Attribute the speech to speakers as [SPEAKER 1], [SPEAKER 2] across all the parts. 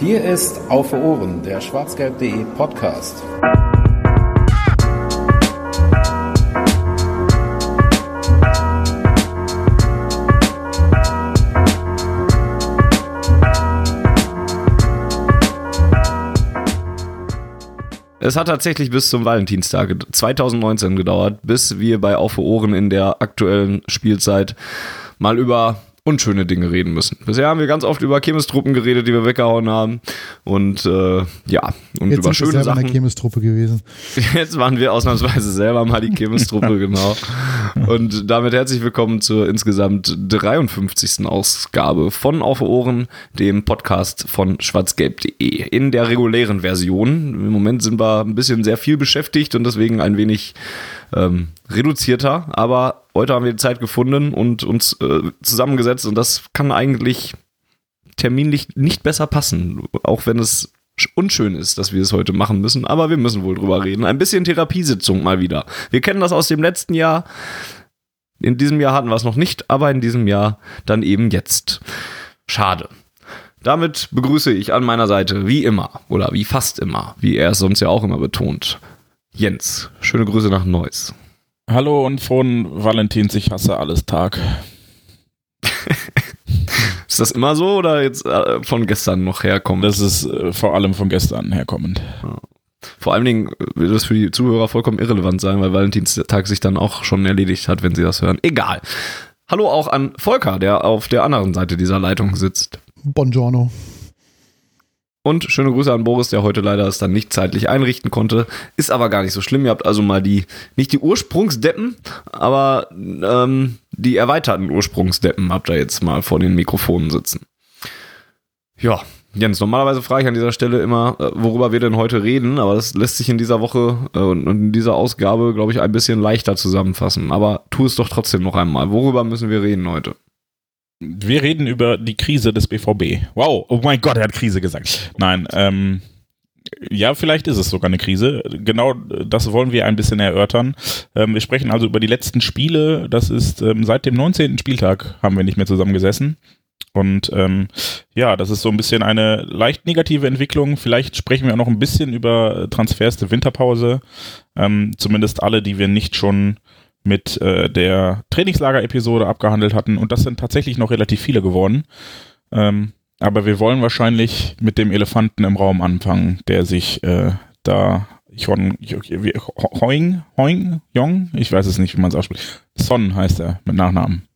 [SPEAKER 1] Hier ist Auf Ohren, der schwarzgelb.de Podcast.
[SPEAKER 2] Es hat tatsächlich bis zum Valentinstag 2019 gedauert, bis wir bei Auf Ohren in der aktuellen Spielzeit mal über unschöne Dinge reden müssen. Bisher haben wir ganz oft über Chemistruppen geredet, die wir weggehauen haben. Und äh, ja, und
[SPEAKER 3] Jetzt
[SPEAKER 2] über
[SPEAKER 3] sind
[SPEAKER 2] schöne
[SPEAKER 3] wir selber
[SPEAKER 2] Sachen.
[SPEAKER 3] eine Chemistruppe gewesen.
[SPEAKER 2] Jetzt waren wir ausnahmsweise selber mal die Chemistruppe, genau. Und damit herzlich willkommen zur insgesamt 53. Ausgabe von Auf Ohren, dem Podcast von schwarzgelb.de. In der regulären Version. Im Moment sind wir ein bisschen sehr viel beschäftigt und deswegen ein wenig ähm, reduzierter. Aber heute haben wir die Zeit gefunden und uns äh, zusammengesetzt und das kann eigentlich terminlich nicht besser passen, auch wenn es sch- unschön ist, dass wir es heute machen müssen, aber wir müssen wohl drüber reden. Ein bisschen Therapiesitzung mal wieder. Wir kennen das aus dem letzten Jahr. In diesem Jahr hatten wir es noch nicht, aber in diesem Jahr dann eben jetzt. Schade. Damit begrüße ich an meiner Seite, wie immer, oder wie fast immer, wie er es sonst ja auch immer betont, Jens. Schöne Grüße nach Neuss.
[SPEAKER 4] Hallo und frohen Valentins, ich hasse alles Tag.
[SPEAKER 2] Ist das immer so oder jetzt äh, von gestern noch herkommen?
[SPEAKER 4] Das ist äh, vor allem von gestern herkommend.
[SPEAKER 2] Vor allen Dingen wird das für die Zuhörer vollkommen irrelevant sein, weil Valentinstag sich dann auch schon erledigt hat, wenn sie das hören. Egal. Hallo auch an Volker, der auf der anderen Seite dieser Leitung sitzt.
[SPEAKER 3] Buongiorno.
[SPEAKER 2] Und schöne Grüße an Boris, der heute leider es dann nicht zeitlich einrichten konnte. Ist aber gar nicht so schlimm. Ihr habt also mal die, nicht die Ursprungsdeppen, aber ähm, die erweiterten Ursprungsdeppen habt ihr jetzt mal vor den Mikrofonen sitzen. Ja, Jens, normalerweise frage ich an dieser Stelle immer, äh, worüber wir denn heute reden, aber das lässt sich in dieser Woche äh, und in dieser Ausgabe, glaube ich, ein bisschen leichter zusammenfassen. Aber tu es doch trotzdem noch einmal. Worüber müssen wir reden heute?
[SPEAKER 4] Wir reden über die Krise des BVB. Wow, oh mein Gott, er hat Krise gesagt. Nein, ähm, ja, vielleicht ist es sogar eine Krise. Genau das wollen wir ein bisschen erörtern. Ähm, wir sprechen also über die letzten Spiele. Das ist ähm, seit dem 19. Spieltag haben wir nicht mehr zusammengesessen. Und ähm, ja, das ist so ein bisschen eine leicht negative Entwicklung. Vielleicht sprechen wir auch noch ein bisschen über Transfers der Winterpause. Ähm, zumindest alle, die wir nicht schon mit äh, der Trainingslager-Episode abgehandelt hatten. Und das sind tatsächlich noch relativ viele geworden. Ähm, aber wir wollen wahrscheinlich mit dem Elefanten im Raum anfangen, der sich äh, da Jon, Hoing, Hoing, Jong, ich weiß es nicht, wie man es ausspricht. Son heißt er mit Nachnamen.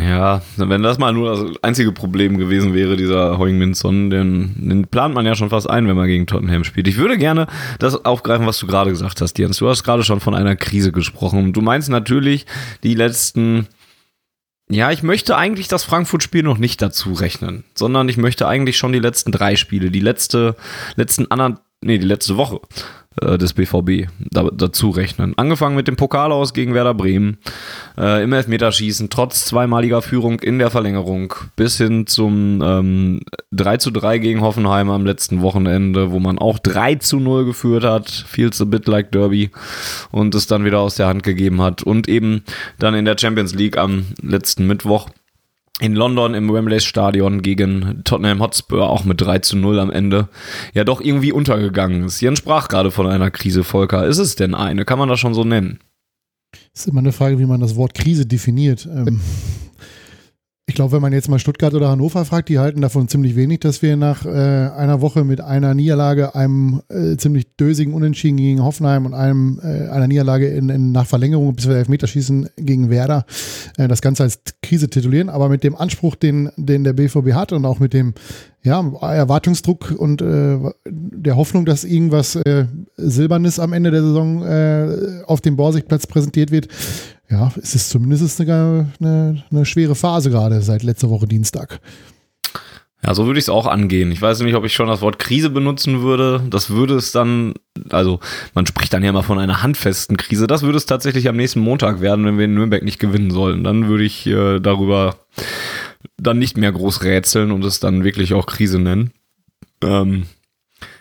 [SPEAKER 2] Ja, wenn das mal nur das einzige Problem gewesen wäre, dieser Heung-Min Son, den, den plant man ja schon fast ein, wenn man gegen Tottenham spielt. Ich würde gerne das aufgreifen, was du gerade gesagt hast, Jens. Du hast gerade schon von einer Krise gesprochen. Du meinst natürlich die letzten, ja, ich möchte eigentlich das Frankfurt-Spiel noch nicht dazu rechnen, sondern ich möchte eigentlich schon die letzten drei Spiele, die letzte, letzten anderen, nee, die letzte Woche äh, des BVB da, dazu rechnen. Angefangen mit dem Pokal aus gegen Werder Bremen, äh, im Elfmeterschießen, trotz zweimaliger Führung in der Verlängerung, bis hin zum ähm, 3 zu 3 gegen Hoffenheim am letzten Wochenende, wo man auch 3 zu 0 geführt hat, feels a bit like Derby. Und es dann wieder aus der Hand gegeben hat. Und eben dann in der Champions League am letzten Mittwoch in London im Wembley Stadion gegen Tottenham Hotspur auch mit 3 zu 0 am Ende ja doch irgendwie untergegangen ist. Jens sprach gerade von einer Krise, Volker. Ist es denn eine? Kann man das schon so nennen?
[SPEAKER 3] Ist immer eine Frage, wie man das Wort Krise definiert. Ähm, ich glaube, wenn man jetzt mal Stuttgart oder Hannover fragt, die halten davon ziemlich wenig, dass wir nach äh, einer Woche mit einer Niederlage, einem äh, ziemlich dösigen Unentschieden gegen Hoffenheim und einem äh, einer Niederlage in, in, nach Verlängerung bis wir Elfmeterschießen gegen Werder äh, das Ganze als Krise titulieren. Aber mit dem Anspruch, den, den der BVB hat und auch mit dem ja, Erwartungsdruck und äh, der Hoffnung, dass irgendwas äh, Silbernes am Ende der Saison äh, auf dem Borsigplatz präsentiert wird, ja, es ist zumindest eine, eine, eine schwere Phase gerade seit letzter Woche Dienstag.
[SPEAKER 2] Ja, so würde ich es auch angehen. Ich weiß nicht, ob ich schon das Wort Krise benutzen würde. Das würde es dann, also man spricht dann ja mal von einer handfesten Krise. Das würde es tatsächlich am nächsten Montag werden, wenn wir in Nürnberg nicht gewinnen sollen. Dann würde ich äh, darüber dann nicht mehr groß rätseln und es dann wirklich auch Krise nennen. Ähm,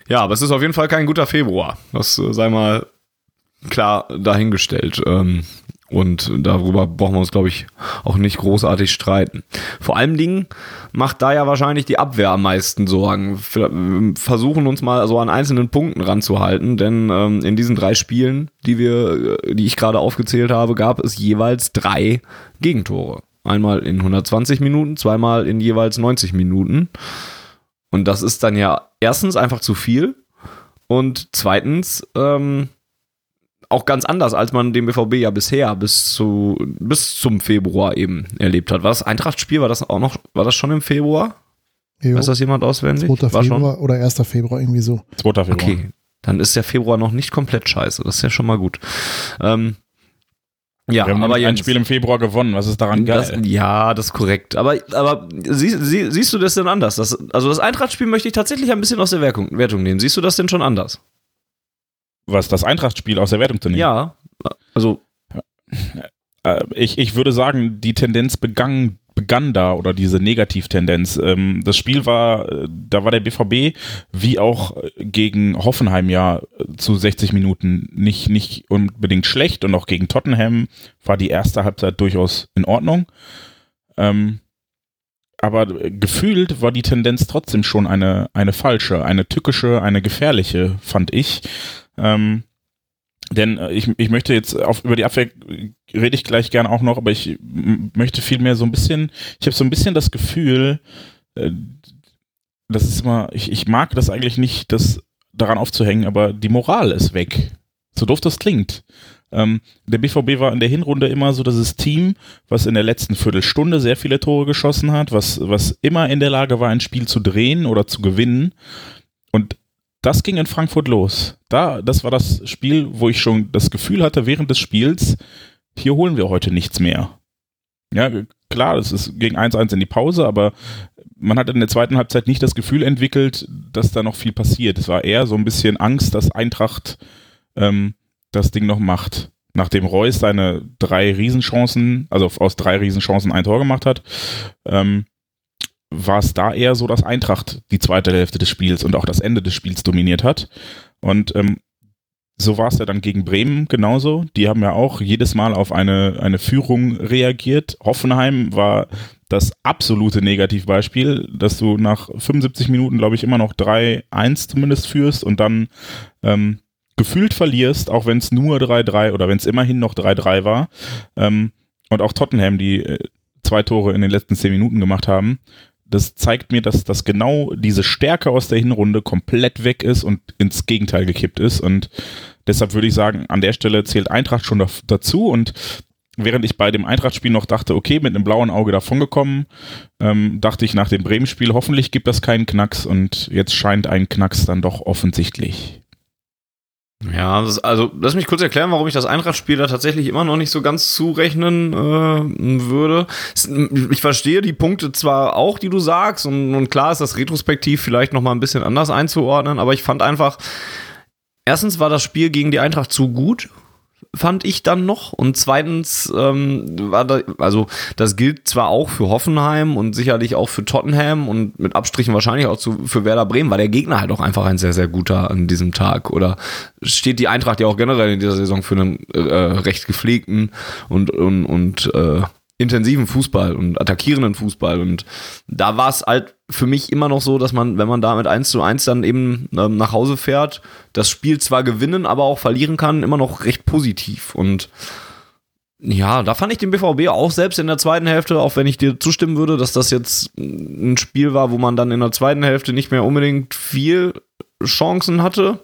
[SPEAKER 2] ja, aber es ist auf jeden Fall kein guter Februar. Das äh, sei mal klar dahingestellt. Ähm, Und darüber brauchen wir uns, glaube ich, auch nicht großartig streiten. Vor allem Dingen macht da ja wahrscheinlich die Abwehr am meisten Sorgen. Wir versuchen uns mal so an einzelnen Punkten ranzuhalten, denn ähm, in diesen drei Spielen, die wir, die ich gerade aufgezählt habe, gab es jeweils drei Gegentore. Einmal in 120 Minuten, zweimal in jeweils 90 Minuten. Und das ist dann ja erstens einfach zu viel und zweitens ähm, auch ganz anders, als man den BVB ja bisher bis zu bis zum Februar eben erlebt hat. War das Eintracht-Spiel, war das auch noch, war das schon im Februar?
[SPEAKER 3] Jo.
[SPEAKER 2] Weiß das jemand auswendig?
[SPEAKER 3] 2.
[SPEAKER 2] War schon?
[SPEAKER 3] Februar oder 1. Februar, irgendwie so.
[SPEAKER 4] 2. Februar.
[SPEAKER 2] Okay, dann ist der Februar noch nicht komplett scheiße. Das ist ja schon mal gut. Ähm, ja,
[SPEAKER 4] Wir haben
[SPEAKER 2] aber
[SPEAKER 4] ein
[SPEAKER 2] Jens,
[SPEAKER 4] Spiel im Februar gewonnen. Was ist daran
[SPEAKER 2] das,
[SPEAKER 4] geil?
[SPEAKER 2] ja, das ist korrekt. Aber, aber sie, sie, siehst du das denn anders? Das, also das Eintracht-Spiel möchte ich tatsächlich ein bisschen aus der Wertung, Wertung nehmen. Siehst du das denn schon anders?
[SPEAKER 4] Was das Eintracht-Spiel aus der Wertung zu nehmen?
[SPEAKER 2] Ja, also
[SPEAKER 4] Äh, ich, ich würde sagen, die Tendenz begann, begann da oder diese Negativtendenz. Ähm, das Spiel war, äh, da war der BVB wie auch äh, gegen Hoffenheim ja zu 60 Minuten nicht, nicht unbedingt schlecht und auch gegen Tottenham war die erste Halbzeit durchaus in Ordnung. Ähm, aber gefühlt war die Tendenz trotzdem schon eine, eine falsche, eine tückische, eine gefährliche, fand ich. Ähm, denn äh, ich, ich möchte jetzt auf, über die Abwehr rede ich gleich gerne auch noch, aber ich möchte vielmehr so ein bisschen, ich habe so ein bisschen das Gefühl, äh, das ist immer, ich, ich mag das eigentlich nicht, das daran aufzuhängen, aber die Moral ist weg. So doof das klingt. Ähm, der BVB war in der Hinrunde immer so das Team, was in der letzten Viertelstunde sehr viele Tore geschossen hat, was, was immer in der Lage war, ein Spiel zu drehen oder zu gewinnen. Und das ging in Frankfurt los. Da, das war das Spiel, wo ich schon das Gefühl hatte während des Spiels, hier holen wir heute nichts mehr. Ja, klar, es gegen 1-1 in die Pause, aber man hat in der zweiten Halbzeit nicht das Gefühl entwickelt, dass da noch viel passiert. Es war eher so ein bisschen Angst, dass Eintracht ähm, das Ding noch macht. Nachdem Reus seine drei Riesenchancen, also aus drei Riesenchancen ein Tor gemacht hat, ähm, war es da eher so, dass Eintracht die zweite Hälfte des Spiels und auch das Ende des Spiels dominiert hat. Und ähm, so war es ja dann gegen Bremen genauso. Die haben ja auch jedes Mal auf eine, eine Führung reagiert. Hoffenheim war das absolute Negativbeispiel, dass du nach 75 Minuten, glaube ich, immer noch 3-1 zumindest führst und dann ähm, gefühlt verlierst, auch wenn es nur 3-3 oder wenn es immerhin noch 3-3 war. Ähm, und auch Tottenham, die äh, zwei Tore in den letzten 10 Minuten gemacht haben. Das zeigt mir, dass, dass genau diese Stärke aus der Hinrunde komplett weg ist und ins Gegenteil gekippt ist. Und deshalb würde ich sagen, an der Stelle zählt Eintracht schon da, dazu. Und während ich bei dem Eintracht-Spiel noch dachte, okay, mit einem blauen Auge davongekommen, ähm, dachte ich nach dem Bremen-Spiel, hoffentlich gibt das keinen Knacks. Und jetzt scheint ein Knacks dann doch offensichtlich.
[SPEAKER 2] Ja, das, also lass mich kurz erklären, warum ich das Eintracht-Spiel da tatsächlich immer noch nicht so ganz zurechnen äh, würde. Ich verstehe die Punkte zwar auch, die du sagst, und, und klar ist das retrospektiv vielleicht noch mal ein bisschen anders einzuordnen, aber ich fand einfach, erstens war das Spiel gegen die Eintracht zu gut, fand ich dann noch, und zweitens ähm, war da, also das gilt zwar auch für Hoffenheim und sicherlich auch für Tottenham und mit Abstrichen wahrscheinlich auch zu, für Werder Bremen, war der Gegner halt auch einfach ein sehr, sehr guter an diesem Tag. Oder steht die Eintracht ja auch generell in dieser Saison für einen äh, recht gepflegten und, und, und äh, intensiven Fußball und attackierenden Fußball. Und da war es halt für mich immer noch so, dass man, wenn man da mit 1 zu 1 dann eben ähm, nach Hause fährt, das Spiel zwar gewinnen, aber auch verlieren kann, immer noch recht positiv. Und ja, da fand ich den BVB auch selbst in der zweiten Hälfte, auch wenn ich dir zustimmen würde, dass das jetzt ein Spiel war, wo man dann in der zweiten Hälfte nicht mehr unbedingt viel Chancen hatte.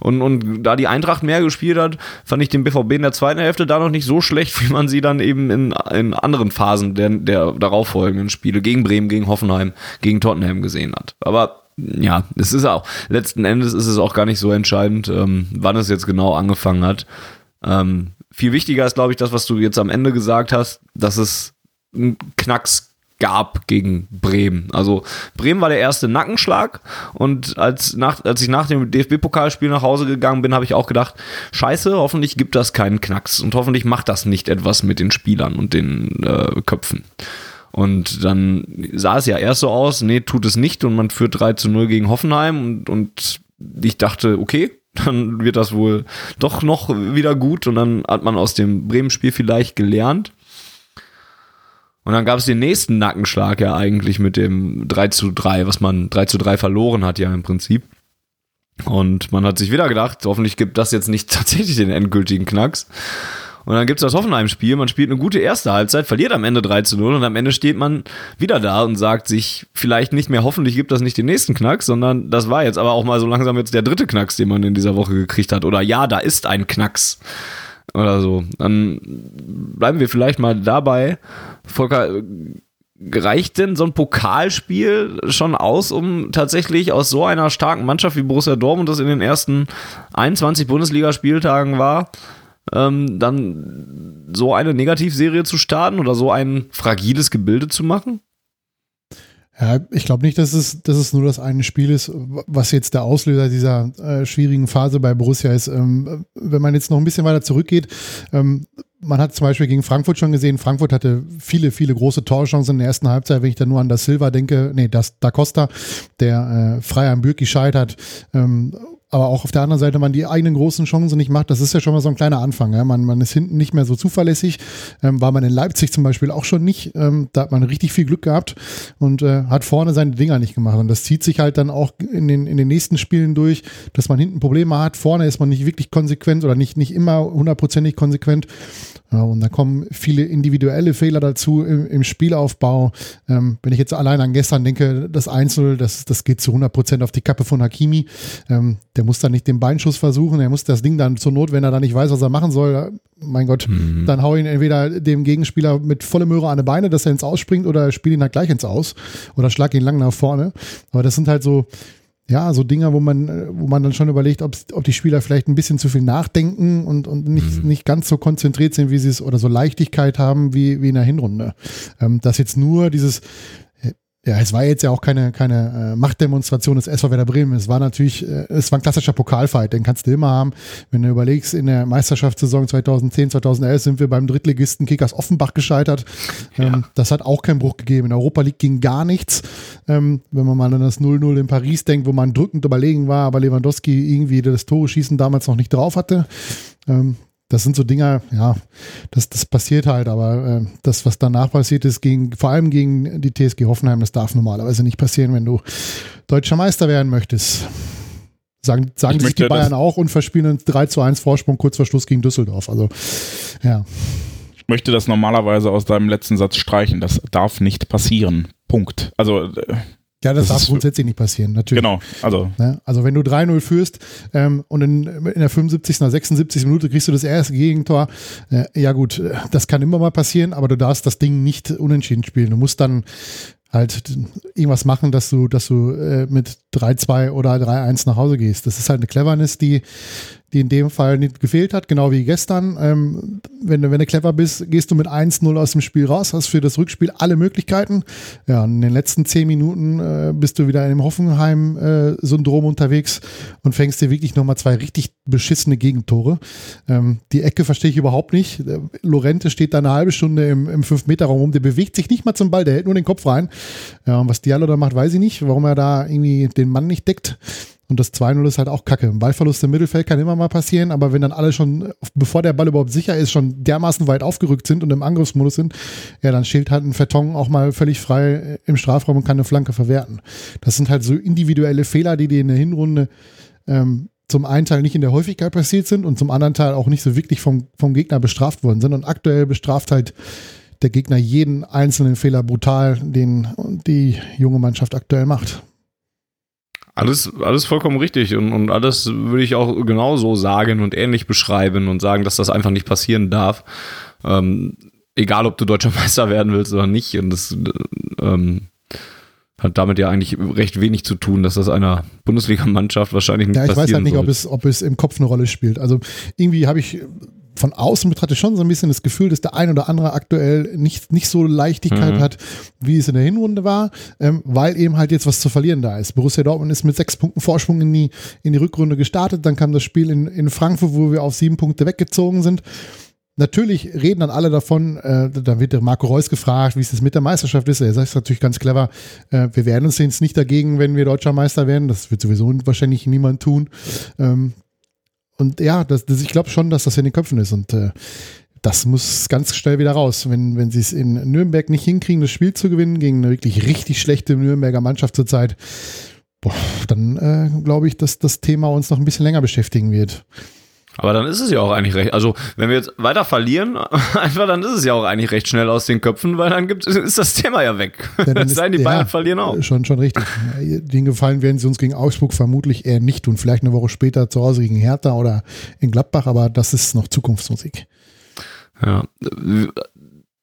[SPEAKER 2] Und, und da die Eintracht mehr gespielt hat, fand ich den BVB in der zweiten Hälfte da noch nicht so schlecht, wie man sie dann eben in, in anderen Phasen der, der darauffolgenden Spiele gegen Bremen, gegen Hoffenheim, gegen Tottenham gesehen hat. Aber ja, es ist auch, letzten Endes ist es auch gar nicht so entscheidend, ähm, wann es jetzt genau angefangen hat. Ähm, viel wichtiger ist, glaube ich, das, was du jetzt am Ende gesagt hast, dass es einen Knacks gab gegen Bremen. Also Bremen war der erste Nackenschlag und als, nach, als ich nach dem DFB-Pokalspiel nach Hause gegangen bin, habe ich auch gedacht, scheiße, hoffentlich gibt das keinen Knacks und hoffentlich macht das nicht etwas mit den Spielern und den äh, Köpfen. Und dann sah es ja erst so aus, nee, tut es nicht und man führt 3 zu 0 gegen Hoffenheim und, und ich dachte, okay, dann wird das wohl doch noch wieder gut und dann hat man aus dem Bremen-Spiel vielleicht gelernt. Und dann gab es den nächsten Nackenschlag ja eigentlich mit dem 3 zu 3, was man 3 zu 3 verloren hat ja im Prinzip. Und man hat sich wieder gedacht, hoffentlich gibt das jetzt nicht tatsächlich den endgültigen Knacks. Und dann gibt es das Hoffenheim-Spiel, man spielt eine gute erste Halbzeit, verliert am Ende 3 zu 0 und am Ende steht man wieder da und sagt sich vielleicht nicht mehr, hoffentlich gibt das nicht den nächsten Knacks, sondern das war jetzt aber auch mal so langsam jetzt der dritte Knacks, den man in dieser Woche gekriegt hat. Oder ja, da ist ein Knacks. Oder so. Dann bleiben wir vielleicht mal dabei. Volker, reicht denn so ein Pokalspiel schon aus, um tatsächlich aus so einer starken Mannschaft wie Borussia Dortmund das in den ersten 21 Bundesligaspieltagen war, ähm, dann so eine Negativserie zu starten oder so ein fragiles Gebilde zu machen?
[SPEAKER 3] Ja, ich glaube nicht, dass es, dass es nur das eine Spiel ist, was jetzt der Auslöser dieser äh, schwierigen Phase bei Borussia ist. Ähm, wenn man jetzt noch ein bisschen weiter zurückgeht, ähm, man hat zum Beispiel gegen Frankfurt schon gesehen, Frankfurt hatte viele, viele große Torchancen in der ersten Halbzeit, wenn ich da nur an das Silva denke, nee, das Da Costa, der äh, frei am Bürki scheitert. Ähm, aber auch auf der anderen Seite man die eigenen großen Chancen nicht macht, das ist ja schon mal so ein kleiner Anfang. Ja? Man, man ist hinten nicht mehr so zuverlässig, ähm, war man in Leipzig zum Beispiel auch schon nicht. Ähm, da hat man richtig viel Glück gehabt und äh, hat vorne seine Dinger nicht gemacht. Und das zieht sich halt dann auch in den, in den nächsten Spielen durch, dass man hinten Probleme hat. Vorne ist man nicht wirklich konsequent oder nicht, nicht immer hundertprozentig konsequent. Ja, und da kommen viele individuelle Fehler dazu im, im Spielaufbau. Ähm, wenn ich jetzt allein an gestern denke, das Einzel, das, das geht zu 100 Prozent auf die Kappe von Hakimi. Ähm, der muss dann nicht den Beinschuss versuchen, er muss das Ding dann zur Not, wenn er da nicht weiß, was er machen soll, mein Gott, mhm. dann hau ihn entweder dem Gegenspieler mit volle Möhre an die Beine, dass er ins Ausspringt oder spiel ihn halt gleich ins Aus oder schlag ihn lang nach vorne. Aber das sind halt so, ja, so Dinger, wo man, wo man dann schon überlegt, ob, ob die Spieler vielleicht ein bisschen zu viel nachdenken und, und nicht, mhm. nicht ganz so konzentriert sind, wie sie es oder so Leichtigkeit haben wie, wie in der Hinrunde. Ähm, dass jetzt nur dieses, ja, es war jetzt ja auch keine, keine äh, Machtdemonstration des SV Werder Bremen. Es war natürlich, äh, es war ein klassischer Pokalfight, den kannst du immer haben. Wenn du überlegst, in der Meisterschaftssaison 2010, 2011 sind wir beim Drittligisten Kickers Offenbach gescheitert. Ähm, ja. Das hat auch keinen Bruch gegeben. In Europa League ging gar nichts. Ähm, wenn man mal an das 0-0 in Paris denkt, wo man drückend überlegen war, aber Lewandowski irgendwie das Tore schießen damals noch nicht drauf hatte. Ähm, das sind so Dinger, ja, das, das passiert halt, aber äh, das, was danach passiert ist, gegen, vor allem gegen die TSG Hoffenheim, das darf normalerweise nicht passieren, wenn du deutscher Meister werden möchtest. Sagen, sagen sich die Bayern auch und verspielen einen 3 zu 1 Vorsprung kurz vor Schluss gegen Düsseldorf. Also, ja.
[SPEAKER 4] Ich möchte das normalerweise aus deinem letzten Satz streichen. Das darf nicht passieren. Punkt. Also, äh,
[SPEAKER 3] ja, das, das darf grundsätzlich nicht passieren, natürlich.
[SPEAKER 4] Genau, also.
[SPEAKER 3] Ne? Also wenn du 3-0 führst ähm, und in, in der 75. oder 76. Minute kriegst du das erste Gegentor, äh, ja gut, das kann immer mal passieren, aber du darfst das Ding nicht unentschieden spielen. Du musst dann halt irgendwas machen, dass du, dass du äh, mit 3-2 oder 3-1 nach Hause gehst. Das ist halt eine Cleverness, die die in dem Fall nicht gefehlt hat, genau wie gestern. Ähm, wenn, du, wenn du clever bist, gehst du mit 1-0 aus dem Spiel raus, hast für das Rückspiel alle Möglichkeiten. Ja, in den letzten zehn Minuten äh, bist du wieder in dem Hoffenheim-Syndrom äh, unterwegs und fängst dir wirklich nochmal zwei richtig beschissene Gegentore. Ähm, die Ecke verstehe ich überhaupt nicht. Lorente steht da eine halbe Stunde im, im 5-Meter-Raum rum, der bewegt sich nicht mal zum Ball, der hält nur den Kopf rein. Ja, und was Diallo da macht, weiß ich nicht, warum er da irgendwie den Mann nicht deckt. Und das 2-0 ist halt auch kacke. Ein Ballverlust im Mittelfeld kann immer mal passieren, aber wenn dann alle schon, bevor der Ball überhaupt sicher ist, schon dermaßen weit aufgerückt sind und im Angriffsmodus sind, ja, dann steht halt ein Verton auch mal völlig frei im Strafraum und kann eine Flanke verwerten. Das sind halt so individuelle Fehler, die dir in der Hinrunde ähm, zum einen Teil nicht in der Häufigkeit passiert sind und zum anderen Teil auch nicht so wirklich vom, vom Gegner bestraft worden sind. Und aktuell bestraft halt der Gegner jeden einzelnen Fehler brutal, den die junge Mannschaft aktuell macht.
[SPEAKER 2] Alles, alles vollkommen richtig und, und alles würde ich auch genauso sagen und ähnlich beschreiben und sagen, dass das einfach nicht passieren darf. Ähm, egal, ob du deutscher Meister werden willst oder nicht. Und das ähm, hat damit ja eigentlich recht wenig zu tun, dass das einer Bundesligamannschaft wahrscheinlich nicht passieren Ja, ich weiß halt
[SPEAKER 3] nicht, ob es, ob es im Kopf eine Rolle spielt. Also irgendwie habe ich von außen betrachtet schon so ein bisschen das Gefühl, dass der ein oder andere aktuell nicht, nicht so Leichtigkeit mhm. hat, wie es in der Hinrunde war, ähm, weil eben halt jetzt was zu verlieren da ist. Borussia Dortmund ist mit sechs Punkten Vorsprung in die, in die Rückrunde gestartet, dann kam das Spiel in, in Frankfurt, wo wir auf sieben Punkte weggezogen sind. Natürlich reden dann alle davon, äh, dann wird der Marco Reus gefragt, wie es das mit der Meisterschaft ist. Er sagt natürlich ganz clever, äh, wir werden uns jetzt nicht dagegen, wenn wir deutscher Meister werden. Das wird sowieso wahrscheinlich niemand tun. Ähm, und ja, das, das, ich glaube schon, dass das in den Köpfen ist und äh, das muss ganz schnell wieder raus. Wenn, wenn sie es in Nürnberg nicht hinkriegen, das Spiel zu gewinnen, gegen eine wirklich richtig schlechte Nürnberger Mannschaft zurzeit, boah, dann äh, glaube ich, dass das Thema uns noch ein bisschen länger beschäftigen wird.
[SPEAKER 2] Aber dann ist es ja auch eigentlich recht. Also, wenn wir jetzt weiter verlieren, einfach dann ist es ja auch eigentlich recht schnell aus den Köpfen, weil dann gibt, ist das Thema ja weg.
[SPEAKER 3] Ja, dann
[SPEAKER 2] es sei denn, die Bayern
[SPEAKER 3] ja,
[SPEAKER 2] verlieren auch.
[SPEAKER 3] Schon, schon richtig. Den Gefallen werden sie uns gegen Augsburg vermutlich eher nicht tun. Vielleicht eine Woche später zu Hause gegen Hertha oder in Gladbach, aber das ist noch Zukunftsmusik.
[SPEAKER 2] Ja.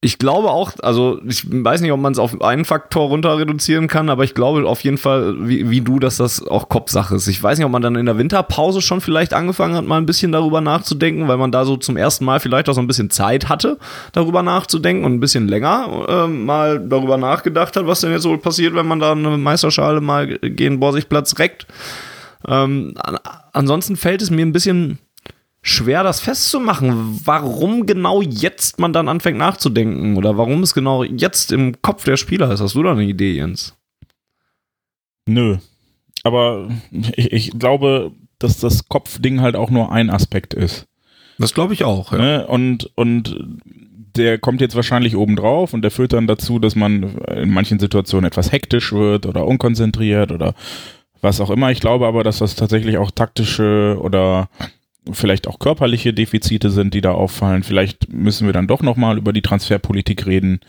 [SPEAKER 2] Ich glaube auch, also ich weiß nicht, ob man es auf einen Faktor runter reduzieren kann, aber ich glaube auf jeden Fall, wie, wie du, dass das auch Kopfsache ist. Ich weiß nicht, ob man dann in der Winterpause schon vielleicht angefangen hat, mal ein bisschen darüber nachzudenken, weil man da so zum ersten Mal vielleicht auch so ein bisschen Zeit hatte, darüber nachzudenken und ein bisschen länger ähm, mal darüber nachgedacht hat, was denn jetzt wohl passiert, wenn man da eine Meisterschale mal gegen Borsigplatz reckt. Ähm, an, ansonsten fällt es mir ein bisschen schwer, das festzumachen, warum genau jetzt man dann anfängt nachzudenken oder warum es genau jetzt im Kopf der Spieler ist. Hast du da eine Idee, Jens?
[SPEAKER 4] Nö. Aber ich, ich glaube, dass das Kopfding halt auch nur ein Aspekt ist.
[SPEAKER 2] Das glaube ich auch. Ja.
[SPEAKER 4] Ne? Und, und der kommt jetzt wahrscheinlich oben drauf und der führt dann dazu, dass man in manchen Situationen etwas hektisch wird oder unkonzentriert oder was auch immer. Ich glaube aber, dass das tatsächlich auch taktische oder vielleicht auch körperliche Defizite sind, die da auffallen. Vielleicht müssen wir dann doch nochmal über die Transferpolitik reden.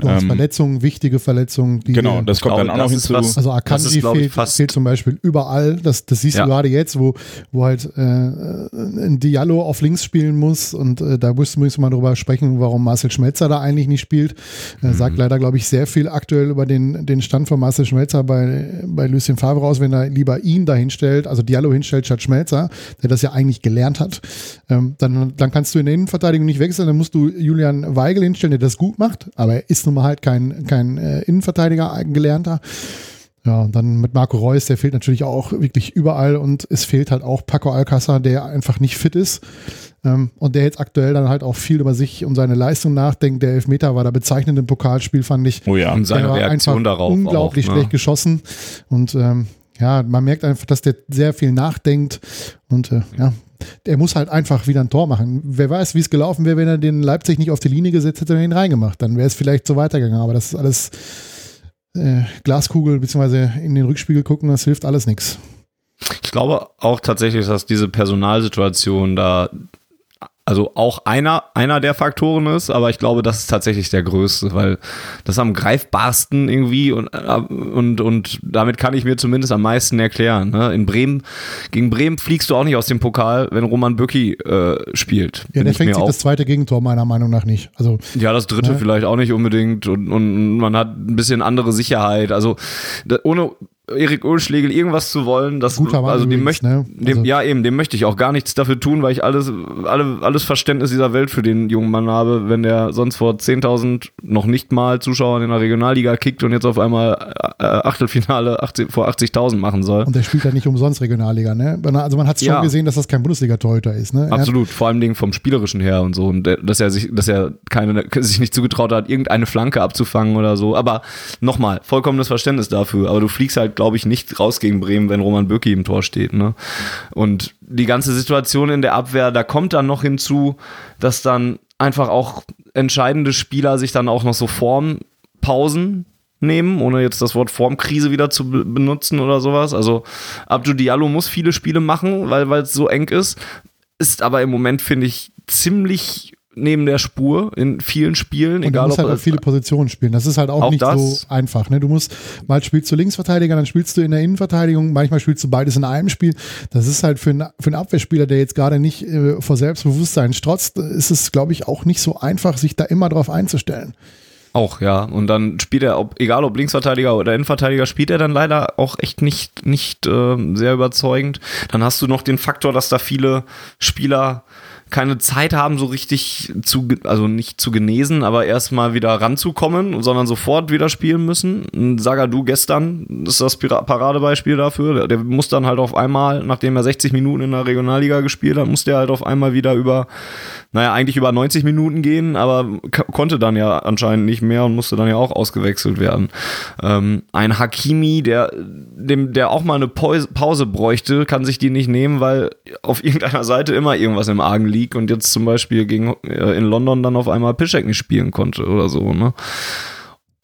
[SPEAKER 3] Du hast
[SPEAKER 4] Ähm,
[SPEAKER 3] Verletzungen, wichtige Verletzungen. Die,
[SPEAKER 4] Genau, das kommt dann auch noch hinzu.
[SPEAKER 2] was-
[SPEAKER 3] Also Akanji fehlt,
[SPEAKER 2] fast-
[SPEAKER 3] fehlt zum Beispiel überall. Das, das siehst
[SPEAKER 2] Ja.
[SPEAKER 3] du gerade jetzt, wo, wo halt äh, ein Diallo auf links spielen muss. Und äh, da müssen wir mal drüber sprechen, warum Marcel Schmelzer da eigentlich nicht spielt.
[SPEAKER 2] Mhm.
[SPEAKER 3] Äh, sagt leider, glaube ich, sehr viel aktuell über den, den Stand von Marcel Schmelzer bei, bei Lucien Favre aus, wenn er lieber ihn da hinstellt, also Diallo hinstellt statt Schmelzer, der das ja eigentlich gelernt hat. Ähm, dann, dann kannst du in der Innenverteidigung nicht wechseln, dann musst du Julian Weigel hinstellen, der das gut macht, aber er ist nun mal halt kein, kein äh, Innenverteidiger, ein gelernter. Ja, und dann mit Marco Reus, der fehlt natürlich auch wirklich überall und es fehlt halt auch Paco Alcázar, der einfach nicht fit ist ähm, und der jetzt aktuell dann halt auch viel über sich und seine Leistung nachdenkt. Der Elfmeter war da bezeichnend im Pokalspiel, fand ich.
[SPEAKER 4] Oh ja.
[SPEAKER 2] Und seine
[SPEAKER 3] der
[SPEAKER 2] Reaktion darauf.
[SPEAKER 3] Unglaublich
[SPEAKER 2] auch,
[SPEAKER 3] schlecht
[SPEAKER 2] ne?
[SPEAKER 3] geschossen und ähm, ja, man merkt einfach, dass der sehr viel nachdenkt und äh, ja, der muss halt einfach wieder ein Tor machen. Wer weiß, wie es gelaufen wäre, wenn er den Leipzig nicht auf die Linie gesetzt hätte und ihn reingemacht. Dann wäre es vielleicht so weitergegangen. Aber das ist alles äh, Glaskugel beziehungsweise in den Rückspiegel gucken, das hilft alles nichts.
[SPEAKER 2] Ich glaube auch tatsächlich, dass diese Personalsituation da also auch einer, einer der Faktoren ist, aber ich glaube, das ist tatsächlich der größte, weil das am greifbarsten irgendwie und, äh, und, und damit kann ich mir zumindest am meisten erklären. Ne? In Bremen, gegen Bremen fliegst du auch nicht aus dem Pokal, wenn Roman Bürki äh, spielt.
[SPEAKER 3] Ja, der fängt sich
[SPEAKER 2] auch
[SPEAKER 3] das zweite Gegentor meiner Meinung nach nicht. Also
[SPEAKER 2] ja, das dritte
[SPEAKER 3] Ja.
[SPEAKER 2] vielleicht auch nicht unbedingt und, und man hat ein bisschen andere Sicherheit. Also ohne Erik Ölschlegel irgendwas zu wollen, das
[SPEAKER 3] Guter Mann
[SPEAKER 2] also dem möchte
[SPEAKER 3] ne? Also-
[SPEAKER 2] ja eben, dem möchte ich auch gar nichts dafür tun, weil ich alles alle, alles Verständnis dieser Welt für den jungen Mann habe, wenn der sonst vor 10.000 noch nicht mal Zuschauern in der Regionalliga kickt und jetzt auf einmal äh, Achtelfinale 80, vor 80.000 machen soll.
[SPEAKER 3] und der spielt ja nicht umsonst Regionalliga, ne? Also man hat schon
[SPEAKER 2] Ja.
[SPEAKER 3] gesehen, dass das kein Bundesliga-Torhüter ist, ne?
[SPEAKER 2] Absolut, vor allem Dingen vom spielerischen her und so und dass er sich, dass er keine, sich nicht zugetraut hat, irgendeine Flanke abzufangen oder so. Aber nochmal, vollkommenes Verständnis dafür. Aber du fliegst halt, glaube ich, nicht raus gegen Bremen, wenn Roman Bürki im Tor steht. Ne? Und die ganze Situation in der Abwehr, da kommt dann noch hinzu, dass dann einfach auch entscheidende Spieler sich dann auch noch so Formpausen nehmen, ohne jetzt das Wort Formkrise wieder zu be- benutzen oder sowas. Also Abdou Diallo muss viele Spiele machen, weil es so eng ist ist aber im Moment, finde ich, ziemlich neben der Spur in vielen Spielen.
[SPEAKER 3] Und du
[SPEAKER 2] egal
[SPEAKER 3] musst
[SPEAKER 2] ob
[SPEAKER 3] halt auch viele Positionen spielen. Das ist halt auch,
[SPEAKER 2] Auch
[SPEAKER 3] nicht
[SPEAKER 2] das.
[SPEAKER 3] so einfach. Ne? Du musst, mal spielst du Linksverteidiger, dann spielst du in der Innenverteidigung, manchmal spielst du beides in einem Spiel. Das ist halt für, einen- für einen Abwehrspieler, der jetzt gerade nicht äh, vor Selbstbewusstsein strotzt, ist es, glaube ich, auch nicht so einfach, sich da immer drauf einzustellen.
[SPEAKER 2] Auch, ja. Und dann spielt er, ob, egal ob Linksverteidiger oder Innenverteidiger, spielt er dann leider auch echt nicht, nicht ähm, sehr überzeugend. Dann hast du noch den Faktor, dass da viele Spieler keine Zeit haben, so richtig zu, also nicht zu genesen, aber erstmal wieder ranzukommen, sondern sofort wieder spielen müssen. Sagadu gestern ist das Paradebeispiel dafür. Der, der muss dann halt auf einmal, nachdem er 60 Minuten in der Regionalliga gespielt hat, musste er halt auf einmal wieder über, naja, eigentlich über 90 Minuten gehen, aber konnte dann ja anscheinend nicht mehr und musste dann ja auch ausgewechselt werden. Ähm, ein Hakimi, der, dem, der auch mal eine Pause bräuchte, kann sich die nicht nehmen, weil auf irgendeiner Seite immer irgendwas im Argen liegt und jetzt zum Beispiel gegen, äh, in London dann auf einmal Piszek nicht spielen konnte oder so. Ne?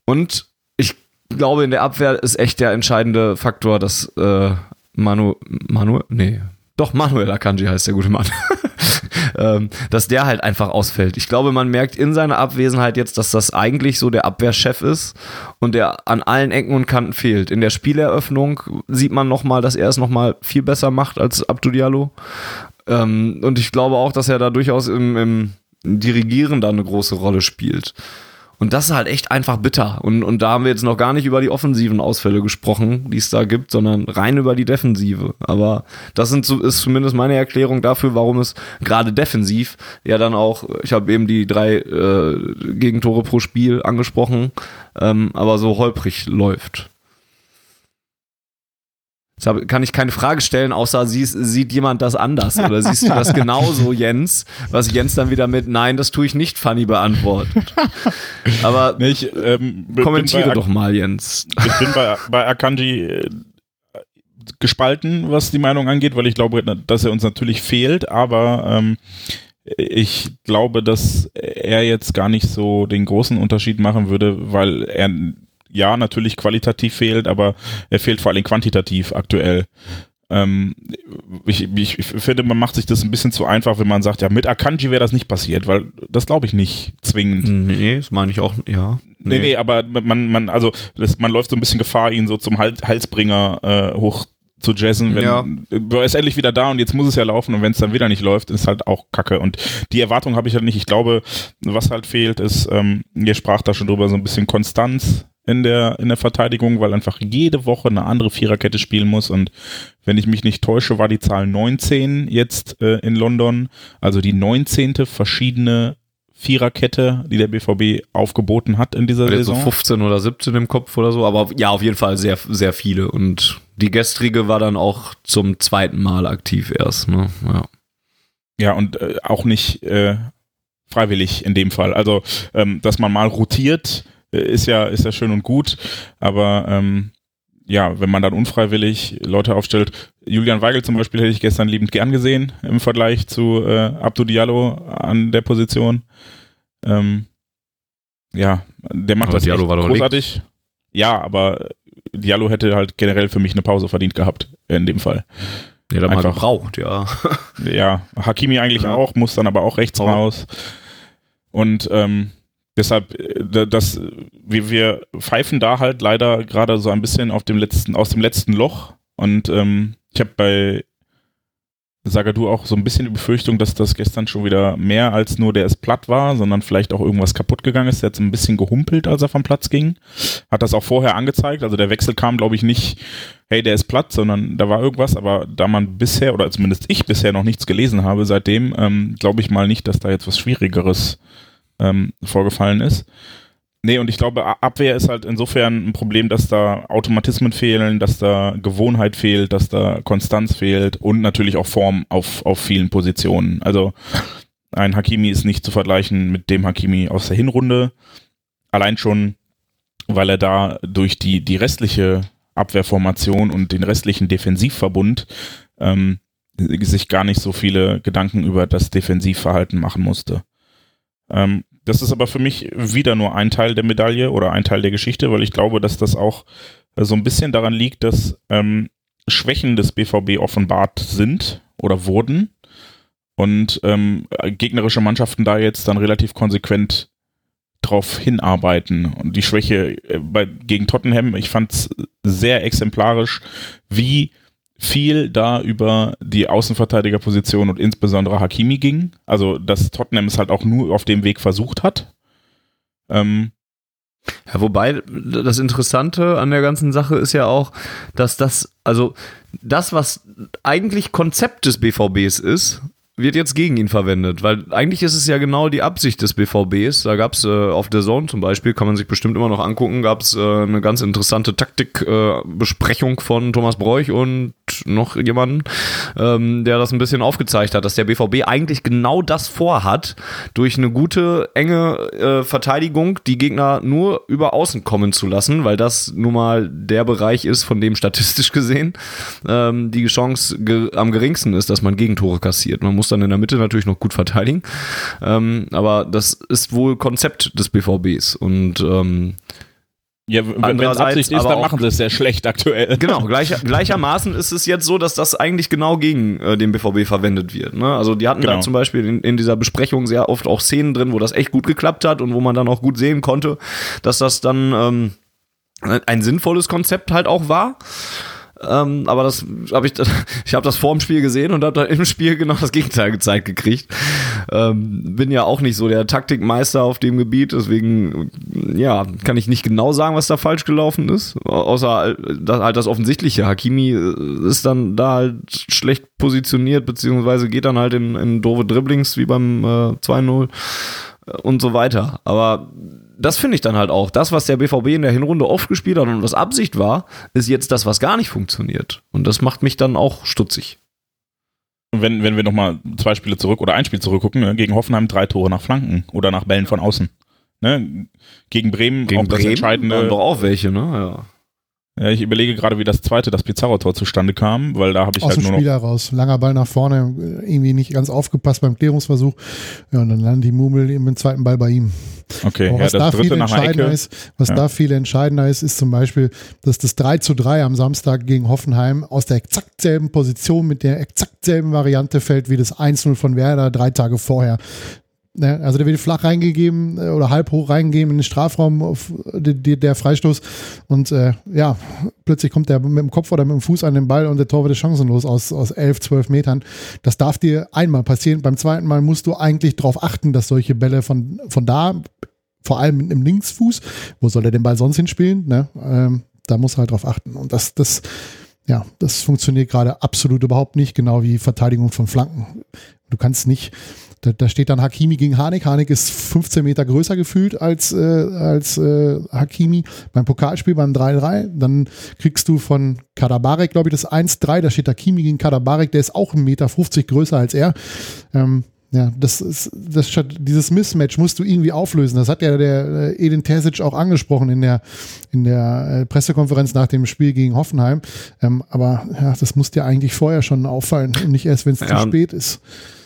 [SPEAKER 2] Und ich glaube, in der Abwehr ist echt der entscheidende Faktor, dass äh, Manu, Manu, nee, doch Manuel Akanji heißt der gute Mann. ähm, dass der halt einfach ausfällt. Ich glaube, man merkt in seiner Abwesenheit jetzt, dass das eigentlich so der Abwehrchef ist und der an allen Ecken und Kanten fehlt. In der Spieleröffnung sieht man nochmal, dass er es nochmal viel besser macht als Abdu Diallo. Ähm, und ich glaube auch, dass er da durchaus im, im Dirigieren da eine große Rolle spielt. Und das ist halt echt einfach bitter. Und, und da haben wir jetzt noch gar nicht über die offensiven Ausfälle gesprochen, die es da gibt, sondern rein über die Defensive. Aber das sind, ist zumindest meine Erklärung dafür, warum es gerade defensiv ja dann auch, ich habe eben die drei äh, Gegentore pro Spiel angesprochen, ähm, aber so holprig läuft. Jetzt kann ich keine Frage stellen, außer siehst, sieht jemand das anders oder siehst du das genauso, Jens? Was Jens dann wieder mit Nein, das tue ich nicht funny beantwortet. Aber
[SPEAKER 4] nee, ich, ähm,
[SPEAKER 2] kommentiere doch mal, Jens.
[SPEAKER 4] Ich bin bei, bei Akanji äh, gespalten, was die Meinung angeht, weil ich glaube, dass er uns natürlich fehlt, aber ähm, ich glaube, dass er jetzt gar nicht so den großen Unterschied machen würde, weil er ja, natürlich qualitativ fehlt, aber er fehlt vor allem quantitativ aktuell. Ähm, ich, ich, ich, finde, man macht sich das ein bisschen zu einfach, wenn man sagt, ja, mit Akanji wäre das nicht passiert, weil das glaube ich nicht zwingend.
[SPEAKER 2] Nee, das meine ich auch, ja.
[SPEAKER 4] Nee, nee, nee aber man, man, also das, man läuft so ein bisschen Gefahr, ihn so zum Hals, Halsbringer äh, hoch zu jazzen, wenn
[SPEAKER 2] ja.
[SPEAKER 4] er ist endlich wieder da und jetzt muss es ja laufen und wenn es dann wieder nicht läuft, ist halt auch Kacke. Und die Erwartung habe ich halt nicht. Ich glaube, was halt fehlt, ist, ähm, ihr sprach da schon drüber, so ein bisschen Konstanz in der, in der Verteidigung, weil einfach jede Woche eine andere Viererkette spielen muss. Und wenn ich mich nicht täusche, war die Zahl 19 jetzt äh, in London. Also die 19. verschiedene Viererkette, die der BVB aufgeboten hat in dieser Saison.
[SPEAKER 2] So 15 oder 17 im Kopf oder so, aber ja, auf jeden Fall sehr, sehr viele. Und die gestrige war dann auch zum zweiten Mal aktiv erst. Ne? Ja.
[SPEAKER 4] ja, und äh, auch nicht äh, freiwillig in dem Fall. Also, ähm, dass man mal rotiert, ist ja, ist ja schön und gut, aber ähm, ja, wenn man dann unfreiwillig Leute aufstellt, Julian Weigel zum Beispiel hätte ich gestern liebend gern gesehen im Vergleich zu äh, Abdu Diallo an der Position. Ähm, ja, der macht aber das
[SPEAKER 2] Diallo war doch großartig.
[SPEAKER 4] Liegt. Ja, aber Diallo hätte halt generell für mich eine Pause verdient gehabt in dem Fall.
[SPEAKER 2] Ja, dann einfach braucht, ja.
[SPEAKER 4] ja, Hakimi eigentlich ja. auch, muss dann aber auch rechts raus. Und ähm, Deshalb, äh, das, wir, wir pfeifen da halt leider gerade so ein bisschen auf dem letzten, aus dem letzten Loch. Und ähm, ich habe bei Sagadu auch so ein bisschen die Befürchtung, dass das gestern schon wieder mehr als nur der ist platt war, sondern vielleicht auch irgendwas kaputt gegangen ist. Der hat so ein bisschen gehumpelt, als er vom Platz ging. Hat das auch vorher angezeigt. Also der Wechsel kam, glaube ich, nicht, hey, der ist platt, sondern da war irgendwas. Aber da man bisher, oder zumindest ich bisher noch nichts gelesen habe, seitdem ähm, glaube ich mal nicht, dass da jetzt was Schwierigeres ähm, vorgefallen ist. Nee, und ich glaube, Abwehr ist halt insofern ein Problem, dass da Automatismen fehlen, dass da Gewohnheit fehlt, dass da Konstanz fehlt und natürlich auch Form auf, auf vielen Positionen. Also ein Hakimi ist nicht zu vergleichen mit dem Hakimi aus der Hinrunde. Allein schon, weil er da durch die, die restliche Abwehrformation und den restlichen Defensivverbund ähm, sich gar nicht so viele Gedanken über das Defensivverhalten machen musste. Ähm, das ist aber für mich wieder nur ein Teil der Medaille oder ein Teil der Geschichte, weil ich glaube, dass das auch äh, so ein bisschen daran liegt, dass ähm, Schwächen des BVB offenbart sind oder wurden und ähm, gegnerische Mannschaften da jetzt dann relativ konsequent drauf hinarbeiten. Und die Schwäche äh, bei, gegen Tottenham, ich fand es sehr exemplarisch, wie viel da über die Außenverteidigerposition und insbesondere Hakimi ging. Also, dass Tottenham es halt auch nur auf dem Weg versucht hat. Ähm,
[SPEAKER 2] ja, wobei das Interessante an der ganzen Sache ist ja auch, dass das, also das, was eigentlich Konzept des BVBs ist, wird jetzt gegen ihn verwendet, weil eigentlich ist es ja genau die Absicht des BVBs. Da gab es äh, auf der Zone zum Beispiel, kann man sich bestimmt immer noch angucken, gab es äh, eine ganz interessante Taktikbesprechung äh, von Thomas Bräuch und noch jemanden, ähm, der das ein bisschen aufgezeigt hat, dass der BVB eigentlich genau das vorhat, durch eine gute, enge äh, Verteidigung die Gegner nur über außen kommen zu lassen, weil das nun mal der Bereich ist, von dem statistisch gesehen ähm, die Chance ge am geringsten ist, dass man Gegentore kassiert. Man muss dann in der Mitte natürlich noch gut verteidigen. Ähm, aber das ist wohl Konzept des BVBs. Und ähm,
[SPEAKER 4] ja, wenn es Absicht ist, dann machen sie es sehr schlecht aktuell.
[SPEAKER 2] Genau, gleicher, gleichermaßen ist es jetzt so, dass das eigentlich genau gegen äh, den BVB verwendet wird. Ne? Also die hatten genau. da zum Beispiel in, in, dieser Besprechung sehr oft auch Szenen drin, wo das echt gut geklappt hat und wo man dann auch gut sehen konnte, dass das dann ähm, ein sinnvolles Konzept halt auch war. Ähm, aber das habe ich, ich habe das vor dem Spiel gesehen und habe dann im Spiel genau das Gegenteil gezeigt gekriegt. Ähm, bin ja auch nicht so der Taktikmeister auf dem Gebiet, deswegen ja kann ich nicht genau sagen, was da falsch gelaufen ist, außer dass halt das offensichtliche. Hakimi äh, ist dann da halt schlecht positioniert beziehungsweise geht dann halt in, in doofe Dribblings wie beim äh, 2-0 äh, und so weiter. Aber das finde ich dann halt auch. Das, was der BVB in der Hinrunde oft gespielt hat und was Absicht war, ist jetzt das, was gar nicht funktioniert. Und das macht mich dann auch stutzig.
[SPEAKER 4] Wenn, wenn wir nochmal zwei Spiele zurück oder ein Spiel zurückgucken, ne? gegen Hoffenheim drei Tore nach Flanken oder nach Bällen von außen. Ne? Gegen Bremen
[SPEAKER 2] gegen auch Bremen das
[SPEAKER 4] entscheidende.
[SPEAKER 2] doch auch welche, ne? Ja.
[SPEAKER 4] Ja, ich überlege gerade, wie das zweite, das Pizarro-Tor zustande kam, weil da habe ich
[SPEAKER 3] Aus
[SPEAKER 4] halt
[SPEAKER 3] dem
[SPEAKER 4] nur
[SPEAKER 3] Spiel
[SPEAKER 4] noch.
[SPEAKER 3] heraus. Langer Ball nach vorne, irgendwie nicht ganz aufgepasst beim Klärungsversuch. Ja, und dann landet die Mumel im zweiten Ball bei ihm.
[SPEAKER 4] Okay,
[SPEAKER 3] Aber
[SPEAKER 4] ja,
[SPEAKER 3] was
[SPEAKER 4] das
[SPEAKER 3] da
[SPEAKER 4] dritte
[SPEAKER 3] viel entscheidender ist, was
[SPEAKER 4] Ja.
[SPEAKER 3] da viel entscheidender ist, ist zum Beispiel, dass das 3 zu 3 am Samstag gegen Hoffenheim aus der exakt selben Position mit der exakt selben Variante fällt wie das 1-0 von Werder drei Tage vorher. Ne, Also der wird flach reingegeben äh, oder halb hoch reingegeben in den Strafraum auf die, die, der Freistoß und äh, ja, plötzlich kommt der mit dem Kopf oder mit dem Fuß an den Ball und der Torwart ist chancenlos aus, aus 11, 12 Metern. Das darf dir einmal passieren. Beim zweiten Mal musst du eigentlich darauf achten, dass solche Bälle von, von da, vor allem dem Linksfuß, wo soll er den Ball sonst hinspielen? Ne? Ähm, da muss er halt drauf achten. Und das, das, ja, das funktioniert gerade absolut überhaupt nicht, genau wie Verteidigung von Flanken. Du kannst nicht, da, da steht dann Hakimi gegen Hanik. Hanik ist 15 Meter größer gefühlt als, äh, als äh, Hakimi beim Pokalspiel beim 3-3. Dann kriegst du von Kadabarek, glaube ich, das 1-3. Da steht Hakimi gegen Kadabarek, der ist auch 1,50 Meter größer als er. Ähm, ja, das ist, das, dieses Mismatch musst du irgendwie auflösen. Das hat ja der äh, Edin Terzic auch angesprochen in der, in der äh, Pressekonferenz nach dem Spiel gegen Hoffenheim. Ähm, aber ja, das muss dir eigentlich vorher schon auffallen und nicht erst, wenn es
[SPEAKER 2] Ja.
[SPEAKER 3] zu spät ist.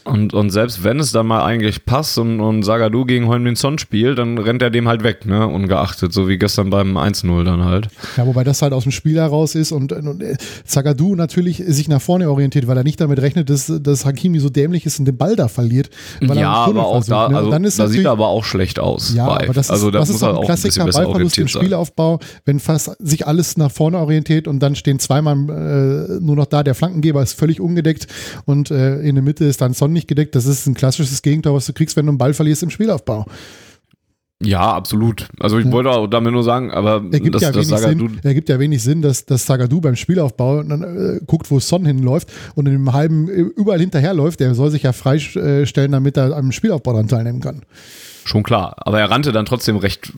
[SPEAKER 2] Und, und selbst wenn es dann mal eigentlich passt und, und Sagadu gegen Heung-Min Son spielt, dann rennt er dem halt weg, ne? Ungeachtet, so wie gestern beim 1-0 dann halt.
[SPEAKER 3] Ja, wobei das halt aus dem Spiel heraus ist und, und äh, Zagadou natürlich sich nach vorne orientiert, weil er nicht damit rechnet, dass, dass Hakimi so dämlich ist und den Ball da verliert. Er
[SPEAKER 2] ja, aber auch
[SPEAKER 3] versucht,
[SPEAKER 2] da,
[SPEAKER 3] ne?
[SPEAKER 2] also, da sieht er aber auch schlecht aus.
[SPEAKER 3] Ja,
[SPEAKER 2] bei.
[SPEAKER 3] aber das ist,
[SPEAKER 2] also da
[SPEAKER 3] das
[SPEAKER 2] muss
[SPEAKER 3] ist doch
[SPEAKER 2] auch
[SPEAKER 3] ein
[SPEAKER 2] ein
[SPEAKER 3] Klassiker
[SPEAKER 2] besser
[SPEAKER 3] Ballverlust im. Spielaufbau, wenn fast sich alles nach vorne orientiert und dann stehen zweimal äh, nur noch da, der Flankengeber ist völlig ungedeckt und äh, in der Mitte ist dann Son nicht gedeckt. Das ist ein klassisches Gegentor, was du kriegst, wenn du einen Ball verlierst im Spielaufbau.
[SPEAKER 2] Ja, absolut. Also ich
[SPEAKER 3] Ja.
[SPEAKER 2] wollte auch damit nur sagen, aber
[SPEAKER 3] Ergibt,
[SPEAKER 2] das,
[SPEAKER 3] ja,
[SPEAKER 2] das
[SPEAKER 3] wenig
[SPEAKER 2] Sagadu,
[SPEAKER 3] Sinn, ergibt ja wenig Sinn, dass, dass Zagadou beim Spielaufbau dann äh, guckt, wo Son hinläuft und in dem halben äh, überall hinterherläuft. Der soll sich ja freistellen, damit er am Spielaufbau dran teilnehmen kann.
[SPEAKER 2] schon klar. Aber er rannte dann trotzdem recht,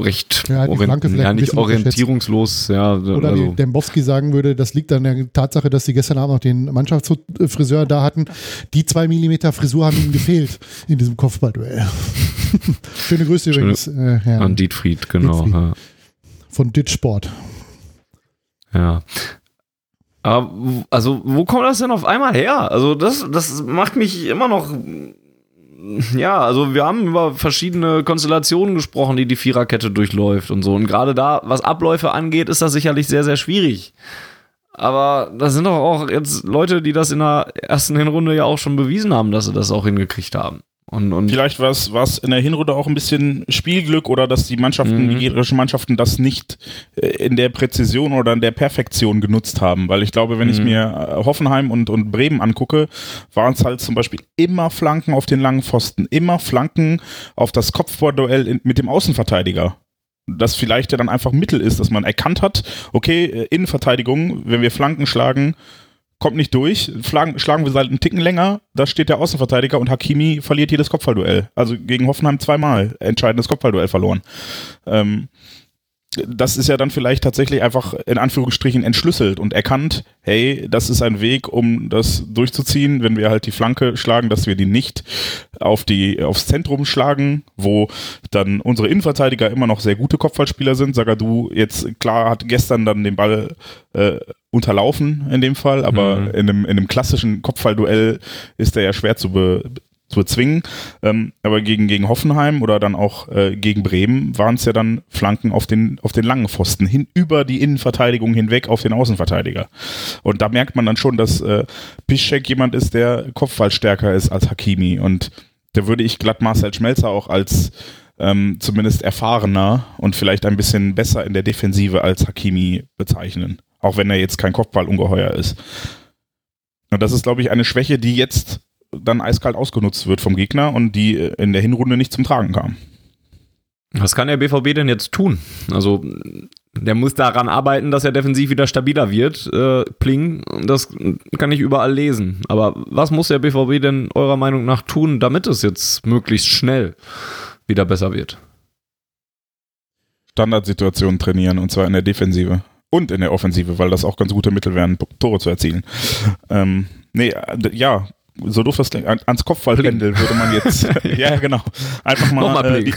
[SPEAKER 2] recht
[SPEAKER 3] Ja, die Flanke vielleicht
[SPEAKER 2] ja, nicht orientierungslos. Ja,
[SPEAKER 3] Oder
[SPEAKER 2] also,
[SPEAKER 3] wie Dembowski sagen würde, das liegt an der Tatsache, dass sie gestern Abend noch den Mannschaftsfriseur da hatten. Die zwei Millimeter Frisur haben ihm gefehlt in diesem Kopfballduell. Schöne Grüße
[SPEAKER 2] Schöne-
[SPEAKER 3] übrigens äh, Herr
[SPEAKER 2] an Dietfried, genau.
[SPEAKER 3] Dietfried.
[SPEAKER 2] Ja.
[SPEAKER 3] von Ditsport.
[SPEAKER 2] Ja. Aber also, wo kommt das denn auf einmal her? Also, das, das macht mich immer noch. Ja, also wir haben über verschiedene Konstellationen gesprochen, die die Viererkette durchläuft und so. Und gerade da, was Abläufe angeht, ist das sicherlich sehr, sehr schwierig. Aber da sind doch auch jetzt Leute, die das in der ersten Hinrunde ja auch schon bewiesen haben, dass sie das auch hingekriegt haben. Und, und
[SPEAKER 4] Vielleicht war es in der Hinrunde auch ein bisschen Spielglück oder dass die Mannschaften,
[SPEAKER 2] Mhm.
[SPEAKER 4] die gegnerischen Mannschaften das nicht äh, in der Präzision oder in der Perfektion genutzt haben. Weil ich glaube, wenn ich
[SPEAKER 2] Mhm.
[SPEAKER 4] mir äh, Hoffenheim und, und Bremen angucke, waren es halt zum Beispiel immer Flanken auf den langen Pfosten, immer Flanken auf das Kopfballduell mit dem Außenverteidiger. Das vielleicht ja dann einfach Mittel ist, dass man erkannt hat, okay, äh, Innenverteidigung, wenn wir Flanken schlagen, kommt nicht durch, schlagen, schlagen wir halt einen Ticken länger, da steht der Außenverteidiger und Hakimi verliert jedes Kopfballduell. Also gegen Hoffenheim zweimal entscheidendes Kopfballduell verloren. Ähm, das ist ja dann vielleicht tatsächlich einfach in Anführungsstrichen entschlüsselt und erkannt, hey, das ist ein Weg, um das durchzuziehen, wenn wir halt die Flanke schlagen, dass wir die nicht auf die, aufs Zentrum schlagen, wo dann unsere Innenverteidiger immer noch sehr gute Kopfballspieler sind. Sagadu jetzt, klar, hat gestern dann den Ball äh, unterlaufen in dem Fall, aber mhm. in, einem, in einem klassischen Kopfballduell ist er ja schwer zu, be, zu bezwingen. Ähm, aber gegen, gegen Hoffenheim oder dann auch äh, gegen Bremen waren es ja dann Flanken auf den, auf den langen Pfosten, hin, über die Innenverteidigung hinweg auf den Außenverteidiger. Und da merkt man dann schon, dass äh, Piszczek jemand ist, der kopfballstärker ist als Hakimi. Und da würde ich glatt Marcel Schmelzer auch als ähm, zumindest erfahrener und vielleicht ein bisschen besser in der Defensive als Hakimi bezeichnen. Auch wenn er jetzt kein Kopfballungeheuer ist. Und das ist, glaube ich, eine Schwäche, die jetzt dann eiskalt ausgenutzt wird vom Gegner und die äh, in der Hinrunde nicht zum Tragen kam.
[SPEAKER 2] Was kann der BVB denn jetzt tun? Also der muss daran arbeiten, dass er defensiv wieder stabiler wird. Äh, Pling, das kann ich überall lesen. Aber was muss der BVB denn eurer Meinung nach tun, damit es jetzt möglichst schnell wieder besser wird?
[SPEAKER 4] Standardsituationen trainieren und zwar in der Defensive und in der Offensive, weil das auch ganz gute Mittel wären, Tore zu erzielen. Ähm, nee, äh, ja, so doof das klingt, ans Kopfballpendel würde man jetzt, ja genau, einfach mal, mal äh, die,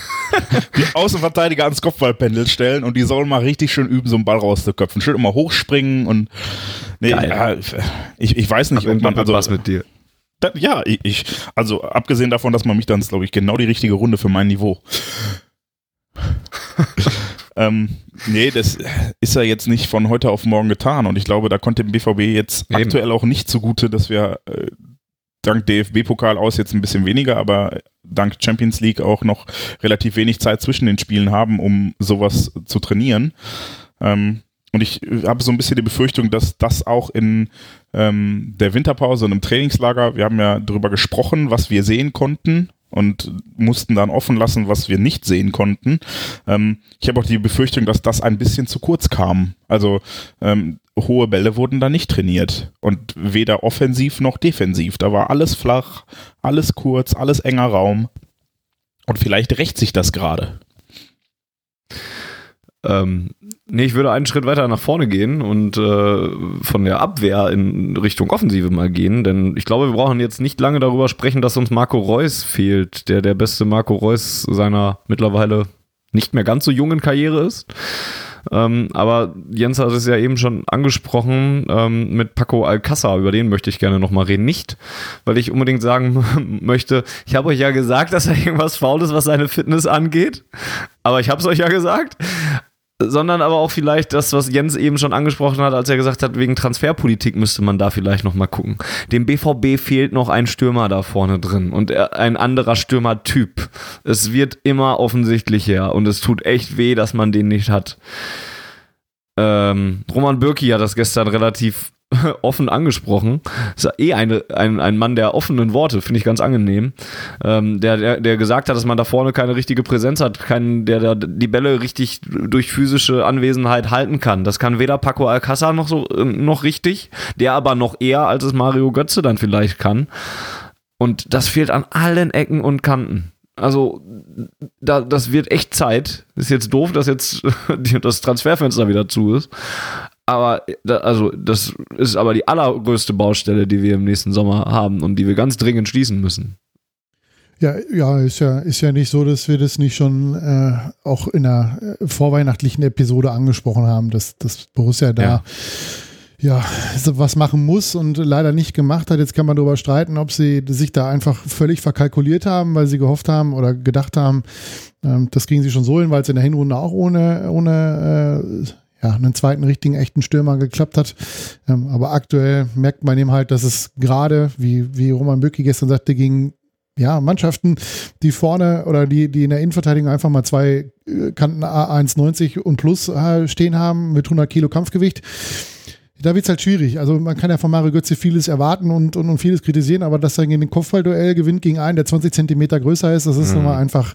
[SPEAKER 4] die, Außenverteidiger ans Kopfballpendel stellen und die sollen mal richtig schön üben, so einen Ball rauszuköpfen. Schön immer hochspringen und nee, ja, ich, ich weiß nicht,
[SPEAKER 2] ob man also was mit dir.
[SPEAKER 4] Da, ja, ich, also abgesehen davon, dass man mich dann, glaube ich, genau die richtige Runde für mein Niveau. ähm, nee, das ist ja jetzt nicht von heute auf morgen getan und ich glaube, da konnte dem BVB jetzt Eben. aktuell auch nicht zugute, dass wir äh, dank DFB-Pokal aus jetzt ein bisschen weniger, aber dank Champions League auch noch relativ wenig Zeit zwischen den Spielen haben, um sowas zu trainieren. Ähm, und ich habe so ein bisschen die Befürchtung, dass das auch in ähm, der Winterpause und im Trainingslager, wir haben ja darüber gesprochen, was wir sehen konnten und mussten dann offen lassen, was wir nicht sehen konnten. Ähm, ich habe auch die Befürchtung, dass das ein bisschen zu kurz kam. Also ähm, hohe Bälle wurden da nicht trainiert und weder offensiv noch defensiv. Da war alles flach, alles kurz, alles enger Raum. Und vielleicht rächt sich das gerade.
[SPEAKER 2] Ähm, nee, ich würde einen Schritt weiter nach vorne gehen und äh, von der Abwehr in Richtung Offensive mal gehen, denn ich glaube, wir brauchen jetzt nicht lange darüber sprechen, dass uns Marco Reus fehlt, der der beste Marco Reus seiner mittlerweile nicht mehr ganz so jungen Karriere ist. Ähm, aber Jens hat es ja eben schon angesprochen ähm, mit Paco Alcázar, über den möchte ich gerne nochmal reden. Nicht, weil ich unbedingt sagen möchte, ich habe euch ja gesagt, dass er irgendwas faul ist, was seine Fitness angeht. Aber ich habe es euch ja gesagt sondern aber auch vielleicht das, was Jens eben schon angesprochen hat, als er gesagt hat, wegen Transferpolitik müsste man da vielleicht noch mal gucken. Dem BVB fehlt noch ein Stürmer da vorne drin und ein anderer Stürmertyp. Es wird immer offensichtlicher und es tut echt weh, dass man den nicht hat. Ähm, Roman Bürki hat das gestern relativ offen angesprochen. Ist eh eine, ein, ein Mann der offenen Worte, finde ich ganz angenehm. Ähm, der, der, der gesagt hat, dass man da vorne keine richtige Präsenz hat, keinen, der, der die Bälle richtig durch physische Anwesenheit halten kann. Das kann weder Paco Alcázar noch so äh, noch richtig, der aber noch eher, als es Mario Götze dann vielleicht kann. Und das fehlt an allen Ecken und Kanten. Also, da, das wird echt Zeit. Ist jetzt doof, dass jetzt das Transferfenster wieder zu ist. Aber also das ist aber die allergrößte Baustelle, die wir im nächsten Sommer haben und die wir ganz dringend schließen müssen.
[SPEAKER 3] Ja, ja, ist ja, ist ja nicht so, dass wir das nicht schon äh, auch in der äh, vorweihnachtlichen Episode angesprochen haben, dass, dass Borussia da ja. ja. was machen muss und leider nicht gemacht hat. Jetzt kann man darüber streiten, ob sie sich da einfach völlig verkalkuliert haben, weil sie gehofft haben oder gedacht haben, ähm, das kriegen sie schon so hin, weil es in der Hinrunde auch ohne, ohne äh, ja, einen zweiten richtigen, echten Stürmer geklappt hat. Ähm, aber aktuell merkt man eben halt, dass es gerade, wie, wie Roman Bücki gestern sagte, gegen ja, Mannschaften, die vorne oder die, die in der Innenverteidigung einfach mal zwei äh, Kanten A190 und plus äh, stehen haben mit 100 Kilo Kampfgewicht. Da wird es halt schwierig. Also man kann ja von Mario Götze vieles erwarten und, und, und vieles kritisieren, aber dass er gegen den Kopfballduell gewinnt gegen einen, der 20 Zentimeter größer ist, das ist mhm. einfach,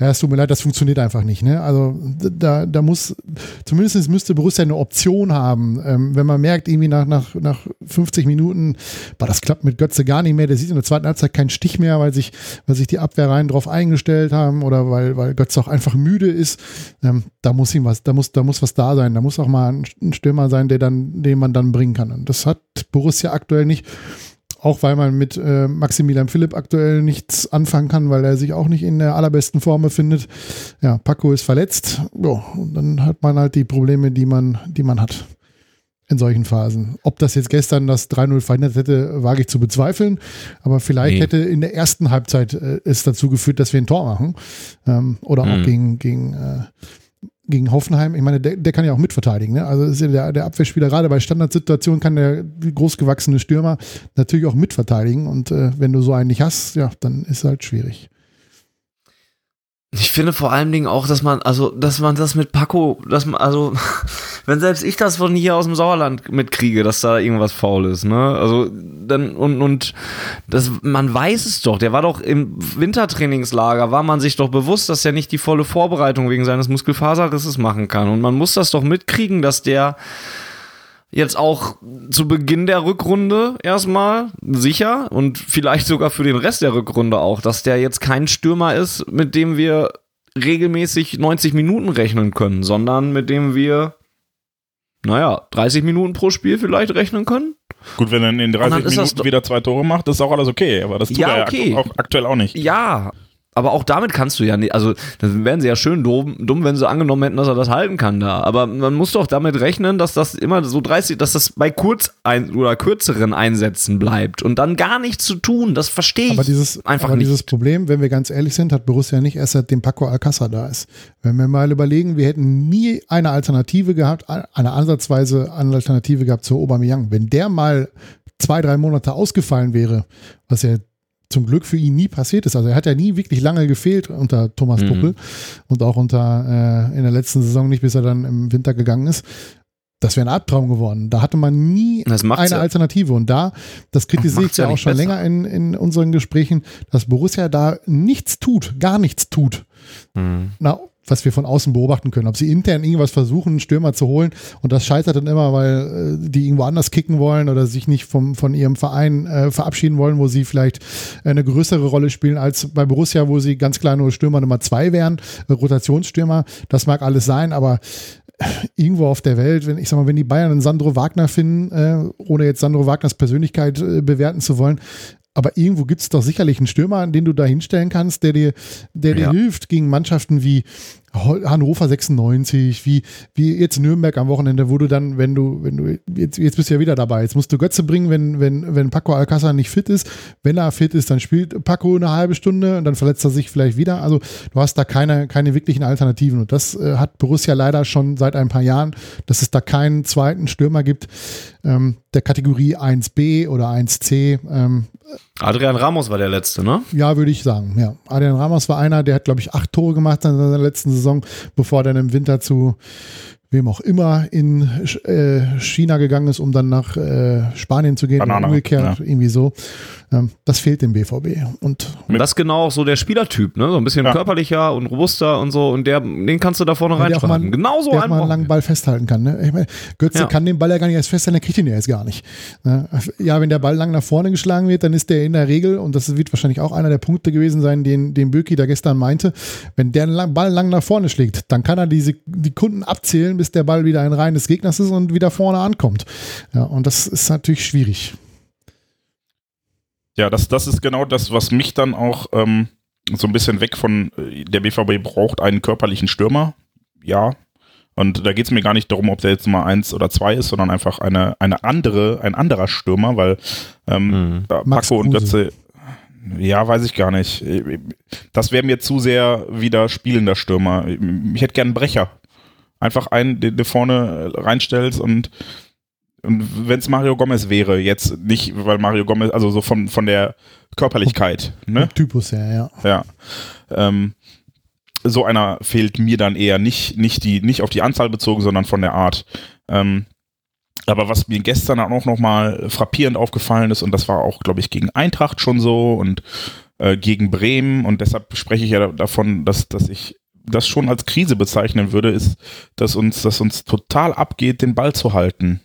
[SPEAKER 3] ja, es tut mir leid, das funktioniert einfach nicht. Ne? Also da, da muss, zumindest müsste Borussia eine Option haben. Ähm, wenn man merkt, irgendwie nach, nach, nach 50 Minuten, boah, das klappt mit Götze gar nicht mehr, der sieht in der zweiten Halbzeit keinen Stich mehr, weil sich, weil sich die Abwehrreihen drauf eingestellt haben oder weil, weil Götze auch einfach müde ist. Ähm, da muss ihm was, da muss, da muss was da sein. Da muss auch mal ein Stürmer sein, der dann, den man dann bringen kann. Und das hat Borussia aktuell nicht. Auch weil man mit äh, Maximilian Philipp aktuell nichts anfangen kann, weil er sich auch nicht in der allerbesten Form befindet. Ja, Paco ist verletzt. Ja, und dann hat man halt die Probleme, die man, die man hat in solchen Phasen. Ob das jetzt gestern das 3-0 verhindert hätte, wage ich zu bezweifeln. Aber vielleicht nee. hätte in der ersten Halbzeit äh, es dazu geführt, dass wir ein Tor machen. Ähm, oder mhm. auch gegen, gegen äh, gegen Hoffenheim, ich meine, der, der kann ja auch mitverteidigen. Ne? Also ist ja der, der Abwehrspieler, gerade bei Standardsituationen kann der großgewachsene Stürmer natürlich auch mitverteidigen. Und äh, wenn du so einen nicht hast, ja, dann ist es halt schwierig.
[SPEAKER 2] Ich finde vor allen Dingen auch, dass man, also, dass man das mit Paco, dass man, also, wenn selbst ich das von hier aus dem Sauerland mitkriege, dass da irgendwas faul ist, ne? Also, dann, und, und, das, man weiß es doch, der war doch im Wintertrainingslager, war man sich doch bewusst, dass er nicht die volle Vorbereitung wegen seines Muskelfaserrisses machen kann. Und man muss das doch mitkriegen, dass der, jetzt auch zu Beginn der Rückrunde erstmal sicher und vielleicht sogar für den Rest der Rückrunde auch, dass der jetzt kein Stürmer ist, mit dem wir regelmäßig 90 Minuten rechnen können, sondern mit dem wir, naja, 30 Minuten pro Spiel vielleicht rechnen können.
[SPEAKER 4] Gut, wenn er in 30 Minuten wieder zwei Tore macht, ist auch alles okay, aber das tut ja, er okay. auch aktuell auch nicht.
[SPEAKER 2] Ja, aber auch damit kannst du ja nicht, also dann wären sie ja schön dumm, dumm, wenn sie angenommen hätten, dass er das halten kann da. Aber man muss doch damit rechnen, dass das immer so 30, dass das bei kurz ein, oder kürzeren Einsätzen bleibt und dann gar nichts zu tun. Das verstehe ich
[SPEAKER 3] aber dieses, einfach aber nicht. dieses Problem, wenn wir ganz ehrlich sind, hat Borussia nicht erst seitdem Paco Alcázar da ist. Wenn wir mal überlegen, wir hätten nie eine Alternative gehabt, eine ansatzweise Alternative gehabt zu Aubameyang. Wenn der mal zwei, drei Monate ausgefallen wäre, was ja zum Glück für ihn nie passiert ist. Also er hat ja nie wirklich lange gefehlt unter Thomas mhm. Tuchel und auch unter äh, in der letzten Saison nicht, bis er dann im Winter gegangen ist. Das wäre ein Albtraum geworden. Da hatte man nie eine ja. Alternative. Und da, das kritisiere ich ja auch schon besser. länger in, in unseren Gesprächen, dass Borussia da nichts tut, gar nichts tut. Mhm. Na, was wir von außen beobachten können. Ob sie intern irgendwas versuchen, einen Stürmer zu holen und das scheitert dann immer, weil äh, die irgendwo anders kicken wollen oder sich nicht vom, von ihrem Verein äh, verabschieden wollen, wo sie vielleicht eine größere Rolle spielen als bei Borussia, wo sie ganz klar nur Stürmer Nummer zwei wären, äh, Rotationsstürmer. Das mag alles sein, aber äh, irgendwo auf der Welt, wenn ich sag mal, wenn die Bayern einen Sandro Wagner finden, äh, ohne jetzt Sandro Wagners Persönlichkeit äh, bewerten zu wollen, aber irgendwo gibt es doch sicherlich einen Stürmer, den du da hinstellen kannst, der dir, der dir ja. hilft gegen Mannschaften wie Hannover 96, wie, wie jetzt Nürnberg am Wochenende, wo du dann, wenn du, wenn du, jetzt, jetzt bist du ja wieder dabei, jetzt musst du Götze bringen, wenn, wenn, wenn Paco Alcázar nicht fit ist. Wenn er fit ist, dann spielt Paco eine halbe Stunde und dann verletzt er sich vielleicht wieder. Also du hast da keine, keine wirklichen Alternativen. Und das äh, hat Borussia leider schon seit ein paar Jahren, dass es da keinen zweiten Stürmer gibt, ähm, der Kategorie 1b oder 1c. Ähm,
[SPEAKER 2] Adrian Ramos war der letzte, ne?
[SPEAKER 3] Ja, würde ich sagen. Ja. Adrian Ramos war einer, der hat, glaube ich, acht Tore gemacht in seiner letzten Saison, bevor er dann im Winter zu wem auch immer in äh, China gegangen ist, um dann nach äh, Spanien zu gehen Banana, umgekehrt, ja. irgendwie so. Ähm, das fehlt dem BVB. Und
[SPEAKER 2] das ist genau auch so der Spielertyp, ne? So ein bisschen ja. körperlicher und robuster und so. Und der, den kannst du da vorne reinschreiben.
[SPEAKER 3] Genau so einen. einen langen Ball festhalten kann. Ne? Ich meine, Götze ja. kann den Ball ja gar nicht erst festhalten, der kriegt ihn ja erst gar nicht. Ne? Ja, wenn der Ball lang nach vorne geschlagen wird, dann ist der in der Regel, und das wird wahrscheinlich auch einer der Punkte gewesen sein, den, den Böki da gestern meinte, wenn der Ball lang nach vorne schlägt, dann kann er diese, die Kunden abzählen, bis der Ball wieder ein Reihen des Gegners ist und wieder vorne ankommt. Ja, und das ist natürlich schwierig.
[SPEAKER 4] Ja, das, das ist genau das, was mich dann auch ähm, so ein bisschen weg von äh, der BVB braucht einen körperlichen Stürmer. Ja. Und da geht es mir gar nicht darum, ob der jetzt mal eins oder zwei ist, sondern einfach eine, eine andere, ein anderer Stürmer, weil ähm, mhm. Paco und Götze, ja, weiß ich gar nicht. Das wäre mir zu sehr wieder spielender Stürmer. Ich hätte gern einen Brecher. Einfach einen, den du vorne reinstellst und und wenn es Mario Gomez wäre, jetzt nicht, weil Mario Gomez, also so von, von der Körperlichkeit, ne?
[SPEAKER 3] Typus her, ja.
[SPEAKER 4] Ja. Ähm, so einer fehlt mir dann eher nicht, nicht, die, nicht auf die Anzahl bezogen, sondern von der Art. Ähm, Aber was mir gestern auch nochmal frappierend aufgefallen ist, und das war auch, glaube ich, gegen Eintracht schon so und äh, gegen Bremen, und deshalb spreche ich ja davon, dass, dass ich das schon als Krise bezeichnen würde, ist, dass uns, dass uns total abgeht, den Ball zu halten.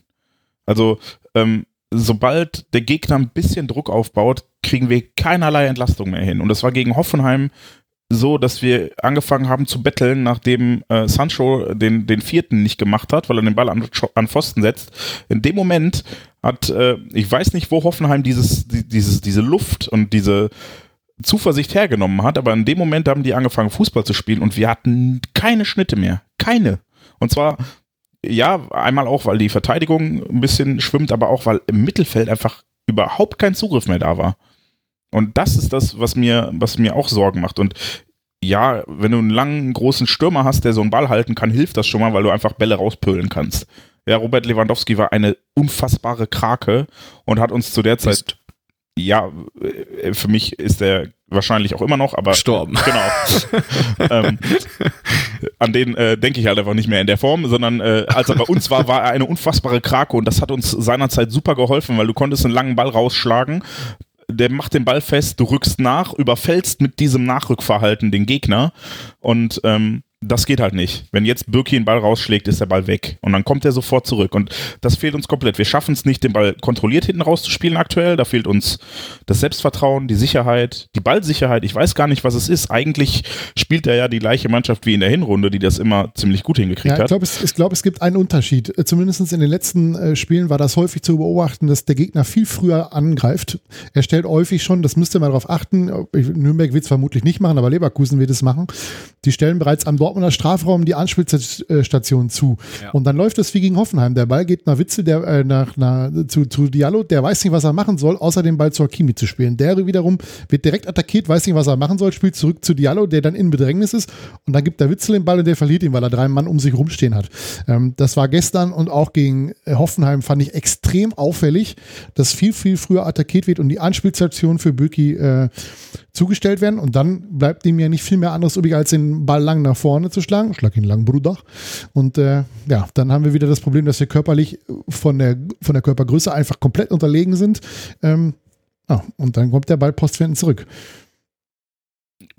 [SPEAKER 4] Also, ähm, sobald der Gegner ein bisschen Druck aufbaut, kriegen wir keinerlei Entlastung mehr hin. Und das war gegen Hoffenheim so, dass wir angefangen haben zu betteln, nachdem äh, Sancho den, den vierten nicht gemacht hat, weil er den Ball an, an Pfosten setzt. In dem Moment hat, äh, ich weiß nicht, wo Hoffenheim dieses, dieses, diese Luft und diese Zuversicht hergenommen hat, aber in dem Moment haben die angefangen, Fußball zu spielen und wir hatten keine Schnitte mehr. Keine. Und zwar, ja, einmal auch, weil die Verteidigung ein bisschen schwimmt, aber auch, weil im Mittelfeld einfach überhaupt kein Zugriff mehr da war. Und das ist das, was mir, was mir auch Sorgen macht. Und ja, wenn du einen langen, großen Stürmer hast, der so einen Ball halten kann, hilft das schon mal, weil du einfach Bälle rauspölen kannst. Ja, Robert Lewandowski war eine unfassbare Krake und hat uns zu der Zeit, ist. Ja, äh, für mich ist er wahrscheinlich auch immer noch, aber
[SPEAKER 2] gestorben.
[SPEAKER 4] Genau. ähm, an den äh, denke ich halt einfach nicht mehr in der Form, sondern äh, als er bei uns war, war er eine unfassbare Krake und das hat uns seinerzeit super geholfen, weil du konntest einen langen Ball rausschlagen, der macht den Ball fest, du rückst nach, überfällst mit diesem Nachrückverhalten den Gegner und ähm, das geht halt nicht. Wenn jetzt Birki den Ball rausschlägt, ist der Ball weg. Und dann kommt er sofort zurück. Und das fehlt uns komplett. Wir schaffen es nicht, den Ball kontrolliert hinten rauszuspielen aktuell. Da fehlt uns das Selbstvertrauen, die Sicherheit, die Ballsicherheit. Ich weiß gar nicht, was es ist. Eigentlich spielt er ja die gleiche Mannschaft wie in der Hinrunde, die das immer ziemlich gut hingekriegt ja,
[SPEAKER 3] ich glaub, hat. Ich glaube, es gibt einen Unterschied. Äh, Zumindest in den letzten äh, Spielen war das häufig zu beobachten, dass der Gegner viel früher angreift. Er stellt häufig schon, das müsst ihr mal darauf achten, Nürnberg wird es vermutlich nicht machen, aber Leverkusen wird es machen. Die stellen bereits am Dortmunder Strafraum die Anspielstation zu. Ja. Und dann läuft es wie gegen Hoffenheim. Der Ball geht nach Witzel, der, äh, nach, nach, zu, zu Diallo, der weiß nicht, was er machen soll, außer den Ball zu Hakimi zu spielen. Der wiederum wird direkt attackiert, weiß nicht, was er machen soll, spielt zurück zu Diallo, der dann in Bedrängnis ist. Und dann gibt der Witzel den Ball und der verliert ihn, weil er drei Mann um sich rumstehen hat. Ähm, das war gestern und auch gegen äh, Hoffenheim fand ich extrem auffällig, dass viel, viel früher attackiert wird und die Anspielstation für Böki äh, zugestellt werden. Und dann bleibt ihm ja nicht viel mehr anderes übrig, als den Ball lang nach vorne zu schlagen. Schlag ihn lang, Bruder. Und äh, ja, dann haben wir wieder das Problem, dass wir körperlich von der, von der Körpergröße einfach komplett unterlegen sind. Ähm, ah, und dann kommt der Ball postwendend zurück.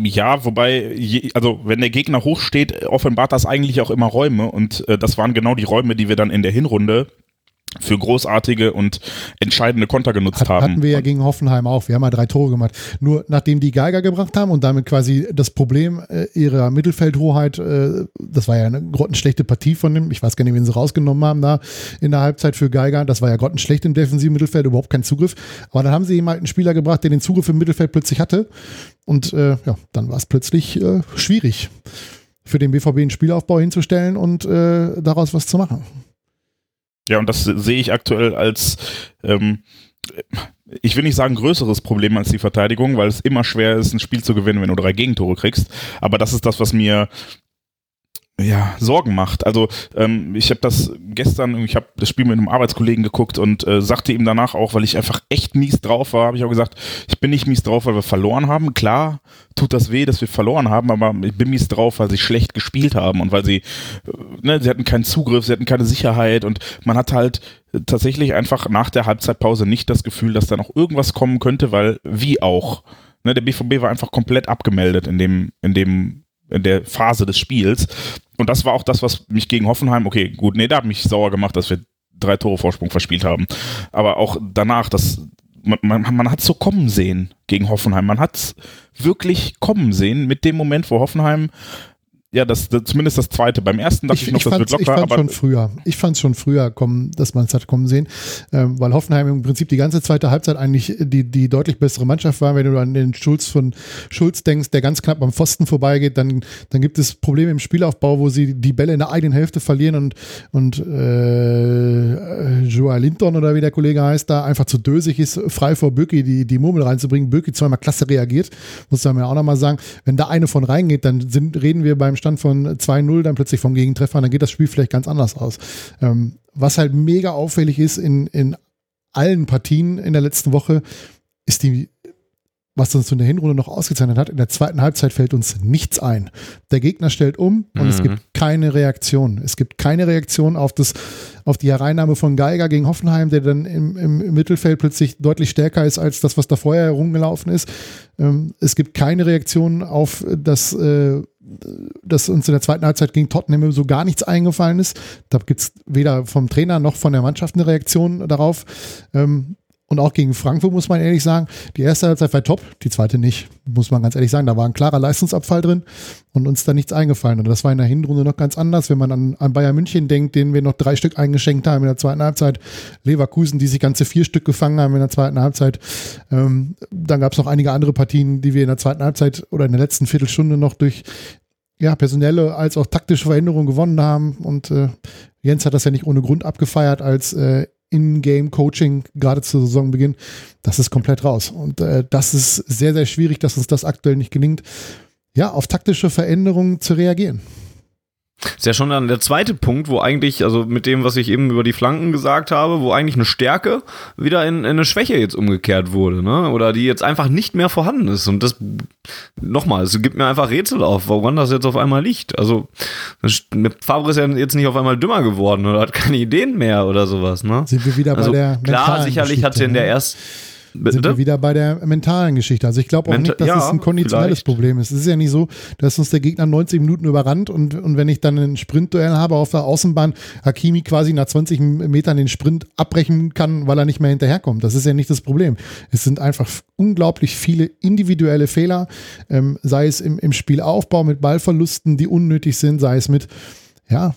[SPEAKER 4] Ja, wobei, also wenn der Gegner hoch steht, offenbart das eigentlich auch immer Räume und äh, das waren genau die Räume, die wir dann in der Hinrunde für großartige und entscheidende Konter genutzt Hat, haben.
[SPEAKER 3] Hatten wir ja gegen Hoffenheim auch. Wir haben ja drei Tore gemacht. Nur nachdem die Geiger gebracht haben und damit quasi das Problem äh, ihrer Mittelfeldhoheit, äh, das war ja eine grottenschlechte Partie von dem, ich weiß gar nicht, wen sie rausgenommen haben da in der Halbzeit für Geiger. Das war ja grottenschlecht im defensiven Mittelfeld, überhaupt kein Zugriff. Aber dann haben sie eben halt einen Spieler gebracht, der den Zugriff im Mittelfeld plötzlich hatte. Und äh, ja, dann war es plötzlich äh, schwierig für den BVB einen Spielaufbau hinzustellen und äh, daraus was zu machen.
[SPEAKER 4] Ja, und das sehe ich aktuell als, ähm, ich will nicht sagen größeres Problem als die Verteidigung, weil es immer schwer ist, ein Spiel zu gewinnen, wenn du drei Gegentore kriegst. Aber das ist das, was mir ja, Sorgen macht. Also ähm, ich habe das gestern, ich habe das Spiel mit einem Arbeitskollegen geguckt und äh, sagte ihm danach auch, weil ich einfach echt mies drauf war, habe ich auch gesagt, ich bin nicht mies drauf, weil wir verloren haben. Klar tut das weh, dass wir verloren haben, aber ich bin mies drauf, weil sie schlecht gespielt haben und weil sie, äh, ne, sie hatten keinen Zugriff, sie hatten keine Sicherheit und man hat halt tatsächlich einfach nach der Halbzeitpause nicht das Gefühl, dass da noch irgendwas kommen könnte, weil wie auch. Ne, der BVB war einfach komplett abgemeldet in dem, in dem in der Phase des Spiels. Und das war auch das, was mich gegen Hoffenheim, okay, gut, nee, da hat mich sauer gemacht, dass wir drei Tore Vorsprung verspielt haben. Aber auch danach, das, man, man, man hat es so kommen sehen gegen Hoffenheim. Man hat es wirklich kommen sehen mit dem Moment, wo Hoffenheim ja, das, das, zumindest das zweite. Beim ersten dachte ich, ich noch, ich das wird locker.
[SPEAKER 3] Ich fand schon früher. Ich fand es schon früher kommen, dass man es hat kommen sehen, ähm, weil Hoffenheim im Prinzip die ganze zweite Halbzeit eigentlich die, die deutlich bessere Mannschaft war. Wenn du an den Schulz von Schulz denkst, der ganz knapp am Pfosten vorbeigeht, dann, dann gibt es Probleme im Spielaufbau, wo sie die Bälle in der eigenen Hälfte verlieren und, und äh, Joa Linton oder wie der Kollege heißt, da einfach zu dösig ist, frei vor Böcki die, die Murmel reinzubringen. Böcki zweimal klasse reagiert, muss man ja auch nochmal sagen. Wenn da eine von reingeht, dann sind, reden wir beim Stand von 2-0 dann plötzlich vom Gegentreffer, dann geht das Spiel vielleicht ganz anders aus. Ähm, was halt mega auffällig ist in, in allen Partien in der letzten Woche, ist die was uns in der Hinrunde noch ausgezeichnet hat, in der zweiten Halbzeit fällt uns nichts ein. Der Gegner stellt um und mhm. es gibt keine Reaktion. Es gibt keine Reaktion auf, das, auf die Hereinnahme von Geiger gegen Hoffenheim, der dann im, im Mittelfeld plötzlich deutlich stärker ist als das, was da vorher herumgelaufen ist. Ähm, es gibt keine Reaktion auf das, äh, dass uns in der zweiten Halbzeit gegen Tottenham so gar nichts eingefallen ist. Da gibt es weder vom Trainer noch von der Mannschaft eine Reaktion darauf. Ähm, und auch gegen Frankfurt muss man ehrlich sagen, die erste Halbzeit war top, die zweite nicht, muss man ganz ehrlich sagen. Da war ein klarer Leistungsabfall drin und uns da nichts eingefallen. Und das war in der Hinrunde noch ganz anders, wenn man an, an Bayern München denkt, denen wir noch drei Stück eingeschenkt haben in der zweiten Halbzeit. Leverkusen, die sich ganze vier Stück gefangen haben in der zweiten Halbzeit. Ähm, dann gab es noch einige andere Partien, die wir in der zweiten Halbzeit oder in der letzten Viertelstunde noch durch ja, personelle als auch taktische Veränderungen gewonnen haben. Und äh, Jens hat das ja nicht ohne Grund abgefeiert als äh, in-Game-Coaching, gerade zu Saisonbeginn, das ist komplett raus. Und äh, das ist sehr, sehr schwierig, dass uns das aktuell nicht gelingt, ja, auf taktische Veränderungen zu reagieren.
[SPEAKER 2] Ist ja schon dann der zweite Punkt, wo eigentlich, also mit dem, was ich eben über die Flanken gesagt habe, wo eigentlich eine Stärke wieder in, in eine Schwäche jetzt umgekehrt wurde, ne? Oder die jetzt einfach nicht mehr vorhanden ist. Und das, nochmal, es gibt mir einfach Rätsel auf, woran das jetzt auf einmal liegt. Also, Favre ist ja jetzt nicht auf einmal dümmer geworden oder hat keine Ideen mehr oder sowas, ne?
[SPEAKER 3] Sind wir wieder
[SPEAKER 2] also,
[SPEAKER 3] bei der
[SPEAKER 2] Klar, sicherlich hat sie in der ne? ersten
[SPEAKER 3] Bitte? sind wir wieder bei der mentalen Geschichte. Also ich glaube auch Menta nicht, dass ja, es ein konditionelles vielleicht. Problem ist. Es ist ja nicht so, dass uns der Gegner 90 Minuten überrannt und, und wenn ich dann ein Sprintduell habe auf der Außenbahn, Hakimi quasi nach 20 Metern den Sprint abbrechen kann, weil er nicht mehr hinterherkommt. Das ist ja nicht das Problem. Es sind einfach unglaublich viele individuelle Fehler, ähm, sei es im, im Spielaufbau mit Ballverlusten, die unnötig sind, sei es mit ja,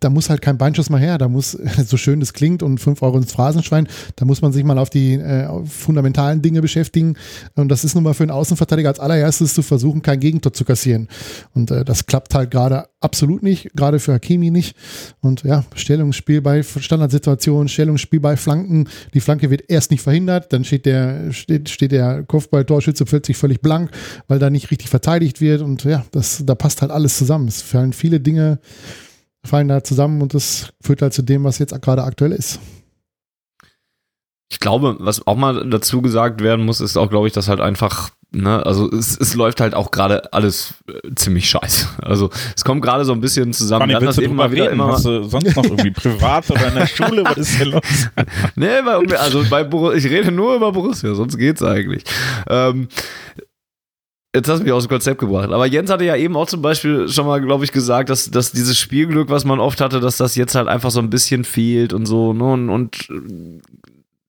[SPEAKER 3] da muss halt kein Beinschuss mal her. Da muss, so schön das klingt und 5 Euro ins Phrasenschwein, da muss man sich mal auf die äh, fundamentalen Dinge beschäftigen. Und das ist nun mal für einen Außenverteidiger als allererstes zu versuchen, kein Gegentor zu kassieren. Und äh, das klappt halt gerade absolut nicht, gerade für Hakimi nicht. Und ja, Stellungsspiel bei Standardsituationen, Stellungsspiel bei Flanken. Die Flanke wird erst nicht verhindert, dann steht der, steht, steht der Kopfballtorschütze plötzlich völlig blank, weil da nicht richtig verteidigt wird. Und ja, das, da passt halt alles zusammen. Es fallen viele Dinge fallen da zusammen und das führt halt zu dem, was jetzt gerade aktuell ist.
[SPEAKER 2] Ich glaube, was auch mal dazu gesagt werden muss, ist auch, glaube ich, dass halt einfach, ne, also es, es läuft halt auch gerade alles äh, ziemlich scheiße. Also es kommt gerade so ein bisschen zusammen.
[SPEAKER 4] Fanny, das eben mal wieder immer. Hast du sonst noch irgendwie privat oder in der Schule? Was ist denn los?
[SPEAKER 2] nee, bei, also bei Borussia, ich rede nur über Borussia, sonst geht's eigentlich. Ähm, Jetzt hast du mich aus dem Konzept gebracht. Aber Jens hatte ja eben auch zum Beispiel schon mal, glaube ich, gesagt, dass, dass dieses Spielglück, was man oft hatte, dass das jetzt halt einfach so ein bisschen fehlt und so. Ne? Und, und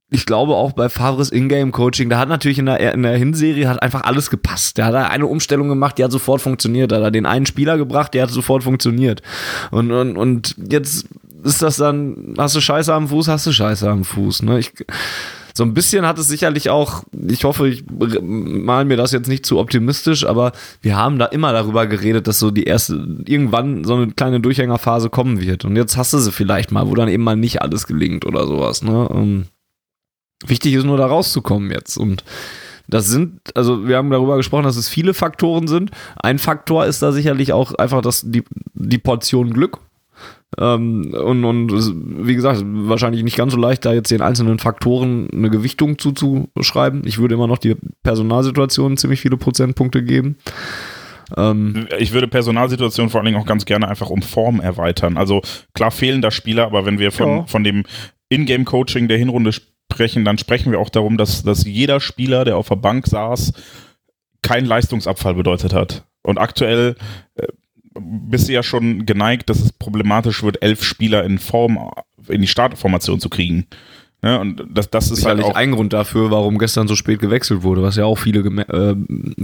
[SPEAKER 2] ich glaube auch bei Favres Ingame-Coaching, da hat natürlich in der, in der Hinserie hat einfach alles gepasst. Der hat eine Umstellung gemacht, die hat sofort funktioniert. Da hat er den einen Spieler gebracht, der hat sofort funktioniert. Und, und, und jetzt ist das dann, hast du Scheiße am Fuß, hast du Scheiße am Fuß. Ne? Ich, so ein bisschen hat es sicherlich auch, ich hoffe, ich mal mir das jetzt nicht zu optimistisch, aber wir haben da immer darüber geredet, dass so die erste, irgendwann so eine kleine Durchhängerphase kommen wird. Und jetzt hast du sie vielleicht mal, wo dann eben mal nicht alles gelingt oder sowas. Ne? Um, ähm, wichtig ist nur da rauszukommen jetzt. Und das sind, also wir haben darüber gesprochen, dass es viele Faktoren sind. Ein Faktor ist da sicherlich auch einfach das, die, die Portion Glück. Ähm, und, und wie gesagt, wahrscheinlich nicht ganz so leicht, da jetzt den einzelnen Faktoren eine Gewichtung zuzuschreiben. Ich würde immer noch die Personalsituation ziemlich viele Prozentpunkte geben.
[SPEAKER 4] Ähm, ich würde Personalsituation vor allen Dingen auch ganz gerne einfach um Form erweitern. Also klar fehlen da Spieler, aber wenn wir von, ja. von dem Ingame-Coaching der Hinrunde sprechen, dann sprechen wir auch darum, dass, dass jeder Spieler, der auf der Bank saß, keinen Leistungsabfall bedeutet hat. Und aktuell äh, bist du ja schon geneigt, dass es problematisch wird, elf Spieler in Form in die Startformation zu kriegen. Ja, und das, das ist
[SPEAKER 2] halt auch ein Grund dafür, warum gestern so spät gewechselt wurde, was ja auch viele äh,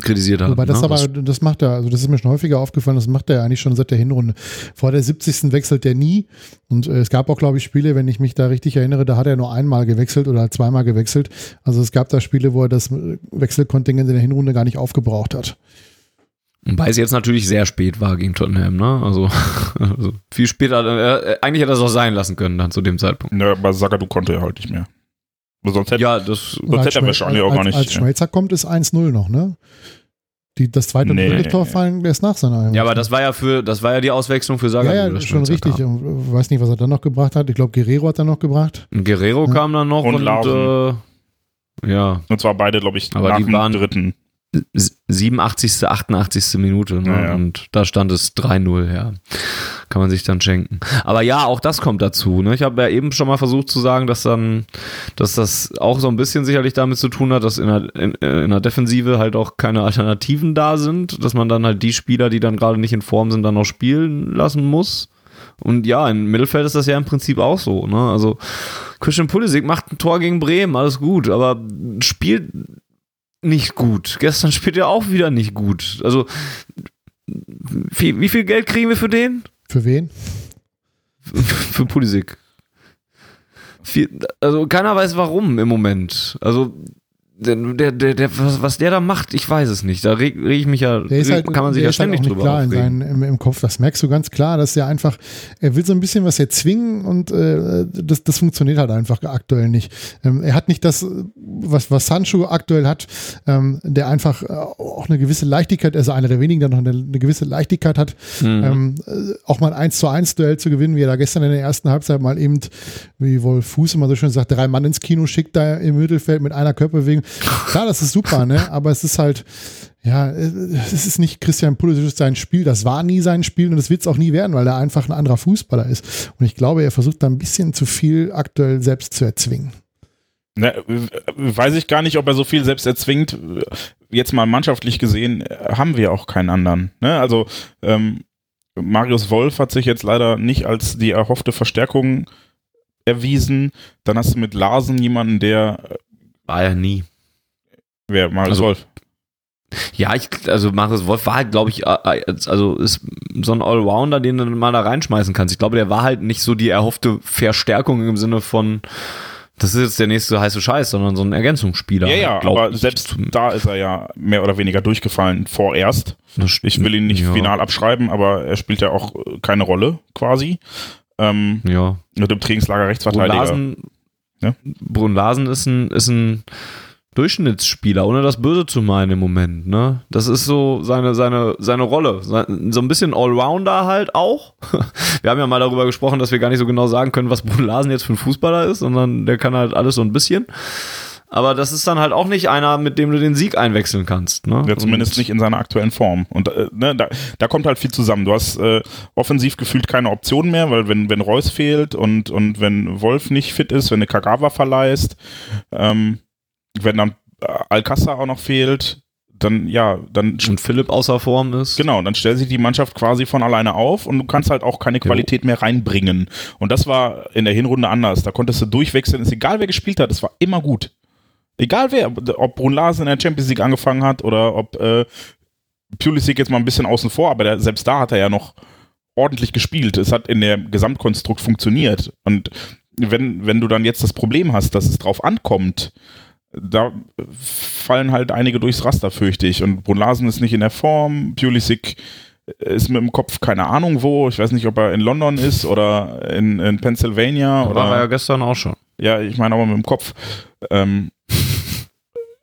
[SPEAKER 2] kritisiert haben.
[SPEAKER 3] Wobei das ne? aber, das macht er, also das ist mir schon häufiger aufgefallen, das macht er eigentlich schon seit der Hinrunde. Vor der 70. wechselt er nie. Und äh, es gab auch, glaube ich, Spiele, wenn ich mich da richtig erinnere, da hat er nur einmal gewechselt oder zweimal gewechselt. Also es gab da Spiele, wo er das Wechselkontingent in der Hinrunde gar nicht aufgebraucht hat.
[SPEAKER 2] Wobei es jetzt natürlich sehr spät war gegen Tottenham, ne? Also, also viel später, äh, eigentlich hätte er es auch sein lassen können dann zu dem Zeitpunkt.
[SPEAKER 4] Ja, aber Sagadu konnte er halt nicht mehr.
[SPEAKER 2] sonst hätte, ja, das,
[SPEAKER 3] sonst hätte er wahrscheinlich auch gar nicht. Als Schweizer kommt, ist 1-0 noch, ne? Die, das zweite und nee. dritte Tor fallen erst nach seiner
[SPEAKER 2] Ja, aber das war ja für, das war ja die Auswechslung für Sagadu.
[SPEAKER 3] Ja, ja, schon richtig. Ich weiß nicht, was er dann noch gebracht hat. Ich glaube, Guerrero hat er noch gebracht.
[SPEAKER 2] Und Guerrero ja. kam dann noch
[SPEAKER 4] und, und
[SPEAKER 2] äh, ja.
[SPEAKER 4] Und zwar beide, glaube ich,
[SPEAKER 2] aber nach die waren, dritten. 87., 88. Minute. Ne?
[SPEAKER 4] Ja, ja.
[SPEAKER 2] Und da stand es 3-0, ja. Kann man sich dann schenken. Aber ja, auch das kommt dazu. Ne? Ich habe ja eben schon mal versucht zu sagen, dass dann, dass das auch so ein bisschen sicherlich damit zu tun hat, dass in der, in, in der Defensive halt auch keine Alternativen da sind, dass man dann halt die Spieler, die dann gerade nicht in Form sind, dann noch spielen lassen muss. Und ja, im Mittelfeld ist das ja im Prinzip auch so. Ne? Also Christian Pulisic macht ein Tor gegen Bremen, alles gut, aber spielt nicht gut. Gestern spielt er auch wieder nicht gut. Also wie, wie viel Geld kriegen wir für den?
[SPEAKER 3] Für wen?
[SPEAKER 2] für Pulisic. Viel, also keiner weiß warum im Moment. Also der, der, der, der, was, was der da macht, ich weiß es nicht. Da reg, reg ich mich ja,
[SPEAKER 3] halt,
[SPEAKER 2] kann man sich ja
[SPEAKER 3] halt
[SPEAKER 2] ständig
[SPEAKER 3] nicht
[SPEAKER 2] drüber
[SPEAKER 3] klar
[SPEAKER 2] aufregen.
[SPEAKER 3] seinen, im, im Kopf. Das merkst du ganz klar, dass er einfach, er will so ein bisschen was erzwingen und äh, das, das funktioniert halt einfach aktuell nicht. Ähm, er hat nicht das, was, was Sancho aktuell hat, ähm, der einfach äh, auch eine gewisse Leichtigkeit, also einer der wenigen, der noch eine, eine gewisse Leichtigkeit hat,
[SPEAKER 2] Mhm.
[SPEAKER 3] ähm, äh, auch mal ein 1 zu 1 Duell zu gewinnen, wie er da gestern in der ersten Halbzeit mal eben, wie Wolf Fuß immer so schön sagt, drei Mann ins Kino schickt da im Mittelfeld mit einer Körperbewegung. Klar, das ist super, ne? Aber es ist halt, ja, es ist nicht Christian Pulisic sein Spiel, das war nie sein Spiel und es wird es auch nie werden, weil er einfach ein anderer Fußballer ist. Und ich glaube, er versucht da ein bisschen zu viel aktuell selbst zu erzwingen.
[SPEAKER 4] Ne, weiß ich gar nicht, ob er so viel selbst erzwingt. Jetzt mal mannschaftlich gesehen, haben wir auch keinen anderen. Ne? Also ähm, Marius Wolf hat sich jetzt leider nicht als die erhoffte Verstärkung erwiesen. Dann hast du mit Larsen jemanden, der
[SPEAKER 2] War ja nie.
[SPEAKER 4] Wer Marius
[SPEAKER 2] Also-
[SPEAKER 4] Wolf.
[SPEAKER 2] Ja, ich, also Marius Wolf war halt, glaube ich, äh, also ist so ein Allrounder, den du mal da reinschmeißen kannst. Ich glaube, der war halt nicht so die erhoffte Verstärkung im Sinne von, das ist jetzt der nächste heiße Scheiß, sondern so ein Ergänzungsspieler.
[SPEAKER 4] Ja, ja, aber
[SPEAKER 2] ich.
[SPEAKER 4] selbst da ist er ja mehr oder weniger durchgefallen vorerst. Ich will ihn nicht
[SPEAKER 2] ja,
[SPEAKER 4] final abschreiben, aber er spielt ja auch äh, keine Rolle quasi. Ähm,
[SPEAKER 2] Ja.
[SPEAKER 4] mit dem Trainingslager
[SPEAKER 2] Brun
[SPEAKER 4] Rechtsverteidiger.
[SPEAKER 2] Larsen,
[SPEAKER 4] Ja?
[SPEAKER 2] Brun Larsen ist ein, ist ein Durchschnittsspieler, ohne das Böse zu meinen im Moment, ne? Das ist so seine, seine, seine Rolle. So ein bisschen Allrounder halt auch. Wir haben ja mal darüber gesprochen, dass wir gar nicht so genau sagen können, was Brun Larsen jetzt für ein Fußballer ist, sondern der kann halt alles so ein bisschen. Aber das ist dann halt auch nicht einer, mit dem du den Sieg einwechseln kannst. Ne?
[SPEAKER 4] Ja, zumindest
[SPEAKER 2] Und-
[SPEAKER 4] nicht in seiner aktuellen Form. Und äh, ne, da, da kommt halt viel zusammen. Du hast äh, offensiv gefühlt keine Optionen mehr, weil wenn, wenn Reus fehlt und, und wenn Wolf nicht fit ist, wenn du Kagawa verleihst, ähm, wenn dann äh, Alcázar auch noch fehlt, dann ja, dann
[SPEAKER 2] Und Philipp außer Form ist.
[SPEAKER 4] Genau, dann stellt sich die Mannschaft quasi von alleine auf und du kannst halt auch keine Qualität mehr reinbringen. Und das war in der Hinrunde anders. Da konntest du durchwechseln. Ist egal, wer gespielt hat, es war immer gut. Egal wer, ob Brun Larsen in der Champions League angefangen hat oder ob äh, Pulisic jetzt mal ein bisschen außen vor, aber der, selbst da hat er ja noch ordentlich gespielt. Es hat in der Gesamtkonstrukt funktioniert. Und wenn, wenn du dann jetzt das Problem hast, dass es drauf ankommt, da fallen halt einige durchs Raster, fürchte ich. Und Brun Larsen ist nicht in der Form, Pulisic ist mit dem Kopf keine Ahnung wo. Ich weiß nicht, ob er in London ist oder in, in Pennsylvania
[SPEAKER 2] Da
[SPEAKER 4] oder.
[SPEAKER 2] war er ja gestern auch schon.
[SPEAKER 4] Ja, ich meine aber mit dem Kopf. Ähm,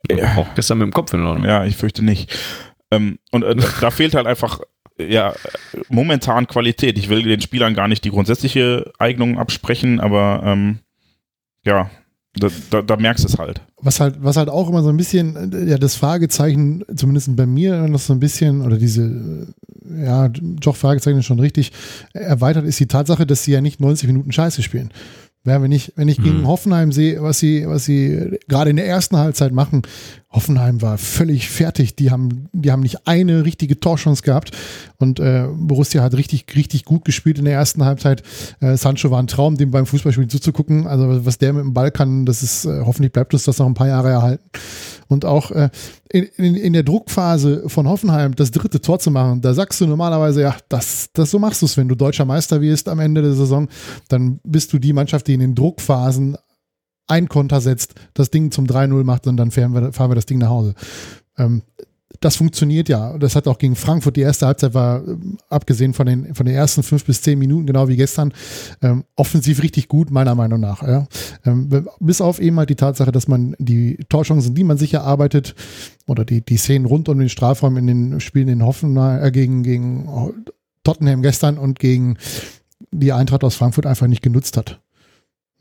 [SPEAKER 4] ja,
[SPEAKER 2] Auch gestern mit dem Kopf in Ordnung.
[SPEAKER 4] ja, ich fürchte nicht. Ähm, und äh, da, da fehlt halt einfach ja momentan Qualität. Ich will den Spielern gar nicht die grundsätzliche Eignung absprechen, aber ähm, ja, da, da, da merkst du es halt.
[SPEAKER 3] Was halt, was halt auch immer so ein bisschen, äh, ja, das Fragezeichen, zumindest bei mir, noch so ein bisschen, oder diese, äh, ja, doch Fragezeichen ist schon richtig, erweitert ist die Tatsache, dass sie ja nicht 90 Minuten Scheiße spielen. Ja, wenn ich, wenn ich gegen
[SPEAKER 2] Hm.
[SPEAKER 3] Hoffenheim sehe, was sie, was sie gerade in der ersten Halbzeit machen, Hoffenheim war völlig fertig. Die haben, die haben nicht eine richtige Torchance gehabt. Und äh, Borussia hat richtig, richtig gut gespielt in der ersten Halbzeit. Äh, Sancho war ein Traum, dem beim Fußballspielen zuzugucken. Also was der mit dem Ball kann, das ist, äh, hoffentlich bleibt uns das noch ein paar Jahre erhalten. Und auch äh, in, in, in der Druckphase von Hoffenheim das dritte Tor zu machen, da sagst du normalerweise, ja, das, das so machst du es, wenn du deutscher Meister wirst am Ende der Saison, dann bist du die Mannschaft, die in den Druckphasen ein Konter setzt, das Ding zum 3-0 macht und dann fahren wir, fahren wir das Ding nach Hause. Ähm, das funktioniert ja. Das hat auch gegen Frankfurt, die erste Halbzeit war, ähm, abgesehen von den, von den ersten fünf bis zehn Minuten, genau wie gestern, ähm, offensiv richtig gut, meiner Meinung nach. Ja. Ähm, bis auf eben halt die Tatsache, dass man die Torchancen, die man sich erarbeitet, oder die, die Szenen rund um den Strafraum in den Spielen in Hoffenheim, äh, gegen, gegen Tottenham gestern und gegen die Eintracht aus Frankfurt einfach nicht genutzt hat.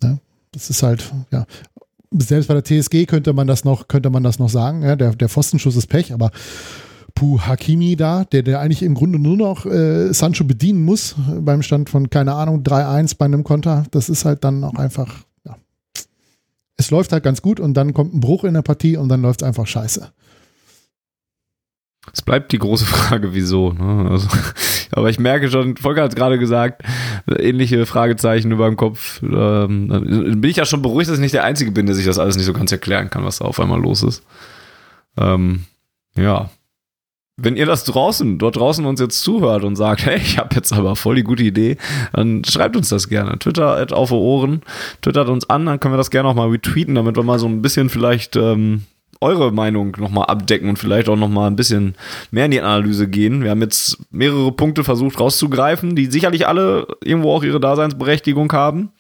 [SPEAKER 3] Ja. Das ist halt, ja. selbst bei der TSG könnte man das noch, könnte man das noch sagen. Ja, der, der Pfostenschuss ist Pech, aber Puh, Hakimi da, der, der eigentlich im Grunde nur noch äh, Sancho bedienen muss, beim Stand von, keine Ahnung, 3-1 bei einem Konter. Das ist halt dann auch einfach, ja. Es läuft halt ganz gut und dann kommt ein Bruch in der Partie und dann läuft es einfach scheiße.
[SPEAKER 2] Es bleibt die große Frage, wieso. Ne? Also, aber ich merke schon, Volker hat gerade gesagt, ähnliche Fragezeichen über dem Kopf. Ähm, bin ich ja schon beruhigt, dass ich nicht der Einzige bin, der sich das alles nicht so ganz erklären kann, was da auf einmal los ist. Ähm, ja. Wenn ihr das draußen, dort draußen uns jetzt zuhört und sagt, hey, ich habe jetzt aber voll die gute Idee, dann schreibt uns das gerne. Twitter auf Ohren, twittert uns an, dann können wir das gerne auch mal retweeten, damit wir mal so ein bisschen vielleicht ähm, eure Meinung nochmal abdecken und vielleicht auch nochmal ein bisschen mehr in die Analyse gehen. Wir haben jetzt mehrere Punkte versucht rauszugreifen, die sicherlich alle irgendwo auch ihre Daseinsberechtigung haben.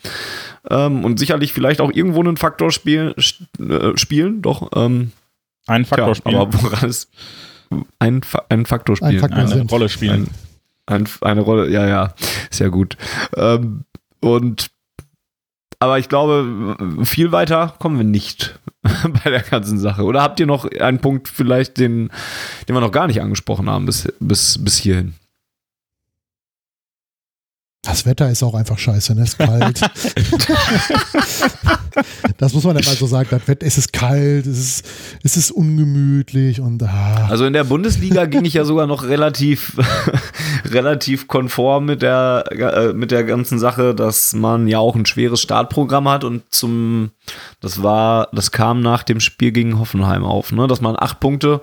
[SPEAKER 2] Ähm, und sicherlich vielleicht auch irgendwo einen Faktor spiel, äh, spielen, doch. Ähm,
[SPEAKER 4] einen Faktor
[SPEAKER 2] tja,
[SPEAKER 4] spielen.
[SPEAKER 2] Aber woran ist ein, ein Faktor spielen?
[SPEAKER 3] Ein Faktor
[SPEAKER 4] Eine
[SPEAKER 3] sind.
[SPEAKER 4] Rolle spielen.
[SPEAKER 2] Ein, eine Rolle, ja, ja, sehr gut. Ähm, und aber ich glaube, viel weiter kommen wir nicht bei der ganzen Sache. Oder habt ihr noch einen Punkt vielleicht, den, den wir noch gar nicht angesprochen haben bis, bis, bis hierhin?
[SPEAKER 3] Das Wetter ist auch einfach scheiße, ne? Es ist kalt. das muss man dann mal so sagen. Das Wetter, es ist kalt, es ist, es ist ungemütlich und ah.
[SPEAKER 2] Also in der Bundesliga ging ich ja sogar noch relativ, relativ konform mit der, äh, mit der ganzen Sache, dass man ja auch ein schweres Startprogramm hat und zum, das war, das kam nach dem Spiel gegen Hoffenheim auf, ne? Dass man acht Punkte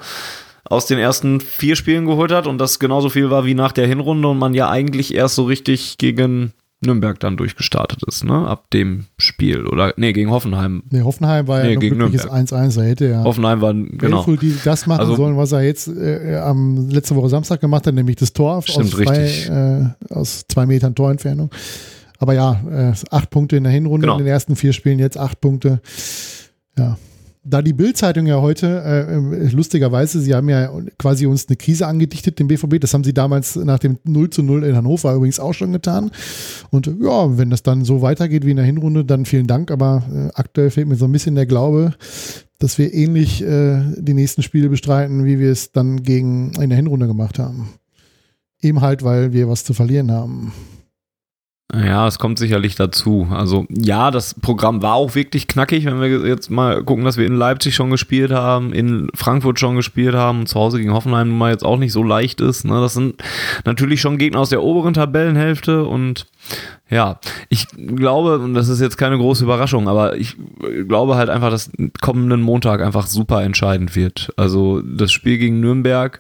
[SPEAKER 2] aus den ersten vier Spielen geholt hat und das genauso viel war wie nach der Hinrunde und man ja eigentlich erst so richtig gegen Nürnberg dann durchgestartet ist, ne? Ab dem Spiel. Oder, nee, gegen Hoffenheim.
[SPEAKER 3] Nee, Hoffenheim war
[SPEAKER 2] Nee,
[SPEAKER 3] ja
[SPEAKER 2] gegen
[SPEAKER 3] glückliches
[SPEAKER 2] Nürnberg.
[SPEAKER 3] 1-1. Da hätte ja
[SPEAKER 2] Hoffenheim war, genau.
[SPEAKER 3] Belful die das machen
[SPEAKER 2] Also-
[SPEAKER 3] sollen, was er jetzt äh, am letzte Woche Samstag gemacht hat, nämlich das Tor
[SPEAKER 2] Stimmt,
[SPEAKER 3] aus, zwei, äh, aus zwei Metern Torentfernung. Aber ja, äh, acht Punkte in der Hinrunde,
[SPEAKER 2] Genau.
[SPEAKER 3] in den ersten vier Spielen jetzt acht Punkte. Ja. Da die Bild-Zeitung ja heute, äh, äh, lustigerweise, sie haben ja quasi uns eine Krise angedichtet, dem BVB. Das haben sie damals nach dem 0 zu 0 in Hannover übrigens auch schon getan. Und äh, ja, wenn das dann so weitergeht wie in der Hinrunde, dann vielen Dank. Aber äh, aktuell fehlt mir so ein bisschen der Glaube, dass wir ähnlich äh, die nächsten Spiele bestreiten, wie wir es dann gegen in der Hinrunde gemacht haben. Eben halt, weil wir was zu verlieren haben.
[SPEAKER 2] Ja, es kommt sicherlich dazu. Also ja, das Programm war auch wirklich knackig, wenn wir jetzt mal gucken, dass wir in Leipzig schon gespielt haben, in Frankfurt schon gespielt haben zu Hause gegen Hoffenheim mal jetzt auch nicht so leicht ist. Ne? Das sind natürlich schon Gegner aus der oberen Tabellenhälfte und ja, ich glaube, und das ist jetzt keine große Überraschung, aber ich glaube halt einfach, dass kommenden Montag einfach super entscheidend wird. Also das Spiel gegen Nürnberg,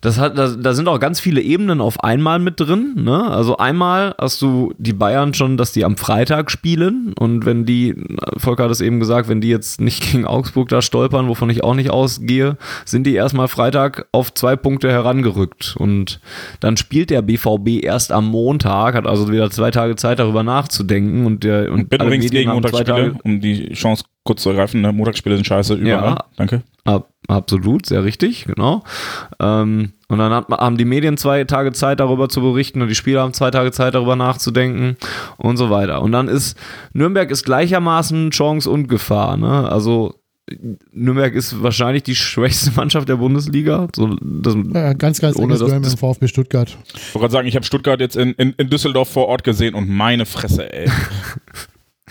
[SPEAKER 2] das hat, da, da sind auch ganz viele Ebenen auf einmal mit drin. Ne? Also einmal hast du die Bayern schon, dass die am Freitag spielen und wenn die, Volker hat es eben gesagt, wenn die jetzt nicht gegen Augsburg da stolpern, wovon ich auch nicht ausgehe, sind die erstmal Freitag auf zwei Punkte herangerückt und dann spielt der BVB erst am Montag, hat also wieder zwei Tage Zeit darüber nachzudenken und der und
[SPEAKER 4] Bin
[SPEAKER 2] alle
[SPEAKER 4] übrigens
[SPEAKER 2] Medien
[SPEAKER 4] gegen Montagsspiele,
[SPEAKER 2] Tage-
[SPEAKER 4] um die Chance kurz zu ergreifen. Ne? Montagsspiele sind scheiße überall.
[SPEAKER 2] Ja.
[SPEAKER 4] Danke.
[SPEAKER 2] Ab, absolut, sehr richtig, genau. Ähm, und dann hat, haben die Medien zwei Tage Zeit, darüber zu berichten und die Spieler haben zwei Tage Zeit, darüber nachzudenken und so weiter. Und dann ist Nürnberg ist gleichermaßen Chance und Gefahr. Ne? Also Nürnberg ist wahrscheinlich die schwächste Mannschaft der Bundesliga. So, das,
[SPEAKER 3] Ja, ganz, ganz
[SPEAKER 2] Ohne
[SPEAKER 3] mit
[SPEAKER 2] das-
[SPEAKER 3] dem VfB Stuttgart.
[SPEAKER 4] Ich wollte gerade sagen, ich habe Stuttgart jetzt in, in, in Düsseldorf vor Ort gesehen und meine Fresse, ey.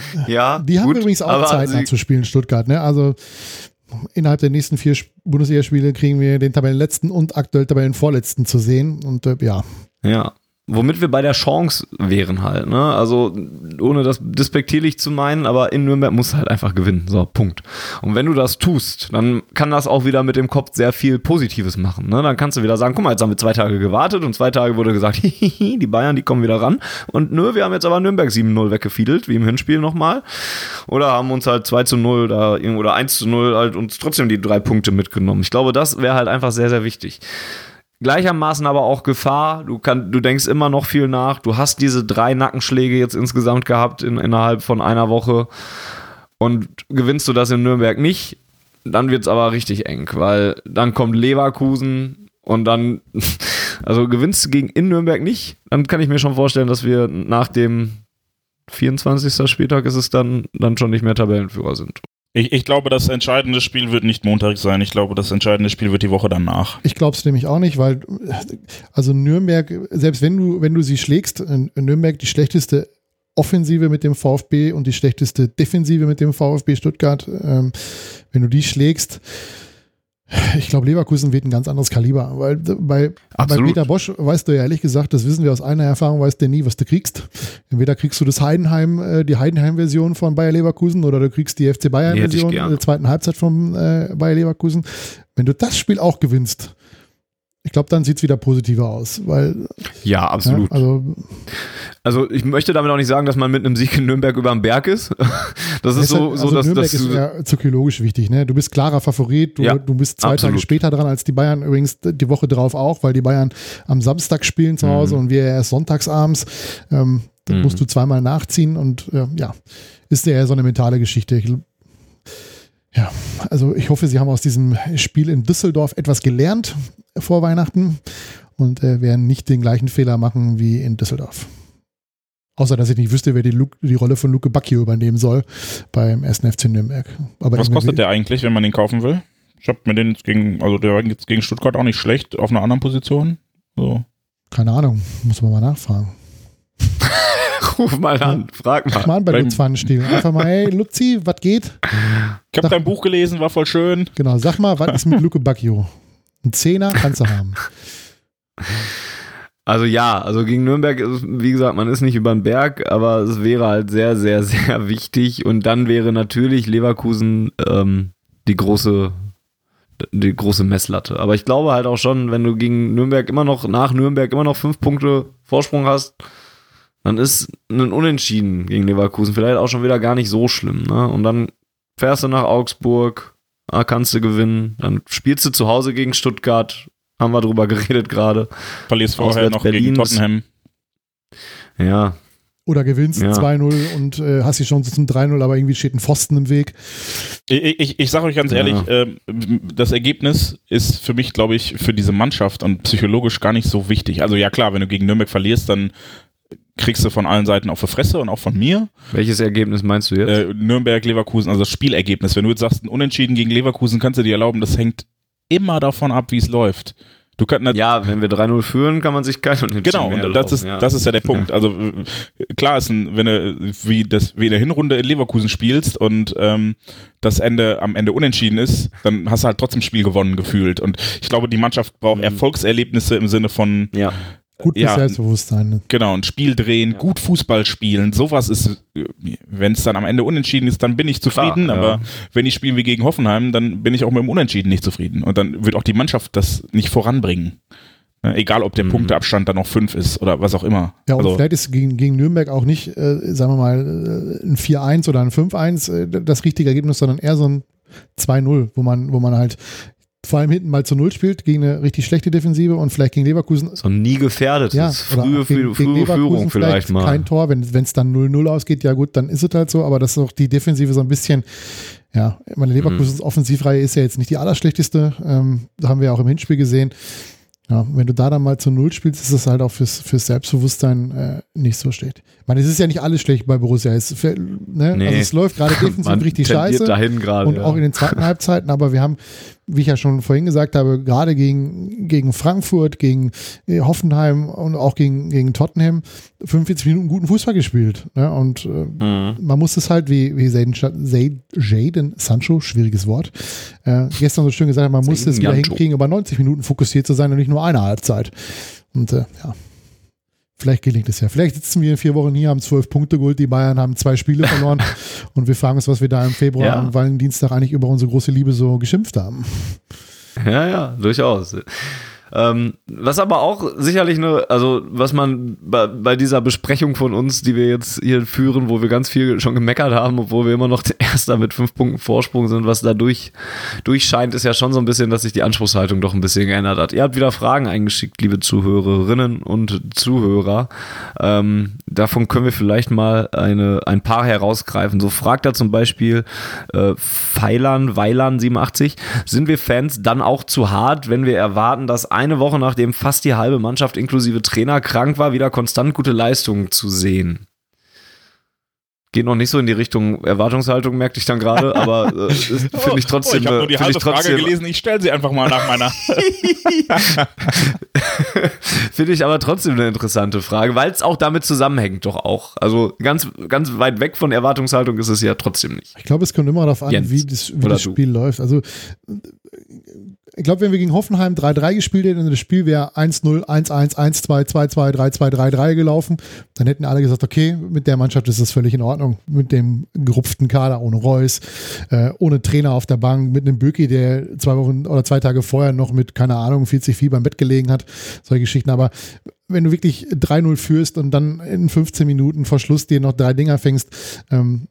[SPEAKER 2] ja,
[SPEAKER 3] Die haben
[SPEAKER 2] gut,
[SPEAKER 3] übrigens auch Zeit
[SPEAKER 2] sie-
[SPEAKER 3] zu spielen, Stuttgart. Ne? Also innerhalb der nächsten vier Sp- Bundesligaspiele kriegen wir den Tabellenletzten und aktuell Tabellenvorletzten zu sehen. Und äh, ja,
[SPEAKER 2] Ja. Womit wir bei der Chance wären halt, ne? Also, ohne das despektierlich zu meinen, aber in Nürnberg musst du halt einfach gewinnen. So, Punkt. Und wenn du das tust, dann kann das auch wieder mit dem Kopf sehr viel Positives machen, ne? Dann kannst du wieder sagen, guck mal, jetzt haben wir zwei Tage gewartet und zwei Tage wurde gesagt, die Bayern, die kommen wieder ran. Und nö, wir haben jetzt aber Nürnberg 7-0 weggefiedelt, wie im Hinspiel nochmal. Oder haben uns halt 2 zu 0 da, oder 1 zu 0 halt uns trotzdem die drei Punkte mitgenommen. Ich glaube, das wäre halt einfach sehr, sehr wichtig gleichermaßen aber auch Gefahr. Du, kann, du denkst immer noch viel nach. Du hast diese drei Nackenschläge jetzt insgesamt gehabt in, innerhalb von einer Woche. Und gewinnst du das in Nürnberg nicht, dann wird es aber richtig eng, weil dann kommt Leverkusen und dann, also gewinnst du gegen in Nürnberg nicht, dann kann ich mir schon vorstellen, dass wir nach dem 24. Spieltag ist es dann, dann schon nicht mehr Tabellenführer sind.
[SPEAKER 4] Ich, ich glaube, das entscheidende Spiel wird nicht Montag sein. Ich glaube, das entscheidende Spiel wird die Woche danach.
[SPEAKER 3] Ich glaube es nämlich auch nicht, weil also Nürnberg, selbst wenn du, wenn du sie schlägst, in Nürnberg die schlechteste Offensive mit dem VfB und die schlechteste Defensive mit dem VfB Stuttgart, ähm, wenn du die schlägst, ich glaube, Leverkusen wird ein ganz anderes Kaliber, weil bei, bei Peter Bosch weißt du ja ehrlich gesagt, das wissen wir aus einer Erfahrung, weißt du nie, was du kriegst. Entweder kriegst du das Heidenheim, äh, die Heidenheim-Version von Bayer Leverkusen oder du kriegst die FC Bayern-Version in der zweiten Halbzeit von äh, Bayer Leverkusen. Wenn du das Spiel auch gewinnst, ich glaube, dann sieht es wieder positiver aus, weil.
[SPEAKER 2] Ja, absolut. Ja, also, also, ich möchte damit auch nicht sagen, dass man mit einem Sieg in Nürnberg über den Berg ist. Das ist so,
[SPEAKER 3] also
[SPEAKER 2] so dass
[SPEAKER 3] Nürnberg
[SPEAKER 2] das
[SPEAKER 3] ist ja psychologisch wichtig. Ne? Du bist klarer Favorit. Du, ja, du bist zwei absolut. Tage später dran als die Bayern. Übrigens die Woche drauf auch, weil die Bayern am Samstag spielen zu Hause mhm. und wir erst sonntagsabends. Ähm, dann mhm. musst du zweimal nachziehen und äh, ja, ist ja so eine mentale Geschichte. Ich, ja, also ich hoffe, Sie haben aus diesem Spiel in Düsseldorf etwas gelernt vor Weihnachten und äh, werden nicht den gleichen Fehler machen wie in Düsseldorf. Außer, dass ich nicht wüsste, wer die, Luke, die Rolle von Luke Bacchio übernehmen soll beim 1. FC Nürnberg.
[SPEAKER 4] Aber Was kostet der eigentlich, wenn man den kaufen will? Ich habe mir den jetzt gegen, also der war jetzt gegen Stuttgart auch nicht schlecht auf einer anderen Position. So.
[SPEAKER 3] Keine Ahnung, muss man mal nachfragen.
[SPEAKER 2] Ruf mal an, frag mal.
[SPEAKER 3] Mal an bei Lutz Pfannenstiel. Einfach mal, hey Luzi, was geht?
[SPEAKER 4] Ich habe dein Buch gelesen, war voll schön.
[SPEAKER 3] Genau, sag mal, was ist mit Luke Bacchio? Ein Zehner kannst du haben.
[SPEAKER 2] Also ja, also gegen Nürnberg, ist, wie gesagt, man ist nicht über den Berg, aber es wäre halt sehr, sehr, sehr wichtig. Und dann wäre natürlich Leverkusen ähm, die große, die große Messlatte. Aber ich glaube halt auch schon, wenn du gegen Nürnberg immer noch, nach Nürnberg immer noch fünf Punkte Vorsprung hast, dann ist ein Unentschieden gegen Leverkusen vielleicht auch schon wieder gar nicht so schlimm. Ne? Und dann fährst du nach Augsburg, da kannst du gewinnen. Dann spielst du zu Hause gegen Stuttgart, haben wir drüber geredet gerade.
[SPEAKER 4] Verlierst vorher noch Berlin. gegen Tottenham.
[SPEAKER 2] Ja.
[SPEAKER 3] Oder gewinnst ja. 2-0 und äh, hast die Chance zum 3-0, aber irgendwie steht ein Pfosten im Weg.
[SPEAKER 4] Ich, ich, ich sage euch ganz ehrlich, ja. äh, das Ergebnis ist für mich, glaube ich, für diese Mannschaft und psychologisch gar nicht so wichtig. Also ja klar, wenn du gegen Nürnberg verlierst, dann kriegst du von allen Seiten auf die Fresse und auch von mir.
[SPEAKER 2] Welches Ergebnis meinst du jetzt?
[SPEAKER 4] Äh, Nürnberg, Leverkusen, also das Spielergebnis. Wenn du jetzt sagst, ein Unentschieden gegen Leverkusen, kannst du dir erlauben, das hängt immer davon ab, wie es läuft. Du kannst
[SPEAKER 2] ja, wenn wir 3-0 führen, kann man sich kein
[SPEAKER 4] Unentschieden Genau, und das ist, ja. das ist ja der Punkt. Also klar ist ein, wenn du wie das wie in der Hinrunde in Leverkusen spielst und ähm, das Ende am Ende unentschieden ist, dann hast du halt trotzdem Spiel gewonnen gefühlt. Und ich glaube, die Mannschaft braucht mhm. Erfolgserlebnisse im Sinne von
[SPEAKER 2] ja.
[SPEAKER 3] Gut ja, Selbstbewusstsein.
[SPEAKER 4] Genau, ein Spiel drehen, ja. gut Fußball spielen, sowas ist, wenn es dann am Ende unentschieden ist, dann bin ich zufrieden, Klar, aber ja. wenn ich spiele wie gegen Hoffenheim, dann bin ich auch mit dem Unentschieden nicht zufrieden. Und dann wird auch die Mannschaft das nicht voranbringen. Ne, egal, ob der mhm. Punkteabstand dann noch fünf ist oder was auch immer.
[SPEAKER 3] Ja, und also, vielleicht ist gegen, gegen Nürnberg auch nicht, äh, sagen wir mal, äh, ein 4-1 oder ein 5-1 äh, das richtige Ergebnis, sondern eher so ein 2-0, wo man, wo man halt vor allem hinten mal zu Null spielt gegen eine richtig schlechte Defensive und vielleicht gegen Leverkusen.
[SPEAKER 2] So nie gefährdet. Ja, frühe, gegen, frühe gegen Führung vielleicht, vielleicht mal.
[SPEAKER 3] Kein Tor, wenn es dann 0-0 ausgeht, ja gut, dann ist es halt so, aber das ist auch die Defensive so ein bisschen, ja, meine Leverkusens mhm. Offensivreihe ist ja jetzt nicht die allerschlechteste, ähm, haben wir auch im Hinspiel gesehen. Ja, wenn du da dann mal zu Null spielst, ist das halt auch fürs, fürs Selbstbewusstsein äh, nicht so schlecht. Ich meine, es ist ja nicht alles schlecht bei Borussia. Es, ne? nee. also es läuft gerade defensiv richtig scheiße.
[SPEAKER 2] Dahin grade,
[SPEAKER 3] und ja. auch in den zweiten Halbzeiten, aber wir haben wie ich ja schon vorhin gesagt habe, gerade gegen, gegen Frankfurt, gegen äh, Hoffenheim und auch gegen, gegen Tottenham 45 Minuten guten Fußball gespielt. Ne? Und äh, mhm. man muss es halt, wie, wie Jaden, Jaden Sancho, schwieriges Wort, äh, gestern so schön gesagt hat, man muss es wieder hinkriegen, über 90 Minuten fokussiert zu sein und nicht nur eine Halbzeit. Und äh, ja, Vielleicht gelingt es ja. Vielleicht sitzen wir in vier Wochen hier, haben zwölf Punkte geholt, die Bayern haben zwei Spiele verloren und wir fragen uns, was wir da im Februar ja. am Valentinstag eigentlich über unsere große Liebe so geschimpft haben.
[SPEAKER 2] Ja, ja, durchaus. Ähm, was aber auch sicherlich eine, also was man bei, bei, dieser Besprechung von uns, die wir jetzt hier führen, wo wir ganz viel schon gemeckert haben, obwohl wir immer noch der Erster mit fünf Punkten Vorsprung sind, was da durch, durchscheint, ist ja schon so ein bisschen, dass sich die Anspruchshaltung doch ein bisschen geändert hat. Ihr habt wieder Fragen eingeschickt, liebe Zuhörerinnen und Zuhörer. Ähm, davon können wir vielleicht mal eine, ein paar herausgreifen. So fragt er zum Beispiel äh, Pfeilern, Weilern 87, sind wir Fans dann auch zu hart, wenn wir erwarten, dass eine Woche nachdem fast die halbe Mannschaft inklusive Trainer krank war, wieder konstant gute Leistungen zu sehen. geht noch nicht so in die Richtung Erwartungshaltung, merkte ich dann gerade, aber äh, finde ich trotzdem.
[SPEAKER 4] Oh, ich habe nur die
[SPEAKER 2] find
[SPEAKER 4] halbe
[SPEAKER 2] ich trotzdem,
[SPEAKER 4] Frage gelesen, ich stelle sie einfach mal nach meiner.
[SPEAKER 2] Finde ich aber trotzdem eine interessante Frage, weil es auch damit zusammenhängt, doch auch. Also ganz, ganz weit weg von Erwartungshaltung ist es ja trotzdem nicht.
[SPEAKER 3] Ich glaube, es kommt immer darauf an,
[SPEAKER 2] Jens,
[SPEAKER 3] wie das, wie das
[SPEAKER 2] du.
[SPEAKER 3] Spiel läuft. Also ich glaube, wenn wir gegen Hoffenheim 3-3 gespielt hätten und das Spiel wäre 1-0, 1-1, 1-2, 2-2, 3-2, 3-3 gelaufen, dann hätten alle gesagt, okay, mit der Mannschaft ist das völlig in Ordnung. Mit dem gerupften Kader, ohne Reus, äh, ohne Trainer auf der Bank, mit einem Böki, der zwei Wochen oder zwei Tage vorher noch mit, keine Ahnung, 40 Fieber im Bett gelegen hat, solche Geschichten. Aber wenn du wirklich 3-0 führst und dann in 15 Minuten vor Schluss dir noch drei Dinger fängst, ähm,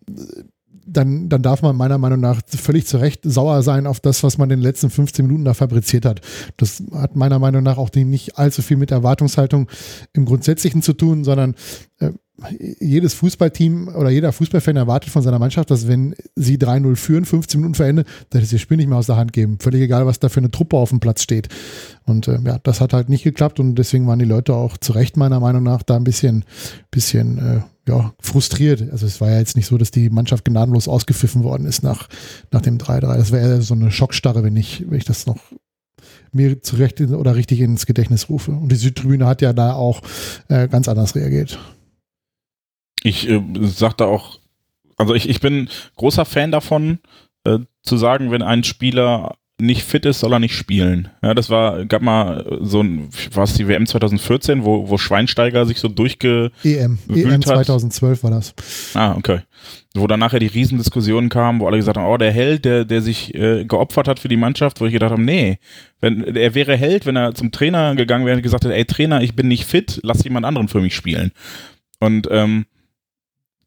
[SPEAKER 3] dann, dann darf man meiner Meinung nach völlig zu Recht sauer sein auf das, was man in den letzten 15 Minuten da fabriziert hat. Das hat meiner Meinung nach auch nicht allzu viel mit Erwartungshaltung im Grundsätzlichen zu tun, sondern äh, jedes Fußballteam oder jeder Fußballfan erwartet von seiner Mannschaft, dass wenn sie 3-0 führen, 15 Minuten vor Ende, dass sie das Spiel nicht mehr aus der Hand geben. Völlig egal, was da für eine Truppe auf dem Platz steht. Und äh, ja, das hat halt nicht geklappt und deswegen waren die Leute auch zu Recht meiner Meinung nach da ein bisschen, bisschen äh, ja, frustriert. Also es war ja jetzt nicht so, dass die Mannschaft gnadenlos ausgepfiffen worden ist nach, nach dem 3-3. Das wäre so eine Schockstarre, wenn ich, wenn ich das noch mir zurecht oder richtig ins Gedächtnis rufe. Und die Südtribüne hat ja da auch äh, ganz anders reagiert.
[SPEAKER 4] Ich äh, sag da auch, also ich, ich bin großer Fan davon, äh, zu sagen, wenn ein Spieler nicht fit ist, soll er nicht spielen. Ja, das war, gab mal so ein, war es die WM 2014, wo, wo Schweinsteiger sich so durchge,
[SPEAKER 3] EM, EM
[SPEAKER 4] hat.
[SPEAKER 3] 2012 war das.
[SPEAKER 4] ah, okay. Wo dann nachher die Riesendiskussionen kamen, wo alle gesagt haben, oh, der Held, der, der sich äh, geopfert hat für die Mannschaft, wo ich gedacht habe, nee, wenn, er wäre Held, wenn er zum Trainer gegangen wäre und gesagt hätte, ey Trainer, ich bin nicht fit, lass jemand anderen für mich spielen. Und ähm,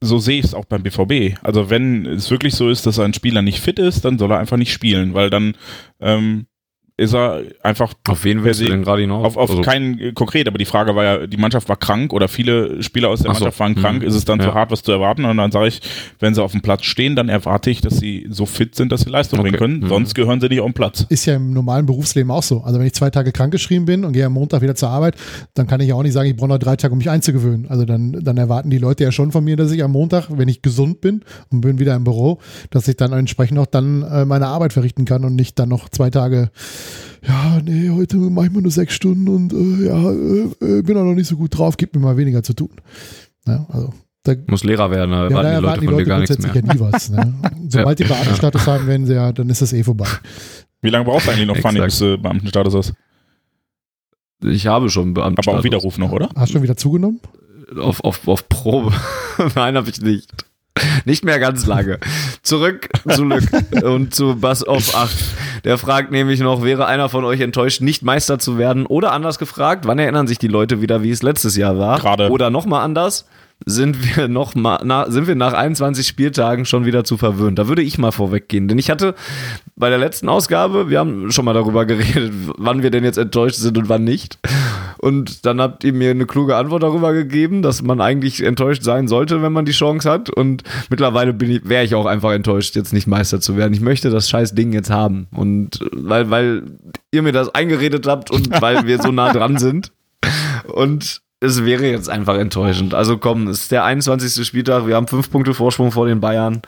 [SPEAKER 4] so sehe ich es auch beim BVB. Also wenn es wirklich so ist, dass ein Spieler nicht fit ist, dann soll er einfach nicht spielen, weil dann ähm, ist er einfach
[SPEAKER 2] Auf wen willst du denn gerade hinaus?
[SPEAKER 4] auf, auf
[SPEAKER 2] Also,
[SPEAKER 4] keinen äh, konkret, aber die Frage war ja, die Mannschaft war krank oder viele Spieler aus der
[SPEAKER 2] Ach so.
[SPEAKER 4] Mannschaft waren krank,
[SPEAKER 2] Mhm.
[SPEAKER 4] ist es dann
[SPEAKER 2] Ja.
[SPEAKER 4] zu hart, was zu erwarten? Und dann sage ich, wenn sie auf dem Platz stehen, dann erwarte ich, dass sie so fit sind, dass sie Leistung
[SPEAKER 2] Okay.
[SPEAKER 4] bringen können,
[SPEAKER 2] Mhm.
[SPEAKER 4] sonst gehören sie nicht auf den Platz.
[SPEAKER 3] Ist ja im normalen Berufsleben auch so. Also wenn ich zwei Tage krankgeschrieben bin und gehe am Montag wieder zur Arbeit, dann kann ich ja auch nicht sagen, ich brauche noch drei Tage, um mich einzugewöhnen. Also dann, dann erwarten die Leute ja schon von mir, dass ich am Montag, wenn ich gesund bin und bin wieder im Büro, dass ich dann entsprechend auch dann äh, meine Arbeit verrichten kann und nicht dann noch zwei Tage, ja, nee, heute mache ich mal nur sechs Stunden und äh, ja, äh, äh, bin auch noch nicht so gut drauf, gibt mir mal weniger zu tun. Ja, also da,
[SPEAKER 2] muss Lehrer werden, da
[SPEAKER 3] ja, da
[SPEAKER 2] erwarten die Leute von dir gar nichts
[SPEAKER 3] grundsätzlich
[SPEAKER 2] mehr.
[SPEAKER 3] ja nie was. Ne? Sobald die Beamtenstatus haben, werden sie ja, dann ist das eh vorbei.
[SPEAKER 4] Wie lange brauchst du eigentlich noch, Fanny, bis du Beamtenstatus hast?
[SPEAKER 2] Ich habe schon Beamten.
[SPEAKER 4] Aber auch Widerruf noch, oder?
[SPEAKER 3] Hast du schon wieder zugenommen?
[SPEAKER 2] Auf, auf, auf Probe. Nein, habe ich nicht. Nicht mehr ganz lange. Zurück zu Lück und zu Bass auf 8. Der fragt nämlich noch, wäre einer von euch enttäuscht, nicht Meister zu werden? Oder anders gefragt, wann erinnern sich die Leute wieder, wie es letztes Jahr war?
[SPEAKER 4] Gerade.
[SPEAKER 2] Oder nochmal anders, sind wir noch mal, na, sind wir nach 21 Spieltagen schon wieder zu verwöhnt? Da würde ich mal vorweggehen, denn ich hatte bei der letzten Ausgabe, wir haben schon mal darüber geredet, wann wir denn jetzt enttäuscht sind und wann nicht. Und dann habt ihr mir eine kluge Antwort darüber gegeben, dass man eigentlich enttäuscht sein sollte, wenn man die Chance hat. Und mittlerweile bin ich, wäre ich auch einfach enttäuscht, jetzt nicht Meister zu werden. Ich möchte das scheiß Ding jetzt haben. Und weil, weil ihr mir das eingeredet habt und weil wir so nah dran sind. Und es wäre jetzt einfach enttäuschend. Also komm, es ist der 21. Spieltag, wir haben fünf Punkte Vorsprung vor den Bayern.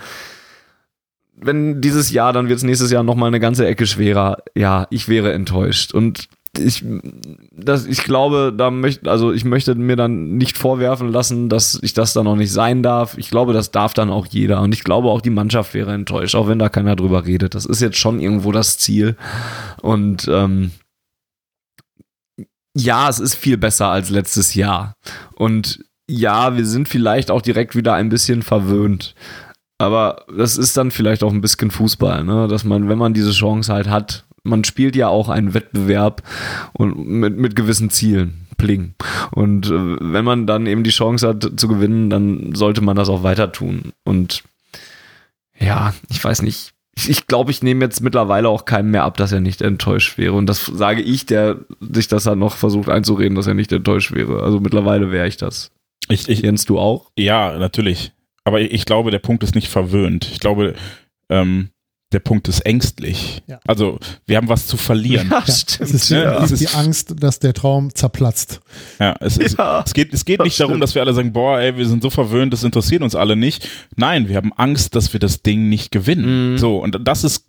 [SPEAKER 2] Wenn dieses Jahr, dann wird es nächstes Jahr nochmal eine ganze Ecke schwerer. Ja, ich wäre enttäuscht. Und ich, das, ich glaube, da möchte, also ich möchte mir dann nicht vorwerfen lassen, dass ich das dann noch nicht sein darf. Ich glaube, das darf dann auch jeder. Und ich glaube auch die Mannschaft wäre enttäuscht, auch wenn da keiner drüber redet. Das ist jetzt schon irgendwo das Ziel. Und ähm, ja, es ist viel besser als letztes Jahr. Und ja, wir sind vielleicht auch direkt wieder ein bisschen verwöhnt. Aber das ist dann vielleicht auch ein bisschen Fußball, ne? dass man, wenn man diese Chance halt hat, man spielt ja auch einen Wettbewerb und mit, mit gewissen Zielen. Pling. Und äh, wenn man dann eben die Chance hat zu gewinnen, dann sollte man das auch weiter tun. Und ja, ich weiß nicht. Ich, ich glaube, ich nehme jetzt mittlerweile auch keinem mehr ab, dass er nicht enttäuscht wäre. Und das sage ich, der sich das halt noch versucht einzureden, dass er nicht enttäuscht wäre. Also mittlerweile wäre ich das.
[SPEAKER 4] Ich, ich,
[SPEAKER 2] Jens, du auch?
[SPEAKER 4] Ja, natürlich. Aber ich, ich glaube, der Punkt ist nicht verwöhnt. Ich glaube, ähm, der Punkt ist ängstlich.
[SPEAKER 3] Ja.
[SPEAKER 4] Also wir haben was zu verlieren.
[SPEAKER 2] Ja,
[SPEAKER 3] Ja, es
[SPEAKER 2] stimmt.
[SPEAKER 3] ist die,
[SPEAKER 4] Ja,
[SPEAKER 3] es
[SPEAKER 4] es
[SPEAKER 3] ist die Angst, dass der Traum zerplatzt.
[SPEAKER 4] Ja, es, ist,
[SPEAKER 2] Ja,
[SPEAKER 4] es geht, es geht nicht darum,
[SPEAKER 2] stimmt.
[SPEAKER 4] dass wir alle sagen, boah, ey, wir sind so verwöhnt, das interessiert uns alle nicht. Nein, wir haben Angst, dass wir das Ding nicht gewinnen.
[SPEAKER 2] Mhm.
[SPEAKER 4] So, und das ist,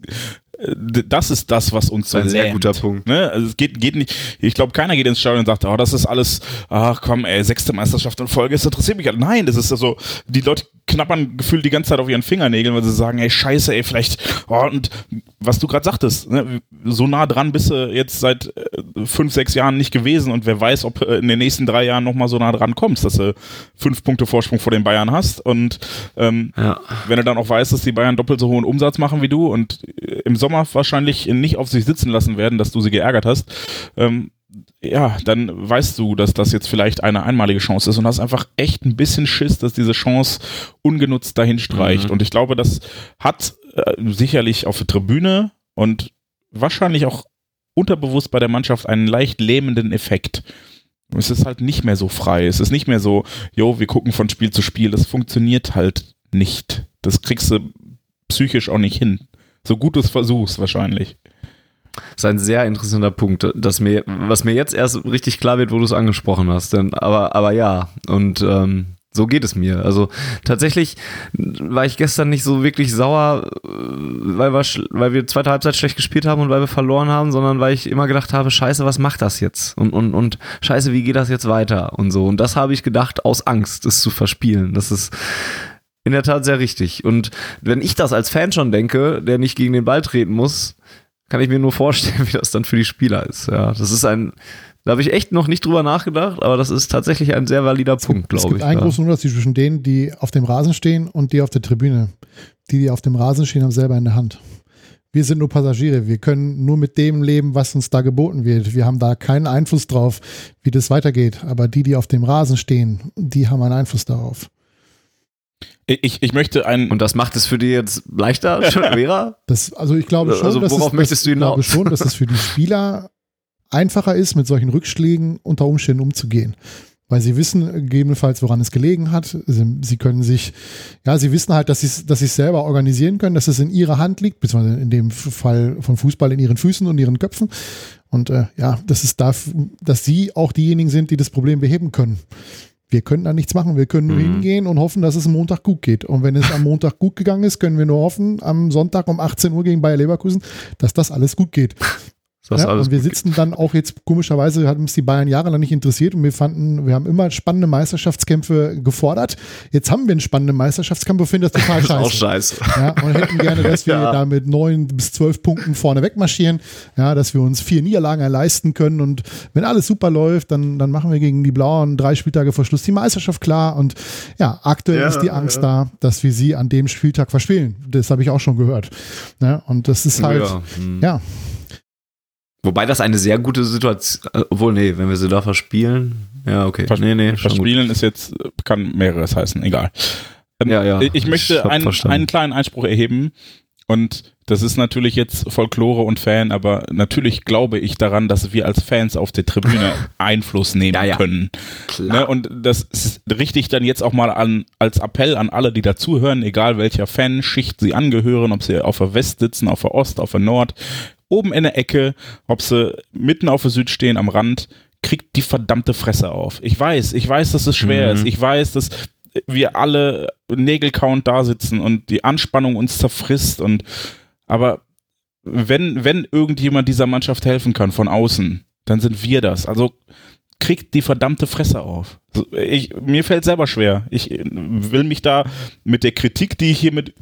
[SPEAKER 4] das ist das, was uns so
[SPEAKER 2] Ein sehr guter Punkt.
[SPEAKER 4] Ne? Also es geht, geht nicht, ich glaube, keiner geht ins Stadion und sagt, oh, das ist alles, ach komm, ey, sechste Meisterschaft in Folge, das interessiert mich. alle. Nein, das ist also, die Leute knappern gefühlt die ganze Zeit auf ihren Fingernägeln, weil sie sagen, ey, scheiße, ey, vielleicht, oh, und was du gerade sagtest, ne, so nah dran bist du jetzt seit äh, fünf, sechs Jahren nicht gewesen und wer weiß, ob äh, in den nächsten drei Jahren nochmal so nah dran kommst, dass du fünf Punkte Vorsprung vor den Bayern hast und ähm,
[SPEAKER 2] Ja.
[SPEAKER 4] wenn du dann auch weißt, dass die Bayern doppelt so hohen Umsatz machen wie du und äh, im Sommer wahrscheinlich nicht auf sich sitzen lassen werden, dass du sie geärgert hast, ähm, ja, dann weißt du, dass das jetzt vielleicht eine einmalige Chance ist und hast einfach echt ein bisschen Schiss, dass diese Chance ungenutzt dahin streicht.
[SPEAKER 2] Mhm.
[SPEAKER 4] Und ich glaube, das hat äh, sicherlich auf der Tribüne und wahrscheinlich auch unterbewusst bei der Mannschaft einen leicht lähmenden Effekt. Es ist halt nicht mehr so frei. Es ist nicht mehr so, jo, wir gucken von Spiel zu Spiel. Das funktioniert halt nicht. Das kriegst du psychisch auch nicht hin. So gut du es versuchst, wahrscheinlich.
[SPEAKER 2] Das ist ein sehr interessanter Punkt, dass mir, was mir jetzt erst richtig klar wird, wo du es angesprochen hast. Denn, aber, aber ja, und ähm, so geht es mir. Also tatsächlich war ich gestern nicht so wirklich sauer, äh, weil wir, weil wir zweite Halbzeit schlecht gespielt haben und weil wir verloren haben, sondern weil ich immer gedacht habe, scheiße, was macht das jetzt? Und, und, und scheiße, wie geht das jetzt weiter? Und so. Und das habe ich gedacht aus Angst, es zu verspielen. Das ist in der Tat sehr richtig. Und wenn ich das als Fan schon denke, der nicht gegen den Ball treten muss, kann ich mir nur vorstellen, wie das dann für die Spieler ist. Ja, das ist ein, da habe ich echt noch nicht drüber nachgedacht, aber das ist tatsächlich ein sehr valider Punkt,
[SPEAKER 3] Es
[SPEAKER 2] glaube
[SPEAKER 3] gibt
[SPEAKER 2] ich.
[SPEAKER 3] einen
[SPEAKER 2] ja.
[SPEAKER 3] großen Unterschied zwischen denen, die auf dem Rasen stehen und die auf der Tribüne. Die, die auf dem Rasen stehen, haben selber in der Hand. Wir sind nur Passagiere. Wir können nur mit dem leben, was uns da geboten wird. Wir haben da keinen Einfluss drauf, wie das weitergeht. Aber die, die auf dem Rasen stehen, die haben einen Einfluss darauf.
[SPEAKER 4] Ich, ich möchte einen.
[SPEAKER 2] Und das macht es für die jetzt leichter, schwerer?
[SPEAKER 3] Das, also ich glaube schon,
[SPEAKER 2] Also
[SPEAKER 3] dass,
[SPEAKER 2] worauf
[SPEAKER 3] es,
[SPEAKER 2] möchtest
[SPEAKER 3] dass,
[SPEAKER 2] du
[SPEAKER 3] ich glaube schon, dass es für die Spieler einfacher ist, mit solchen Rückschlägen unter Umständen umzugehen. Weil sie wissen gegebenenfalls, woran es gelegen hat. Sie, sie können sich, ja, sie wissen halt, dass sie es dass sie es selber organisieren können, dass es in ihrer Hand liegt, beziehungsweise in dem Fall von Fußball in ihren Füßen und ihren Köpfen. Und äh, ja, das ist da, dass sie auch diejenigen sind, die das Problem beheben können. Wir können da nichts machen. Wir können nur
[SPEAKER 2] Mhm.
[SPEAKER 3] hingehen und hoffen, dass es am Montag gut geht. Und wenn es am Montag gut gegangen ist, können wir nur hoffen, am Sonntag um 18 Uhr gegen Bayer Leverkusen, dass das alles gut geht.
[SPEAKER 2] Das
[SPEAKER 3] ja,
[SPEAKER 2] alles
[SPEAKER 3] und wir sitzen dann auch jetzt, komischerweise hat uns die Bayern jahrelang nicht interessiert und wir fanden, wir haben immer spannende Meisterschaftskämpfe gefordert. Jetzt haben wir einen spannenden Meisterschaftskampf und finden das total
[SPEAKER 2] geht.
[SPEAKER 3] scheiße.
[SPEAKER 2] Auch scheiße.
[SPEAKER 3] Ja, und hätten gerne, dass wir
[SPEAKER 2] Ja.
[SPEAKER 3] da mit neun bis zwölf Punkten vorne wegmarschieren, ja, dass wir uns vier Niederlagen leisten können und wenn alles super läuft, dann, dann machen wir gegen die Blauen drei Spieltage vor Schluss die Meisterschaft klar und ja, aktuell
[SPEAKER 2] Ja,
[SPEAKER 3] ist die Angst da, dass wir sie an dem Spieltag verspielen. Das habe ich auch schon gehört. Ja, und das ist halt,
[SPEAKER 2] Ja. Hm. Wobei das eine sehr gute Situation, äh, obwohl, nee, wenn wir sie da verspielen, ja, okay.
[SPEAKER 4] Vers-
[SPEAKER 2] nee, nee.
[SPEAKER 4] Verspielen ist jetzt, kann mehreres heißen, egal. Ähm,
[SPEAKER 2] Ja, ja.
[SPEAKER 4] Ich möchte
[SPEAKER 2] Ich
[SPEAKER 4] einen, einen kleinen Einspruch erheben und das ist natürlich jetzt Folklore und Fan, aber natürlich glaube ich daran, dass wir als Fans auf der Tribüne Einfluss nehmen
[SPEAKER 2] Ja, ja.
[SPEAKER 4] können. Ne, und das richte ich dann jetzt auch mal an, als Appell an alle, die dazuhören, egal welcher Fanschicht sie angehören, ob sie auf der West sitzen, auf der Ost, auf der Nord, oben in der Ecke, ob sie mitten auf der Süd stehen, am Rand, kriegt die verdammte Fresse auf. Ich weiß, ich weiß, dass es schwer
[SPEAKER 2] Mhm.
[SPEAKER 4] ist. Ich weiß, dass wir alle Nägelkauend da sitzen und die Anspannung uns zerfrisst und aber wenn, wenn irgendjemand dieser Mannschaft helfen kann von außen, dann sind wir das. Also kriegt die verdammte Fresse auf. Ich, mir fällt selber schwer. Ich äh, will mich da mit der Kritik, die ich hiermit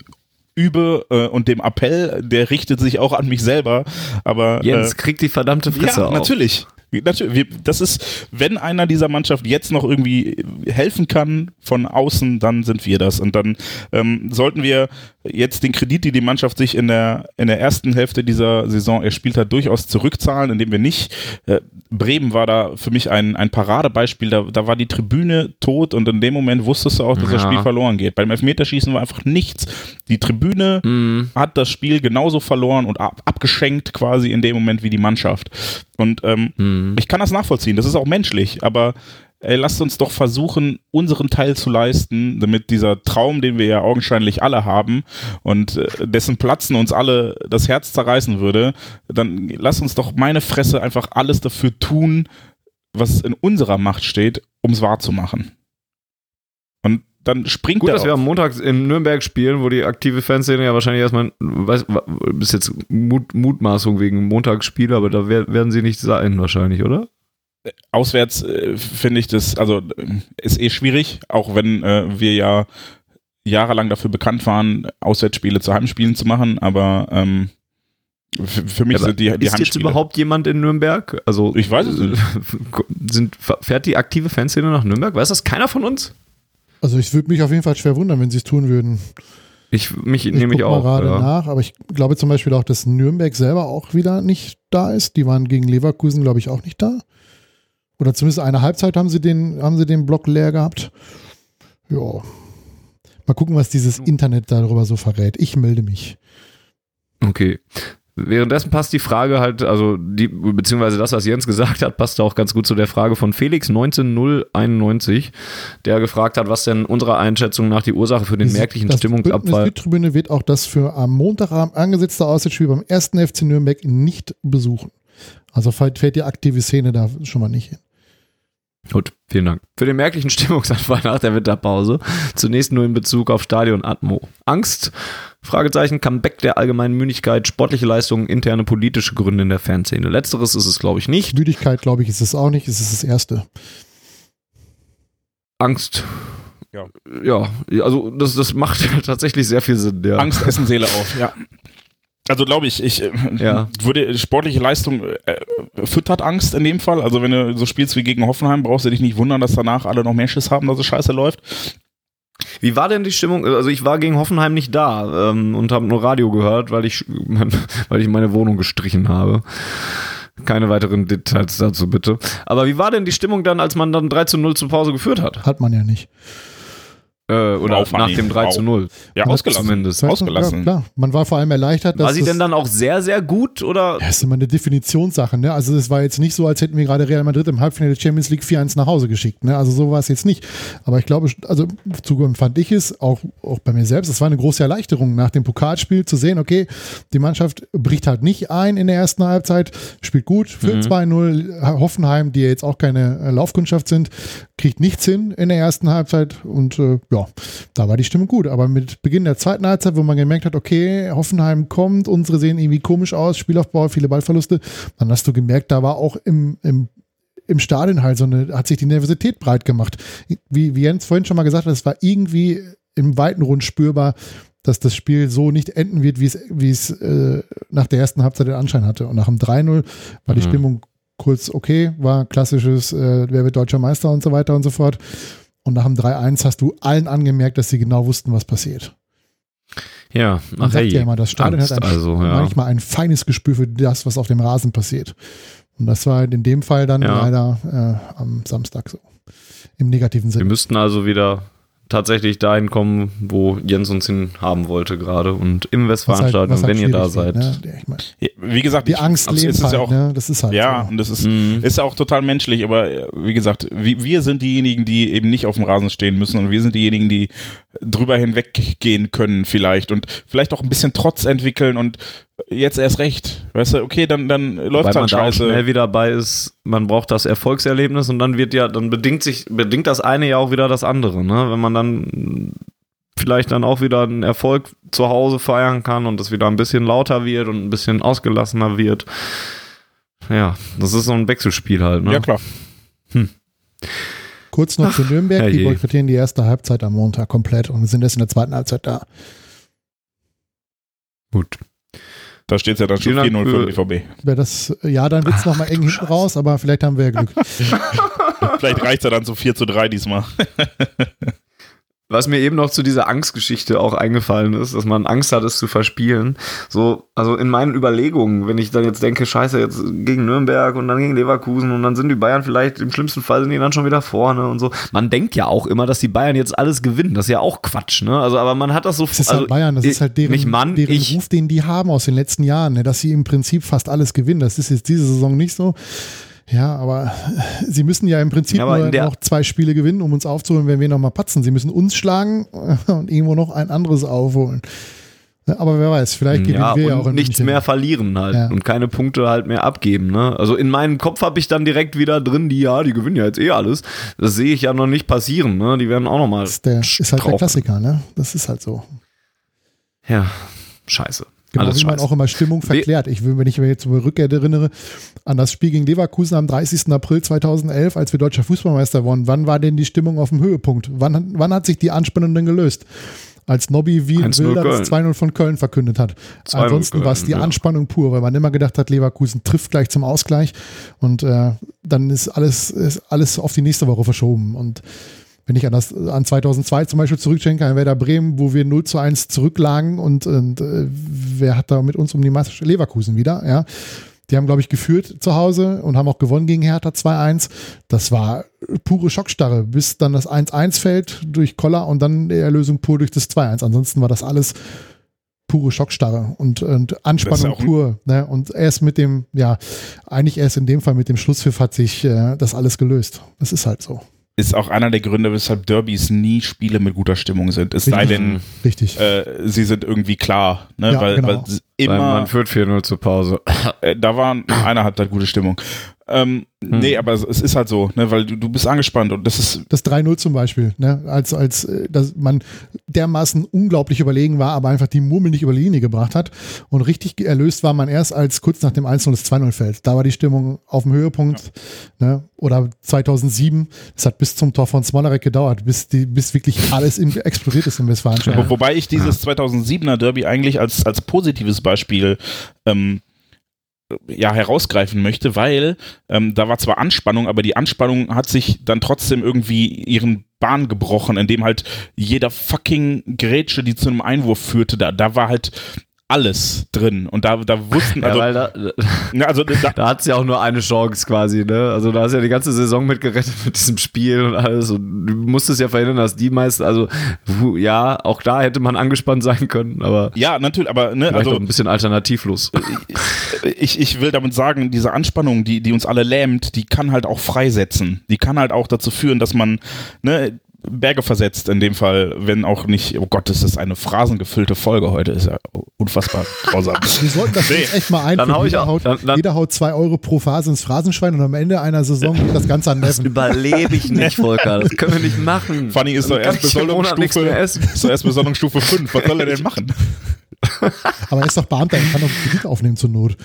[SPEAKER 4] übe äh, und dem Appell, der richtet sich auch an mich selber. Aber
[SPEAKER 2] Jens
[SPEAKER 4] äh,
[SPEAKER 2] kriegt die verdammte Fresse
[SPEAKER 4] ja,
[SPEAKER 2] auf.
[SPEAKER 4] natürlich. Natürlich, wir, das ist, wenn einer dieser Mannschaft jetzt noch irgendwie helfen kann von außen, dann sind wir das. Und dann ähm, sollten wir jetzt den Kredit, die die Mannschaft sich in der, in der ersten Hälfte dieser Saison erspielt hat, durchaus zurückzahlen, indem wir nicht, äh, Bremen war da für mich ein, ein Paradebeispiel, da, da war die Tribüne tot und in dem Moment wusstest du auch, dass das
[SPEAKER 2] Ja.
[SPEAKER 4] Spiel verloren geht. Beim Elfmeterschießen war einfach nichts. Die Tribüne
[SPEAKER 2] Mhm.
[SPEAKER 4] hat das Spiel genauso verloren und ab, abgeschenkt quasi in dem Moment wie die Mannschaft. Und ähm,
[SPEAKER 2] Mhm.
[SPEAKER 4] Ich kann das nachvollziehen, das ist auch menschlich, aber ey, lasst uns doch versuchen, unseren Teil zu leisten, damit dieser Traum, den wir ja augenscheinlich alle haben und äh, dessen Platzen uns alle das Herz zerreißen würde, dann lasst uns doch meine Fresse einfach alles dafür tun, was in unserer Macht steht, um es wahrzumachen. Dann springt
[SPEAKER 2] Gut,
[SPEAKER 4] er
[SPEAKER 2] dass wir
[SPEAKER 4] auf.
[SPEAKER 2] am Montag in Nürnberg spielen, wo die aktive Fanszene ja wahrscheinlich erstmal, weiß, bis jetzt Mut, Mutmaßung wegen Montagsspiele, aber da wer- werden sie nicht sein wahrscheinlich, oder?
[SPEAKER 4] Auswärts äh, finde ich das, also ist eh schwierig, auch wenn äh, wir ja jahrelang dafür bekannt waren, Auswärtsspiele zu Heimspielen zu machen, aber ähm, für, mich
[SPEAKER 2] Aber
[SPEAKER 4] sind die, die
[SPEAKER 2] ist jetzt überhaupt jemand in Nürnberg? Also
[SPEAKER 4] Ich weiß es nicht.
[SPEAKER 2] Sind, fährt die aktive Fanszene nach Nürnberg? Weiß das keiner von uns?
[SPEAKER 3] Also ich würde mich auf jeden Fall schwer wundern, wenn sie es tun würden.
[SPEAKER 2] Ich mich
[SPEAKER 3] Ich
[SPEAKER 2] nehme ich auch.
[SPEAKER 3] gerade
[SPEAKER 2] Ja.
[SPEAKER 3] nach, aber ich glaube zum Beispiel auch, dass Nürnberg selber auch wieder nicht da ist. Die waren gegen Leverkusen, glaube ich, auch nicht da. Oder zumindest eine Halbzeit haben sie den, haben sie den Block leer gehabt. Ja. Mal gucken, was dieses Internet darüber so verrät. Ich melde mich.
[SPEAKER 2] Okay. Währenddessen passt die Frage halt, also die, beziehungsweise das, was Jens gesagt hat, passt auch ganz gut zu der Frage von Felix 19091, der gefragt hat, was denn unserer Einschätzung nach die Ursache für den merklichen
[SPEAKER 3] das
[SPEAKER 2] Stimmungsabfall.
[SPEAKER 3] Bündnis Südtribüne wird auch das für am Montagabend angesetzte Auswärtsspiel beim ersten FC Nürnberg nicht besuchen. Also fällt fällt die aktive Szene da schon mal nicht hin.
[SPEAKER 2] Gut, vielen Dank. Für den merklichen Stimmungsanfall nach der Winterpause. Zunächst nur in Bezug auf Stadion Atmo. Angst? Fragezeichen, Comeback der allgemeinen Müdigkeit, sportliche Leistungen, interne politische Gründe in der Fanszene. Letzteres ist es, glaube ich, nicht.
[SPEAKER 3] Müdigkeit, glaube ich, ist es auch nicht. Es ist das Erste.
[SPEAKER 2] Angst.
[SPEAKER 4] Ja.
[SPEAKER 2] Ja, also das, das macht tatsächlich sehr viel Sinn. Ja.
[SPEAKER 4] Angst essen Seele auf, ja. Also glaube ich, ich äh,
[SPEAKER 2] Ja.
[SPEAKER 4] würde sportliche Leistung äh, füttert Angst in dem Fall. Also wenn du so spielst wie gegen Hoffenheim, brauchst du dich nicht wundern, dass danach alle noch mehr Schiss haben, dass es scheiße läuft.
[SPEAKER 2] Wie war denn die Stimmung? Also ich war gegen Hoffenheim nicht da ähm, und habe nur Radio gehört, weil ich, weil ich meine Wohnung gestrichen habe. Keine weiteren Details dazu bitte. Aber wie war denn die Stimmung dann, als man dann 3 zu 0 zur Pause geführt hat?
[SPEAKER 3] Hat man ja nicht.
[SPEAKER 2] Äh, oder
[SPEAKER 4] Wow,
[SPEAKER 2] nach dem 3 zu
[SPEAKER 4] Wow.
[SPEAKER 2] 0.
[SPEAKER 4] Ja, ausgelassen.
[SPEAKER 2] Zumindest.
[SPEAKER 4] Ausgelassen.
[SPEAKER 3] Ja, klar. Man war vor allem erleichtert, dass
[SPEAKER 2] War sie denn dann auch sehr, sehr gut oder?
[SPEAKER 3] Ja, ist immer eine Definitionssache, ne? Also es war jetzt nicht so, als hätten wir gerade Real Madrid im Halbfinale der Champions League 4-1 nach Hause geschickt, ne? Also so war es jetzt nicht. Aber ich glaube, also so empfand ich es, auch, auch bei mir selbst, es war eine große Erleichterung nach dem Pokalspiel zu sehen, okay, die Mannschaft bricht halt nicht ein in der ersten Halbzeit, spielt gut, führt 2-0, Hoffenheim, die ja jetzt auch keine äh, Laufkundschaft sind, kriegt nichts hin in der ersten Halbzeit und äh, ja, da war die Stimmung gut. Aber mit Beginn der zweiten Halbzeit, wo man gemerkt hat, okay, Hoffenheim kommt, unsere sehen irgendwie komisch aus, Spielaufbau, viele Ballverluste, dann hast du gemerkt, da war auch im, im im Stadion halt so eine, hat sich die Nervosität breit gemacht. Wie, wie Jens vorhin schon mal gesagt hat, es war irgendwie im weiten Rund spürbar, dass das Spiel so nicht enden wird, wie es, wie es äh, nach der ersten Halbzeit den Anschein hatte. Und nach dem 3-0 war die
[SPEAKER 2] Mhm.
[SPEAKER 3] Stimmung kurz okay, war klassisches, äh, wer wird deutscher Meister und so weiter und so fort. Und nach dem 3-1 hast du allen angemerkt, dass sie genau wussten, was passiert.
[SPEAKER 2] Ja,
[SPEAKER 3] Man
[SPEAKER 2] ach
[SPEAKER 3] sagt
[SPEAKER 2] hey.
[SPEAKER 3] ja immer, das Stadion
[SPEAKER 2] Angst,
[SPEAKER 3] hat ein,
[SPEAKER 2] also, ja.
[SPEAKER 3] manchmal ein feines Gespür für das, was auf dem Rasen passiert. Und das war in dem Fall dann
[SPEAKER 2] Ja.
[SPEAKER 3] leider äh, am Samstag so. Im negativen
[SPEAKER 2] Wir
[SPEAKER 3] Sinne.
[SPEAKER 2] müssten also wieder tatsächlich dahin kommen, wo Jens uns hin haben wollte gerade und im
[SPEAKER 3] halt-
[SPEAKER 2] Westfalenstadion,
[SPEAKER 3] was halt
[SPEAKER 2] wenn ihr da seid.
[SPEAKER 3] Ne? Ja, ich mein,
[SPEAKER 4] Ja, Wie gesagt,
[SPEAKER 3] die
[SPEAKER 4] ich-
[SPEAKER 3] Angst
[SPEAKER 4] also
[SPEAKER 3] lebt
[SPEAKER 4] es ist
[SPEAKER 3] halt,
[SPEAKER 4] ja auch,
[SPEAKER 3] ne? Das ist halt
[SPEAKER 4] ja,
[SPEAKER 3] so.
[SPEAKER 4] und das ist,
[SPEAKER 2] Mhm.
[SPEAKER 4] ist ja auch total menschlich, aber äh, wie gesagt, wie, wir sind diejenigen, die eben nicht auf dem Rasen stehen müssen und wir sind diejenigen, die drüber hinweggehen können vielleicht und vielleicht auch ein bisschen Trotz entwickeln und jetzt erst recht. Weißt du, okay, dann, dann läuft
[SPEAKER 2] Weil man
[SPEAKER 4] halt
[SPEAKER 2] da auch
[SPEAKER 4] scheiße.
[SPEAKER 2] schnell wieder bei ist, man braucht das Erfolgserlebnis und dann wird ja, dann bedingt sich, bedingt das eine ja auch wieder das andere, ne? Wenn man dann vielleicht dann auch wieder einen Erfolg zu Hause feiern kann und es wieder ein bisschen lauter wird und ein bisschen ausgelassener wird. Ja, das ist so ein Wechselspiel halt, ne?
[SPEAKER 4] Ja, klar.
[SPEAKER 3] Kurz noch zu Nürnberg, die
[SPEAKER 2] herrje.
[SPEAKER 3] boykottieren die erste Halbzeit am Montag komplett und sind erst in der zweiten Halbzeit da.
[SPEAKER 2] Gut.
[SPEAKER 4] Da steht es ja dann schon
[SPEAKER 2] Vielen
[SPEAKER 4] 4-0
[SPEAKER 2] Dank
[SPEAKER 4] für den BVB.
[SPEAKER 3] Wer das, ja, dann wird es nochmal eng hinten raus, aber vielleicht haben wir ja Glück.
[SPEAKER 4] Vielleicht reicht er dann zu 4 zu 3 diesmal.
[SPEAKER 2] Was mir eben noch zu dieser Angstgeschichte auch eingefallen ist, dass man Angst hat, es zu verspielen. So, also in meinen Überlegungen, wenn ich dann jetzt denke, scheiße, jetzt gegen Nürnberg und dann gegen Leverkusen und dann sind die Bayern vielleicht, im schlimmsten Fall sind die dann schon wieder vorne und so. Man denkt ja auch immer, dass die Bayern jetzt alles gewinnen. Das ist ja auch Quatsch, ne? Also, aber man hat das so,
[SPEAKER 3] Das ist
[SPEAKER 2] also,
[SPEAKER 3] halt Bayern, das ist halt deren,
[SPEAKER 2] nicht Mann,
[SPEAKER 3] deren
[SPEAKER 2] ich,
[SPEAKER 3] Ruf, den die haben aus den letzten Jahren, ne, dass sie im Prinzip fast alles gewinnen. Das ist jetzt diese Saison nicht so. Ja, aber sie müssen ja im Prinzip
[SPEAKER 2] Ja,
[SPEAKER 3] nur noch zwei Spiele gewinnen, um uns aufzuholen, wenn wir nochmal patzen. Sie müssen uns schlagen und irgendwo noch ein anderes aufholen. Aber wer weiß, vielleicht gewinnen
[SPEAKER 2] Ja,
[SPEAKER 3] wir ja auch in
[SPEAKER 2] nichts
[SPEAKER 3] München.
[SPEAKER 2] mehr verlieren halt
[SPEAKER 3] Ja.
[SPEAKER 2] und keine Punkte halt mehr abgeben. Ne? Also in meinem Kopf habe ich dann direkt wieder drin, die ja, die gewinnen ja jetzt eh alles. Das sehe ich ja noch nicht passieren. Ne? Die werden auch noch mal
[SPEAKER 3] Das ist, der, ist halt der. Klassiker, ne? Das ist halt so.
[SPEAKER 2] Ja, scheiße.
[SPEAKER 3] Genau
[SPEAKER 2] alles
[SPEAKER 3] wie man auch immer Stimmung verklärt. Ich will, wenn ich mir jetzt rückerinnere an das Spiel gegen Leverkusen am 30. April 2011, als wir deutscher Fußballmeister wurden, wann war denn die Stimmung auf dem Höhepunkt? Wann, wann hat sich die Anspannung denn gelöst? Als Nobby wie
[SPEAKER 2] 1-0
[SPEAKER 3] Wilder das
[SPEAKER 2] Köln.
[SPEAKER 3] 2-0 von Köln verkündet hat.
[SPEAKER 2] 2-0
[SPEAKER 3] Ansonsten war es die. Anspannung pur, weil man immer gedacht hat, Leverkusen trifft gleich zum Ausgleich und äh, dann ist alles, ist alles auf die nächste Woche verschoben. Und wenn ich an, das, an 2002 zum Beispiel zurückdenke, an Werder Bremen, wo wir 0 zu 1 zurücklagen und, und äh, wer hat da mit uns um die Meisterschaft? Leverkusen wieder, ja. Die haben, glaube ich, geführt zu Hause und haben auch gewonnen gegen Hertha 2-1. Das war pure Schockstarre, bis dann das 1-1 fällt durch Koller und dann die Erlösung pur durch das 2-1. Ansonsten war das alles pure Schockstarre und, und Anspannung pur. Ne? Und erst mit dem, ja, eigentlich erst in dem Fall mit dem Schlusspfiff hat sich äh, das alles gelöst. Das ist halt so.
[SPEAKER 4] Ist auch einer der Gründe, weshalb Derbys nie Spiele mit guter Stimmung sind. Es sei denn,
[SPEAKER 3] Richtig.
[SPEAKER 4] äh, sie sind irgendwie klar. Ne?
[SPEAKER 3] Ja,
[SPEAKER 4] weil,
[SPEAKER 3] genau.
[SPEAKER 4] weil
[SPEAKER 2] Weil
[SPEAKER 4] immer,
[SPEAKER 2] man führt 4-0 zur Pause.
[SPEAKER 4] äh, da war einer hat halt gute Stimmung. Ähm,
[SPEAKER 2] Hm.
[SPEAKER 4] Nee, aber es, es ist halt so, ne? weil du, du bist angespannt und das ist
[SPEAKER 3] Das 3-0 zum Beispiel, ne? als, als äh, dass man dermaßen unglaublich überlegen war, aber einfach die Murmel nicht über die Linie gebracht hat. Und richtig erlöst war man erst, als kurz nach dem 1-0 das 2-0 fällt. Da war die Stimmung auf dem Höhepunkt. Ne? Oder 2007, es hat bis zum Tor von Smolarek gedauert, bis, die, bis wirklich alles im, explodiert ist im Westfalenstadion.
[SPEAKER 4] Wo, wobei ich dieses 2007er Derby eigentlich als, als positives Beispiel ähm, ja, herausgreifen möchte, weil ähm, da war zwar Anspannung, aber die Anspannung hat sich dann trotzdem irgendwie ihren Bahn gebrochen, indem halt jeder fucking Grätsche, die zu einem Einwurf führte, da, da war halt alles drin. Und da, da wussten, also,
[SPEAKER 2] ja, weil da,
[SPEAKER 4] ja, also da,
[SPEAKER 2] da hat es ja auch nur eine Chance quasi, ne? Also da hast ja die ganze Saison mitgerettet mit diesem Spiel und alles. Und du musstest ja verhindern, dass die meisten, also ja, auch da hätte man angespannt sein können, aber
[SPEAKER 4] ja, natürlich, aber ne, also
[SPEAKER 2] ein bisschen alternativlos.
[SPEAKER 4] ich, ich will damit sagen, diese Anspannung, die, die uns alle lähmt, die kann halt auch freisetzen. Die kann halt auch dazu führen, dass man ne, Berge versetzt, in dem Fall, wenn auch nicht, oh Gott, das ist eine phrasengefüllte Folge heute, ist ja unfassbar grausam.
[SPEAKER 3] Wir sollten das
[SPEAKER 4] Nee.
[SPEAKER 3] jetzt echt mal
[SPEAKER 2] Dann
[SPEAKER 3] einführen.
[SPEAKER 2] hau ich
[SPEAKER 3] Jeder,
[SPEAKER 2] auch-
[SPEAKER 3] haut,
[SPEAKER 2] dann- dann-
[SPEAKER 3] jeder haut zwei Euro pro Phase ins Phrasenschwein und am Ende einer Saison geht das Ganze an
[SPEAKER 2] Das
[SPEAKER 3] Neven.
[SPEAKER 2] überlebe ich nicht, Volker. Das können wir nicht machen.
[SPEAKER 4] Funny ist doch
[SPEAKER 2] Dann
[SPEAKER 4] erst Besoldungsstufe, ist erst Besoldungsstufe 5. Was soll er denn machen?
[SPEAKER 3] Aber er ist doch Beamter, er kann doch Kredit aufnehmen zur Not.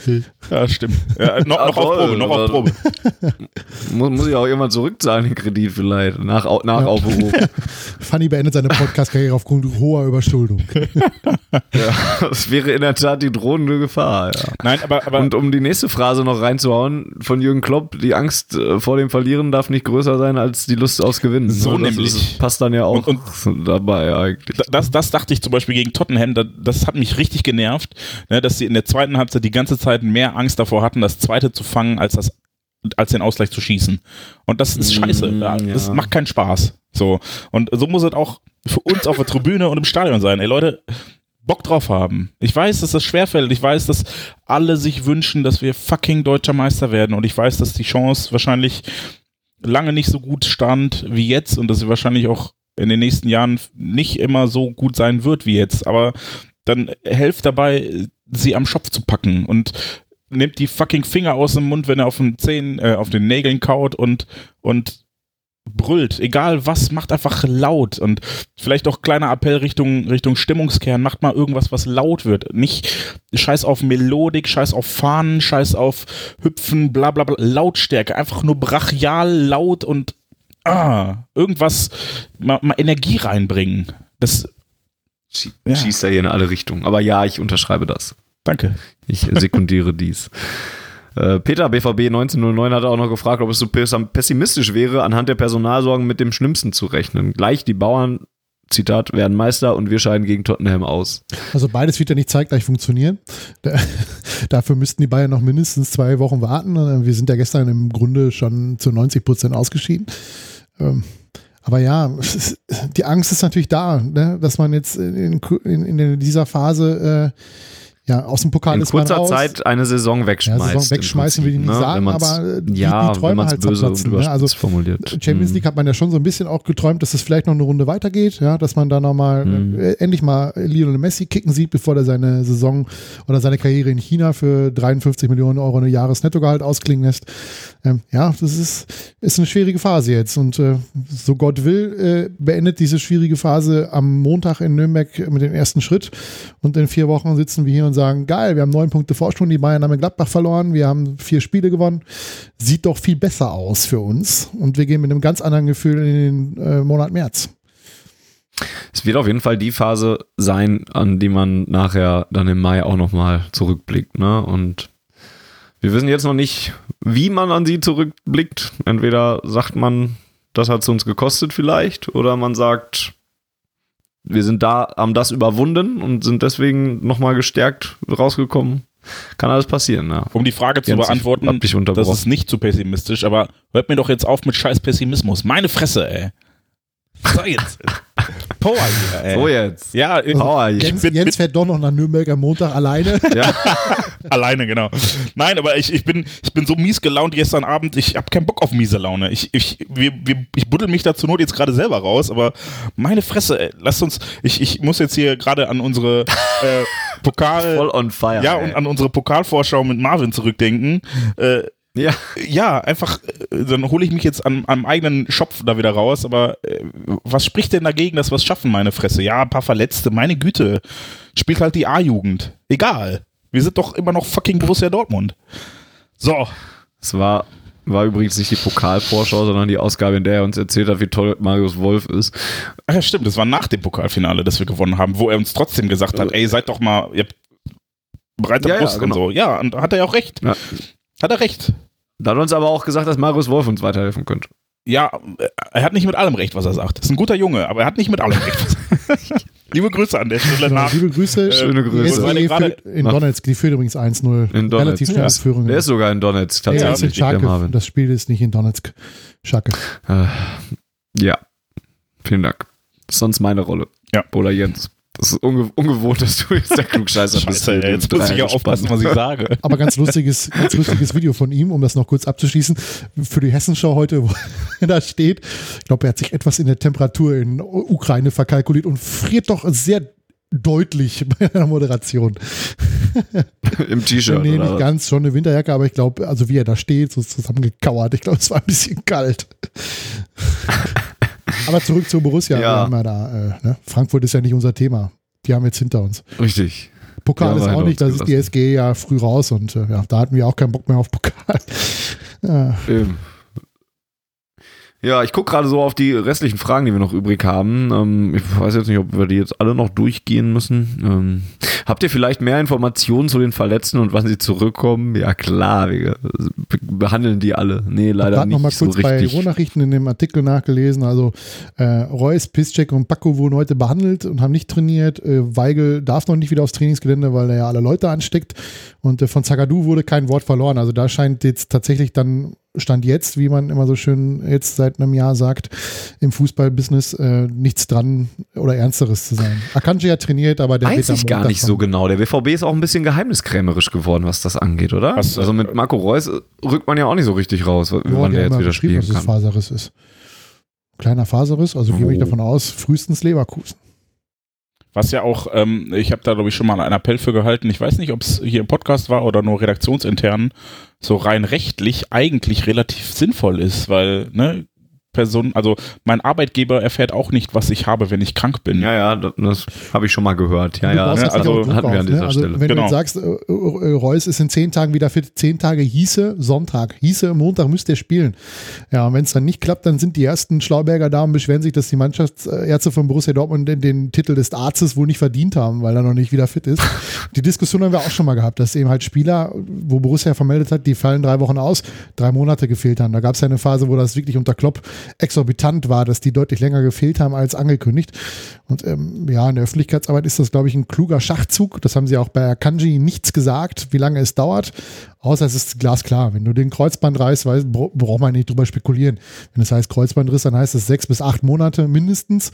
[SPEAKER 4] Ja, stimmt. Ja, noch,
[SPEAKER 2] Ja,
[SPEAKER 4] noch auf. Probe, noch auf Probe.
[SPEAKER 2] Muss, muss ich auch irgendwann zurückzahlen, den Kredit vielleicht, nach, nach
[SPEAKER 3] Ja.
[SPEAKER 2] Aufberuf.
[SPEAKER 3] Fanny beendet seine Podcast-Karriere aufgrund hoher Überschuldung.
[SPEAKER 2] ja, das wäre in der Tat die drohende Gefahr. Ja.
[SPEAKER 4] Nein, aber, aber
[SPEAKER 2] Und um die nächste Phrase noch reinzuhauen von Jürgen Klopp, die Angst äh, vor dem Verlieren darf nicht größer sein als die Lust aufs Gewinnen.
[SPEAKER 4] So
[SPEAKER 2] das
[SPEAKER 4] nämlich.
[SPEAKER 2] Ist, passt dann ja auch
[SPEAKER 4] Und-
[SPEAKER 2] dabei eigentlich.
[SPEAKER 4] das, das dachte ich zum Beispiel gegen Tottenham, da- das hat mich richtig genervt, ne, dass sie in der zweiten Halbzeit die ganze Zeit mehr Angst davor hatten, das zweite zu fangen, als das als den Ausgleich zu schießen. Und das ist scheiße.
[SPEAKER 2] Mm,
[SPEAKER 4] Ja, Das macht keinen Spaß. So. Und so muss es auch für uns auf der Tribüne und im Stadion sein. Ey Leute, Bock drauf haben. Ich weiß, dass das schwerfällt. Ich weiß, dass alle sich wünschen, dass wir fucking deutscher Meister werden. Und ich weiß, dass die Chance wahrscheinlich lange nicht so gut stand wie jetzt und dass sie wahrscheinlich auch in den nächsten Jahren nicht immer so gut sein wird wie jetzt. Aber dann helft dabei, sie am Schopf zu packen und nimmt die fucking Finger aus dem Mund, wenn er auf den Zähnen, äh, auf den Nägeln kaut und, und brüllt. Egal was, macht einfach laut und vielleicht auch kleiner Appell Richtung, Richtung Stimmungskern, macht mal irgendwas, was laut wird. Nicht scheiß auf Melodik, scheiß auf Fahnen, scheiß auf Hüpfen, bla bla bla. Lautstärke, einfach nur brachial, laut und ah, irgendwas, mal, mal Energie reinbringen. Das, Ja.
[SPEAKER 2] Schießt er hier in alle Richtungen. Aber ja, ich unterschreibe das.
[SPEAKER 4] danke.
[SPEAKER 2] Ich sekundiere dies. Äh, Peter BVB 1909 hat auch noch gefragt, ob es so pess- pessimistisch wäre, anhand der Personalsorgen mit dem Schlimmsten zu rechnen. Gleich die Bauern, Zitat, werden Meister und wir scheiden gegen Tottenham aus.
[SPEAKER 3] Also beides wird ja nicht zeitgleich funktionieren. Da, dafür müssten die Bayern noch mindestens zwei Wochen warten. Wir sind ja gestern im Grunde schon zu 90 Prozent ausgeschieden. Aber ja, die Angst ist natürlich da, ne? dass man jetzt in, in, in dieser Phase äh, ja, aus dem Pokal
[SPEAKER 2] in
[SPEAKER 3] ist man
[SPEAKER 2] kurzer
[SPEAKER 3] raus.
[SPEAKER 2] Zeit eine Saison wegschmeißt.
[SPEAKER 3] Ja, Saison wegschmeißen will ich nicht
[SPEAKER 2] ne?
[SPEAKER 3] sagen, aber die-
[SPEAKER 2] ja,
[SPEAKER 3] die Träume
[SPEAKER 2] wenn man's
[SPEAKER 3] halt
[SPEAKER 2] böse und
[SPEAKER 3] ne? Also,
[SPEAKER 2] formuliert.
[SPEAKER 3] Champions
[SPEAKER 2] Mhm.
[SPEAKER 3] League hat man ja schon so ein bisschen auch geträumt, dass es vielleicht noch eine Runde weitergeht, ja, dass man da nochmal
[SPEAKER 2] Mhm.
[SPEAKER 3] äh, endlich mal Lionel Messi kicken sieht, bevor er seine Saison oder seine Karriere in China für 53 Millionen Euro eine Jahresnettogehalt ausklingen lässt. Ähm, ja, das ist, ist eine schwierige Phase jetzt und äh, so Gott will, äh, beendet diese schwierige Phase am Montag in Nürnberg mit dem ersten Schritt und in vier Wochen sitzen wir hier und sagen, geil, wir haben neun Punkte Vorsprung, die Bayern haben in Gladbach verloren, wir haben vier Spiele gewonnen, sieht doch viel besser aus für uns und wir gehen mit einem ganz anderen Gefühl in den äh, Monat März.
[SPEAKER 2] Es wird auf jeden Fall die Phase sein, an die man nachher dann im Mai auch nochmal zurückblickt. Ne? Und wir wissen jetzt noch nicht, wie man an sie zurückblickt. Entweder sagt man, das hat es uns gekostet vielleicht, oder man sagt, wir sind da, haben das überwunden und sind deswegen nochmal gestärkt rausgekommen. Kann alles passieren, ja.
[SPEAKER 4] Um die Frage zu
[SPEAKER 2] Jens, ich
[SPEAKER 4] beantworten,
[SPEAKER 2] dich
[SPEAKER 4] das ist nicht zu pessimistisch, aber hört mir doch jetzt auf mit scheiß Pessimismus. Meine Fresse, ey. So jetzt. Power hier, ey.
[SPEAKER 2] So jetzt.
[SPEAKER 4] Ja, ich,
[SPEAKER 2] Power hier.
[SPEAKER 4] ich
[SPEAKER 3] Jens,
[SPEAKER 4] bin, bin
[SPEAKER 3] Jens fährt doch noch nach Nürnberg am Montag alleine.
[SPEAKER 2] Ja.
[SPEAKER 4] alleine, genau. Nein, aber ich, ich, bin, ich bin so mies gelaunt gestern Abend, ich habe keinen Bock auf miese Laune. Ich, ich, wir, wir, ich buddel mich da zur Not jetzt gerade selber raus, aber meine Fresse, ey, lasst uns, ich, ich muss jetzt hier gerade an unsere äh, Pokal...
[SPEAKER 2] Voll on fire.
[SPEAKER 4] ja,
[SPEAKER 2] ey.
[SPEAKER 4] und an unsere Pokalvorschau mit Marvin zurückdenken. Äh,
[SPEAKER 2] ja.
[SPEAKER 4] ja, einfach, äh, dann hole ich mich jetzt an, am eigenen Schopf da wieder raus, aber äh, was spricht denn dagegen, dass wir es schaffen, meine Fresse? Ja, ein paar Verletzte, meine Güte. Spielt halt die A-Jugend. Egal. Wir sind doch immer noch fucking Borussia Dortmund. So,
[SPEAKER 2] Es war, war übrigens nicht die Pokalvorschau, sondern die Ausgabe, in der er uns erzählt hat, wie toll Marius Wolf ist.
[SPEAKER 4] Ach ja, stimmt, das war nach dem Pokalfinale, das wir gewonnen haben, wo er uns trotzdem gesagt hat, ey, seid doch mal, ihr habt breite
[SPEAKER 2] Ja, ja,
[SPEAKER 4] Brust
[SPEAKER 2] genau.
[SPEAKER 4] und so. Ja, und hat er ja auch recht.
[SPEAKER 2] Ja.
[SPEAKER 4] Hat er recht.
[SPEAKER 2] Da hat er uns aber auch gesagt, dass Marius Wolf uns weiterhelfen könnte.
[SPEAKER 4] Ja, er hat nicht mit allem recht, was er sagt. Ist ein guter Junge, aber er hat nicht mit allem recht. Liebe Grüße an der Stelle nach.
[SPEAKER 3] Liebe Grüße.
[SPEAKER 2] Schöne
[SPEAKER 3] Die
[SPEAKER 2] Grüße.
[SPEAKER 3] in Donetsk, die führt übrigens 1-0.
[SPEAKER 2] In Donetsk.
[SPEAKER 3] Relativ
[SPEAKER 2] Ja.
[SPEAKER 3] Führung.
[SPEAKER 2] Der ist sogar in Donetsk
[SPEAKER 3] ist in
[SPEAKER 2] tatsächlich, der
[SPEAKER 3] Charkiw.
[SPEAKER 2] Marvin.
[SPEAKER 3] Das Spiel ist nicht in Donetsk. Schacke.
[SPEAKER 2] Äh, ja, vielen Dank. Das ist sonst meine Rolle.
[SPEAKER 4] Ja.
[SPEAKER 2] Oder Jens. Das ist unge ungewohnt, dass du jetzt der Klugscheißer bist.
[SPEAKER 4] Scheiße, ey, jetzt muss ich ja aufpassen, was ich sage.
[SPEAKER 3] Aber ganz lustiges, ganz lustiges Video von ihm, um das noch kurz abzuschließen. Für die Hessenschau heute, wo er da steht. Ich glaube, er hat sich etwas in der Temperatur in Ukraine verkalkuliert und friert doch sehr deutlich bei einer Moderation.
[SPEAKER 2] Im T-Shirt.
[SPEAKER 3] nee, nicht ganz, schon eine Winterjacke, aber ich glaube, also wie er da steht, so zusammengekauert, ich glaube, es war ein bisschen kalt. aber zurück zu Borussia.
[SPEAKER 2] Ja.
[SPEAKER 3] Da, äh, ne? Frankfurt ist ja nicht unser Thema. Die haben jetzt hinter uns.
[SPEAKER 2] Richtig.
[SPEAKER 3] Pokal
[SPEAKER 2] Ja,
[SPEAKER 3] ist auch nicht, das ist die SG ja früh raus und äh, ja, da hatten wir auch keinen Bock mehr auf Pokal. Ja.
[SPEAKER 2] Ähm. Ja, ich gucke gerade so auf die restlichen Fragen, die wir noch übrig haben. Ähm, ich weiß jetzt nicht, ob wir die jetzt alle noch durchgehen müssen. Ähm, habt ihr vielleicht mehr Informationen zu den Verletzten und wann sie zurückkommen? Ja klar, wir be- behandeln die alle. Nee, leider
[SPEAKER 3] gerade
[SPEAKER 2] nicht
[SPEAKER 3] noch mal
[SPEAKER 2] so
[SPEAKER 3] kurz bei
[SPEAKER 2] richtig.
[SPEAKER 3] Ruhrnachrichten in dem Artikel nachgelesen. Also äh, Reus, Piszczek und Paco wurden heute behandelt und haben nicht trainiert. Äh, Weigel darf noch nicht wieder aufs Trainingsgelände, weil er ja alle Leute ansteckt. Und äh, von Zagadou wurde kein Wort verloren. Also da scheint jetzt tatsächlich dann Stand jetzt, wie man immer so schön jetzt seit einem Jahr sagt, im Fußballbusiness äh, nichts dran oder Ernsteres zu sein. Akanji hat trainiert, aber der
[SPEAKER 2] Weiß ich gar nicht
[SPEAKER 3] von-
[SPEAKER 2] so genau. Der BVB ist auch ein bisschen geheimniskrämerisch geworden, was das angeht, oder?
[SPEAKER 4] Was,
[SPEAKER 2] also mit Marco Reus rückt man ja auch nicht so richtig raus,
[SPEAKER 3] Ja,
[SPEAKER 2] wann der jetzt wieder spielen
[SPEAKER 3] dass es
[SPEAKER 2] kann.
[SPEAKER 3] Faserriss ist. Kleiner Faserriss, also gehe ich
[SPEAKER 2] Oh.
[SPEAKER 3] davon aus, frühestens Leverkusen.
[SPEAKER 4] Was ja auch, ähm, ich habe da glaube ich schon mal einen Appell für gehalten. Ich weiß nicht, ob es hier im Podcast war oder nur redaktionsintern, so rein rechtlich eigentlich relativ sinnvoll ist, weil, ne, Person, also mein Arbeitgeber erfährt auch nicht, was ich habe, wenn ich krank bin.
[SPEAKER 2] Ja, ja, das, das habe ich schon mal gehört. Ja, ja,
[SPEAKER 4] also
[SPEAKER 3] auf
[SPEAKER 2] hatten wir
[SPEAKER 3] auf,
[SPEAKER 2] an dieser
[SPEAKER 3] ne? also
[SPEAKER 2] Stelle.
[SPEAKER 3] Wenn
[SPEAKER 4] Genau.
[SPEAKER 3] du jetzt sagst, äh, äh, Reus ist in zehn Tagen wieder fit, zehn Tage hieße Sonntag, hieße Montag müsste er spielen. Ja, und wenn es dann nicht klappt, dann sind die ersten Schlauberger da und beschweren sich, dass die Mannschaftsärzte von Borussia Dortmund den, den Titel des Arztes wohl nicht verdient haben, weil er noch nicht wieder fit ist. die Diskussion haben wir auch schon mal gehabt, dass eben halt Spieler, wo Borussia vermeldet hat, die fallen drei Wochen aus, drei Monate gefehlt haben. Da gab es ja eine Phase, wo das wirklich unter Klopp exorbitant war, dass die deutlich länger gefehlt haben als angekündigt. Und ähm, ja, in der Öffentlichkeitsarbeit ist das, glaube ich, ein kluger Schachzug. Das haben sie auch bei Akanji nichts gesagt, wie lange es dauert. Außer es ist glasklar. Wenn du den Kreuzband reißt, weiß, bra- braucht man nicht drüber spekulieren. Wenn es heißt Kreuzbandriss, dann heißt es sechs bis acht Monate mindestens.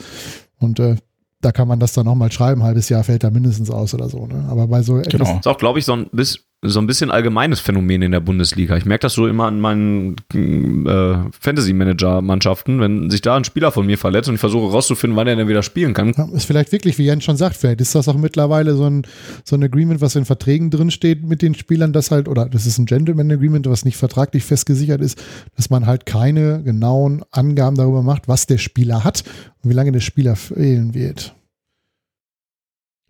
[SPEAKER 3] Und äh, da kann man das dann nochmal schreiben, ein halbes Jahr fällt da mindestens aus oder so. Ne? Aber bei so etwas,
[SPEAKER 4] Genau.
[SPEAKER 2] ist auch, glaube ich, so ein, bis, so ein bisschen allgemeines Phänomen in der Bundesliga. Ich merke das so immer an meinen äh, Fantasy-Manager-Mannschaften, wenn sich da ein Spieler von mir verletzt und ich versuche rauszufinden, wann er denn wieder spielen kann.
[SPEAKER 3] Ja, ist vielleicht wirklich, wie Jens schon sagt, vielleicht ist das auch mittlerweile so ein, so ein Agreement, was in Verträgen drinsteht mit den Spielern, das halt, oder das ist ein Gentleman-Agreement, was nicht vertraglich festgesichert ist, dass man halt keine genauen Angaben darüber macht, was der Spieler hat und wie lange der Spieler fehlen wird.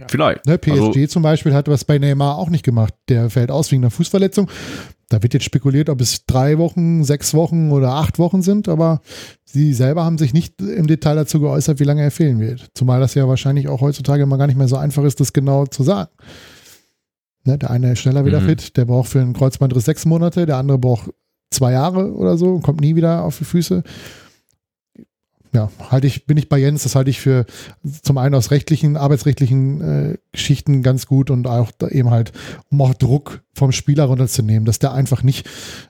[SPEAKER 2] Vielleicht.
[SPEAKER 3] Ne, PSG
[SPEAKER 2] Also-
[SPEAKER 3] zum Beispiel hat was bei Neymar auch nicht gemacht. Der fällt aus wegen einer Fußverletzung. Da wird jetzt spekuliert, ob es drei Wochen, sechs Wochen oder acht Wochen sind, aber sie selber haben sich nicht im Detail dazu geäußert, wie lange er fehlen wird. Zumal das ja wahrscheinlich auch heutzutage mal gar nicht mehr so einfach ist, das genau zu sagen. Ne, der eine ist schneller wieder
[SPEAKER 2] Mhm.
[SPEAKER 3] fit, der braucht für einen Kreuzbandriss sechs Monate, der andere braucht zwei Jahre oder so und kommt nie wieder auf die Füße. Ja, halte ich, bin ich bei Jens, das halte ich für zum einen aus rechtlichen, arbeitsrechtlichen äh, Geschichten ganz gut und auch da eben halt, um auch Druck vom Spieler runterzunehmen, dass der einfach nicht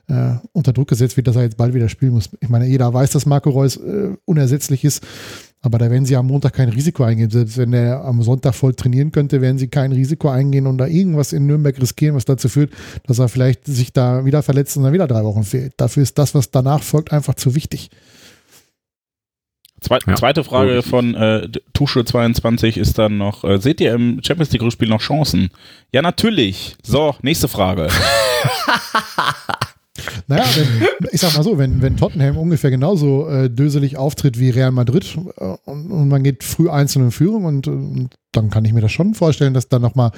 [SPEAKER 3] äh, unter Druck gesetzt wird, dass er jetzt bald wieder spielen muss. Ich meine, jeder weiß, dass Marco Reus äh, unersetzlich ist, aber da werden sie am Montag kein Risiko eingehen. Selbst wenn er am Sonntag voll trainieren könnte, werden sie kein Risiko eingehen und da irgendwas in Nürnberg riskieren, was dazu führt, dass er vielleicht sich da wieder verletzt und dann wieder drei Wochen fehlt. Dafür ist das, was danach folgt, einfach zu wichtig.
[SPEAKER 4] Zwei,
[SPEAKER 2] Ja.
[SPEAKER 4] Zweite Frage
[SPEAKER 2] Logisch.
[SPEAKER 4] von äh, Tusche22 ist dann noch, äh, seht ihr im Champions League Rückspiel noch Chancen? Ja, natürlich. So, nächste Frage.
[SPEAKER 3] Naja, wenn, ich sag mal so, wenn, wenn Tottenham ungefähr genauso äh, döselig auftritt wie Real Madrid äh, und, und man geht früh einzeln in Führung und, und dann kann ich mir das schon vorstellen, dass dann nochmal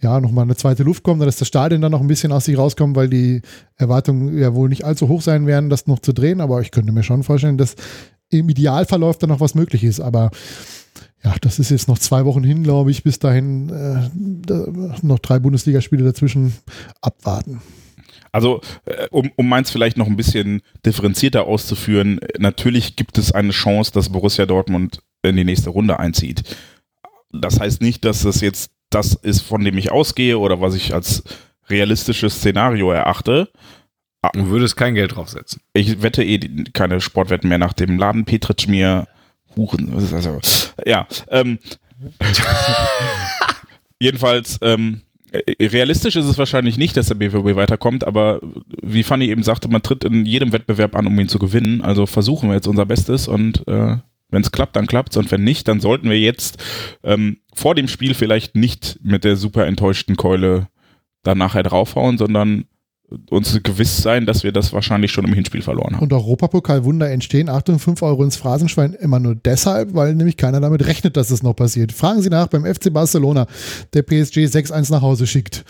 [SPEAKER 3] ja, noch mal eine zweite Luft kommt und dass das Stadion dann noch ein bisschen aus sich rauskommt, weil die Erwartungen ja wohl nicht allzu hoch sein werden, das noch zu drehen, aber ich könnte mir schon vorstellen, dass im Idealverlauf dann noch was möglich ist, aber ja, das ist jetzt noch zwei Wochen hin, glaube ich, bis dahin äh, noch drei Bundesligaspiele dazwischen abwarten.
[SPEAKER 4] Also, äh, um, um meins vielleicht noch ein bisschen differenzierter auszuführen, natürlich gibt es eine Chance, dass Borussia Dortmund in die nächste Runde einzieht. Das heißt nicht, dass das jetzt das ist, von dem ich ausgehe oder was ich als realistisches Szenario erachte.
[SPEAKER 2] Du würdest kein Geld draufsetzen.
[SPEAKER 4] Ich wette eh keine Sportwetten mehr nach dem Laden Petritsch mir Huchen. Also, ja, ähm, jedenfalls, ähm, äh, realistisch ist es wahrscheinlich nicht, dass der BVB weiterkommt, aber wie Fanny eben sagte, man tritt in jedem Wettbewerb an, um ihn zu gewinnen. Also versuchen wir jetzt unser Bestes und äh, wenn es klappt, dann klappt's und wenn nicht, dann sollten wir jetzt ähm, vor dem Spiel vielleicht nicht mit der super enttäuschten Keule dann nachher draufhauen, sondern uns gewiss sein, dass wir das wahrscheinlich schon im Hinspiel verloren haben.
[SPEAKER 3] Und Europapokalwunder entstehen, Achtung, 5 Euro ins Phrasenschwein immer nur deshalb, weil nämlich keiner damit rechnet, dass es noch passiert. Fragen Sie nach beim FC Barcelona, der PSG 6-1 nach Hause schickt.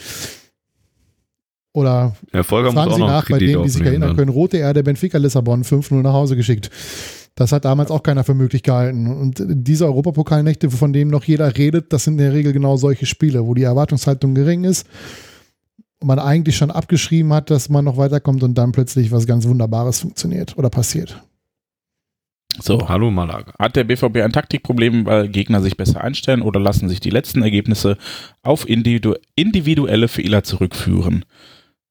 [SPEAKER 3] Oder
[SPEAKER 2] muss
[SPEAKER 3] fragen Sie nach bei denen, die sich erinnern können. Rote Erde, Benfica Lissabon 5-0 nach Hause geschickt. Das hat damals auch keiner für möglich gehalten. Und diese Europapokalnächte, von denen noch jeder redet, das sind in der Regel genau solche Spiele, wo die Erwartungshaltung gering ist man eigentlich schon abgeschrieben hat, dass man noch weiterkommt und dann plötzlich was ganz Wunderbares funktioniert oder passiert.
[SPEAKER 4] So,
[SPEAKER 2] Hallo Malaga.
[SPEAKER 4] Hat der BVB ein Taktikproblem, weil Gegner sich besser einstellen oder lassen sich die letzten Ergebnisse auf individu individuelle Fehler zurückführen?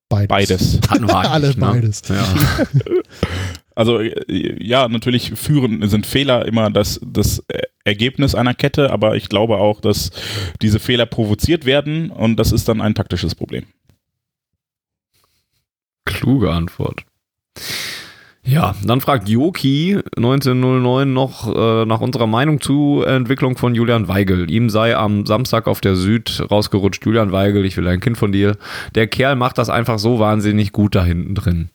[SPEAKER 3] Beides.
[SPEAKER 4] Beides.
[SPEAKER 2] Dann war ich,
[SPEAKER 3] Alles
[SPEAKER 2] ne?
[SPEAKER 3] beides.
[SPEAKER 2] Ja.
[SPEAKER 4] Also ja, natürlich führen sind Fehler immer das, das Ergebnis einer Kette, aber ich glaube auch, dass diese Fehler provoziert werden und das ist dann ein taktisches Problem.
[SPEAKER 2] Kluge Antwort. Ja, dann fragt Joki 1909 noch äh, nach unserer Meinung zur Entwicklung von Julian Weigel. Ihm sei am Samstag auf der Süd rausgerutscht, Julian Weigel, ich will ein Kind von dir. Der Kerl macht das einfach so wahnsinnig gut da hinten drin.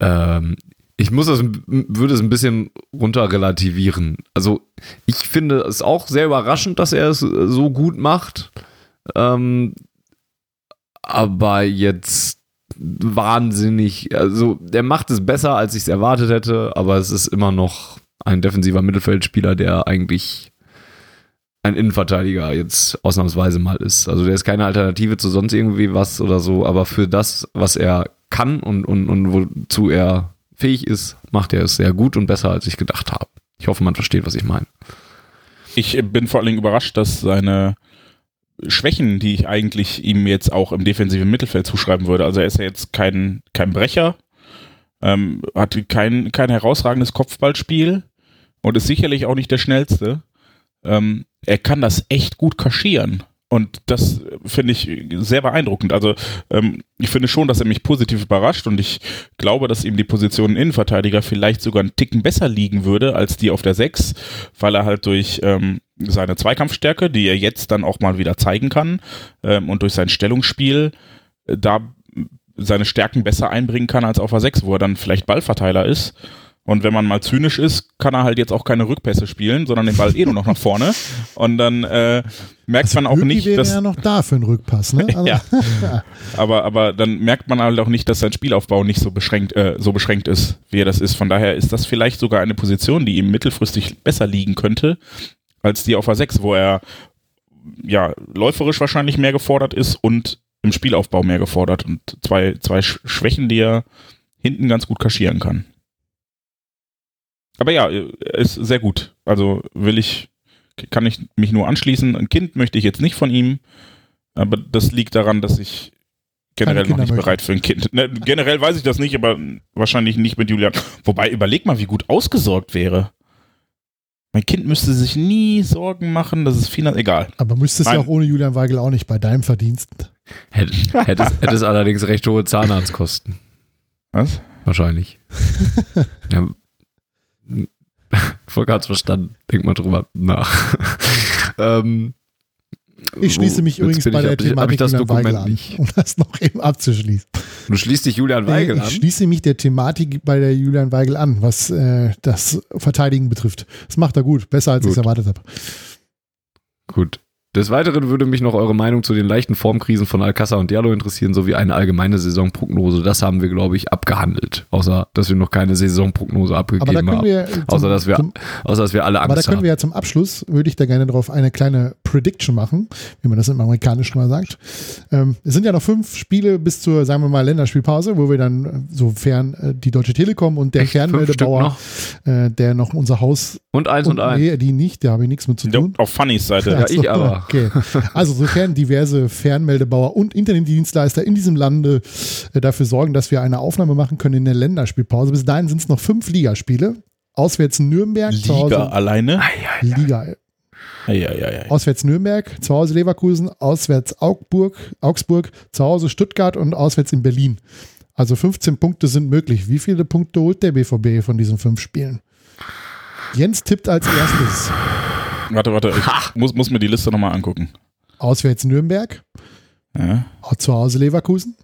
[SPEAKER 2] Ähm, ich muss das, würde es ein bisschen runter relativieren. Also ich finde es auch sehr überraschend, dass er es so gut macht. Ähm, aber jetzt wahnsinnig, also der macht es besser, als ich es erwartet hätte, aber es ist immer noch ein defensiver Mittelfeldspieler, der eigentlich ein Innenverteidiger jetzt ausnahmsweise mal ist. Also der ist keine Alternative zu sonst irgendwie was oder so, aber für das, was er kann und, und, und wozu er fähig ist, macht er es sehr gut und besser, als ich gedacht habe. Ich hoffe, man versteht, was ich meine.
[SPEAKER 4] Ich bin vor allen Dingen überrascht, dass seine Schwächen, die ich eigentlich ihm jetzt auch im defensiven Mittelfeld zuschreiben würde, also er ist ja jetzt kein, kein Brecher, ähm, hat kein, kein herausragendes Kopfballspiel und ist sicherlich auch nicht der schnellste. ähm, er kann das echt gut kaschieren. Und das finde ich sehr beeindruckend. Also ähm, ich finde schon, dass er mich positiv überrascht und ich glaube, dass ihm die Position Innenverteidiger vielleicht sogar einen Ticken besser liegen würde als die auf der 6, weil er halt durch ähm, seine Zweikampfstärke, die er jetzt dann auch mal wieder zeigen kann, ähm, und durch sein Stellungsspiel äh, da seine Stärken besser einbringen kann als auf der 6, wo er dann vielleicht Ballverteiler ist. Und wenn man mal zynisch ist, kann er halt jetzt auch keine Rückpässe spielen, sondern den Ball eh nur noch nach vorne. Und dann äh, merkt
[SPEAKER 3] Also
[SPEAKER 4] man auch nicht,
[SPEAKER 3] wäre
[SPEAKER 4] dass
[SPEAKER 3] ja noch da für einen Rückpass, ne? Also,
[SPEAKER 4] Ja. aber aber dann merkt man halt auch nicht, dass sein Spielaufbau nicht so beschränkt äh, so beschränkt ist, wie er das ist. Von daher ist das vielleicht sogar eine Position, die ihm mittelfristig besser liegen könnte als die auf a 6, wo er ja läuferisch wahrscheinlich mehr gefordert ist und im Spielaufbau mehr gefordert und zwei zwei Sch- Schwächen, die er hinten ganz gut kaschieren kann. Aber ja, er ist sehr gut. Also will ich kann ich mich nur anschließen. Ein Kind möchte ich jetzt nicht von ihm. Aber das liegt daran, dass ich generell noch nicht
[SPEAKER 3] Kinder
[SPEAKER 4] bereit für ein Kind. Ne, generell weiß ich das nicht, aber wahrscheinlich nicht mit Julian. Wobei, überleg mal, wie gut ausgesorgt wäre. Mein Kind müsste sich nie Sorgen machen, dass es finanziell egal.
[SPEAKER 3] aber müsstest ja
[SPEAKER 4] Nein.
[SPEAKER 3] auch ohne Julian Weigel auch nicht bei deinem Verdienst.
[SPEAKER 2] Hätte, hätte, es, hätte es allerdings recht hohe Zahnarztkosten.
[SPEAKER 4] Was?
[SPEAKER 2] Wahrscheinlich. ja. Volker hat's verstanden. Denk mal drüber nach. ähm,
[SPEAKER 3] Ich schließe mich übrigens bei
[SPEAKER 2] ich-
[SPEAKER 3] der
[SPEAKER 2] ich- hab
[SPEAKER 3] Thematik
[SPEAKER 2] ich das
[SPEAKER 3] Julian Weigel
[SPEAKER 2] Dokument
[SPEAKER 3] an,
[SPEAKER 2] nicht.
[SPEAKER 3] um das noch eben abzuschließen.
[SPEAKER 2] Du schließt dich Julian Weigel
[SPEAKER 3] Äh,
[SPEAKER 2] an.
[SPEAKER 3] ich schließe mich der Thematik bei der Julian Weigel an, was äh, das Verteidigen betrifft. Das macht er gut, besser als ich es erwartet habe.
[SPEAKER 2] Gut. Des Weiteren würde mich noch eure Meinung zu den leichten Formkrisen von Alcázar und Diallo interessieren, sowie eine allgemeine Saisonprognose. Das haben wir, glaube ich, abgehandelt. Außer, dass wir noch keine Saisonprognose
[SPEAKER 3] Aber da
[SPEAKER 2] abgegeben haben.
[SPEAKER 3] wir zum,
[SPEAKER 2] Außer, dass wir,
[SPEAKER 3] zum,
[SPEAKER 2] außer, dass wir alle
[SPEAKER 3] aber da
[SPEAKER 2] Angst
[SPEAKER 3] können wir
[SPEAKER 2] haben.
[SPEAKER 3] ja zum Abschluss, würde ich da gerne drauf eine kleine Prediction machen, wie man das im Amerikanischen mal sagt. Ähm, es sind ja noch fünf Spiele bis zur, sagen wir mal, Länderspielpause, wo wir dann, äh, sofern äh, die Deutsche Telekom und der
[SPEAKER 2] Echt?
[SPEAKER 3] Fernmeldebauer,
[SPEAKER 2] Stück
[SPEAKER 3] äh, der noch unser Haus
[SPEAKER 2] Und eins und, eins.
[SPEAKER 3] nee, die nicht, da habe ich nichts mit zu tun.
[SPEAKER 4] auf Funnys Seite.
[SPEAKER 2] Ja, ich aber.
[SPEAKER 3] Okay. Also sofern diverse Fernmeldebauer und Internetdienstleister in diesem Lande äh, dafür sorgen, dass wir eine Aufnahme machen können in der Länderspielpause. Bis dahin sind es noch fünf Ligaspiele. Auswärts Nürnberg, zu
[SPEAKER 4] Liga
[SPEAKER 3] Hause
[SPEAKER 4] alleine.
[SPEAKER 3] Liga.
[SPEAKER 4] Ja, ja, ja.
[SPEAKER 3] Auswärts Nürnberg, zu Hause Leverkusen, auswärts Augsburg, Augsburg, zu Hause Stuttgart und auswärts in Berlin. Also 15 Punkte sind möglich. Wie viele Punkte holt der BVB von diesen fünf Spielen? Jens tippt als erstes.
[SPEAKER 4] Warte, warte, ich muss, muss mir die Liste nochmal angucken.
[SPEAKER 3] Auswärts Nürnberg,
[SPEAKER 4] Ja.
[SPEAKER 3] zu Hause Leverkusen,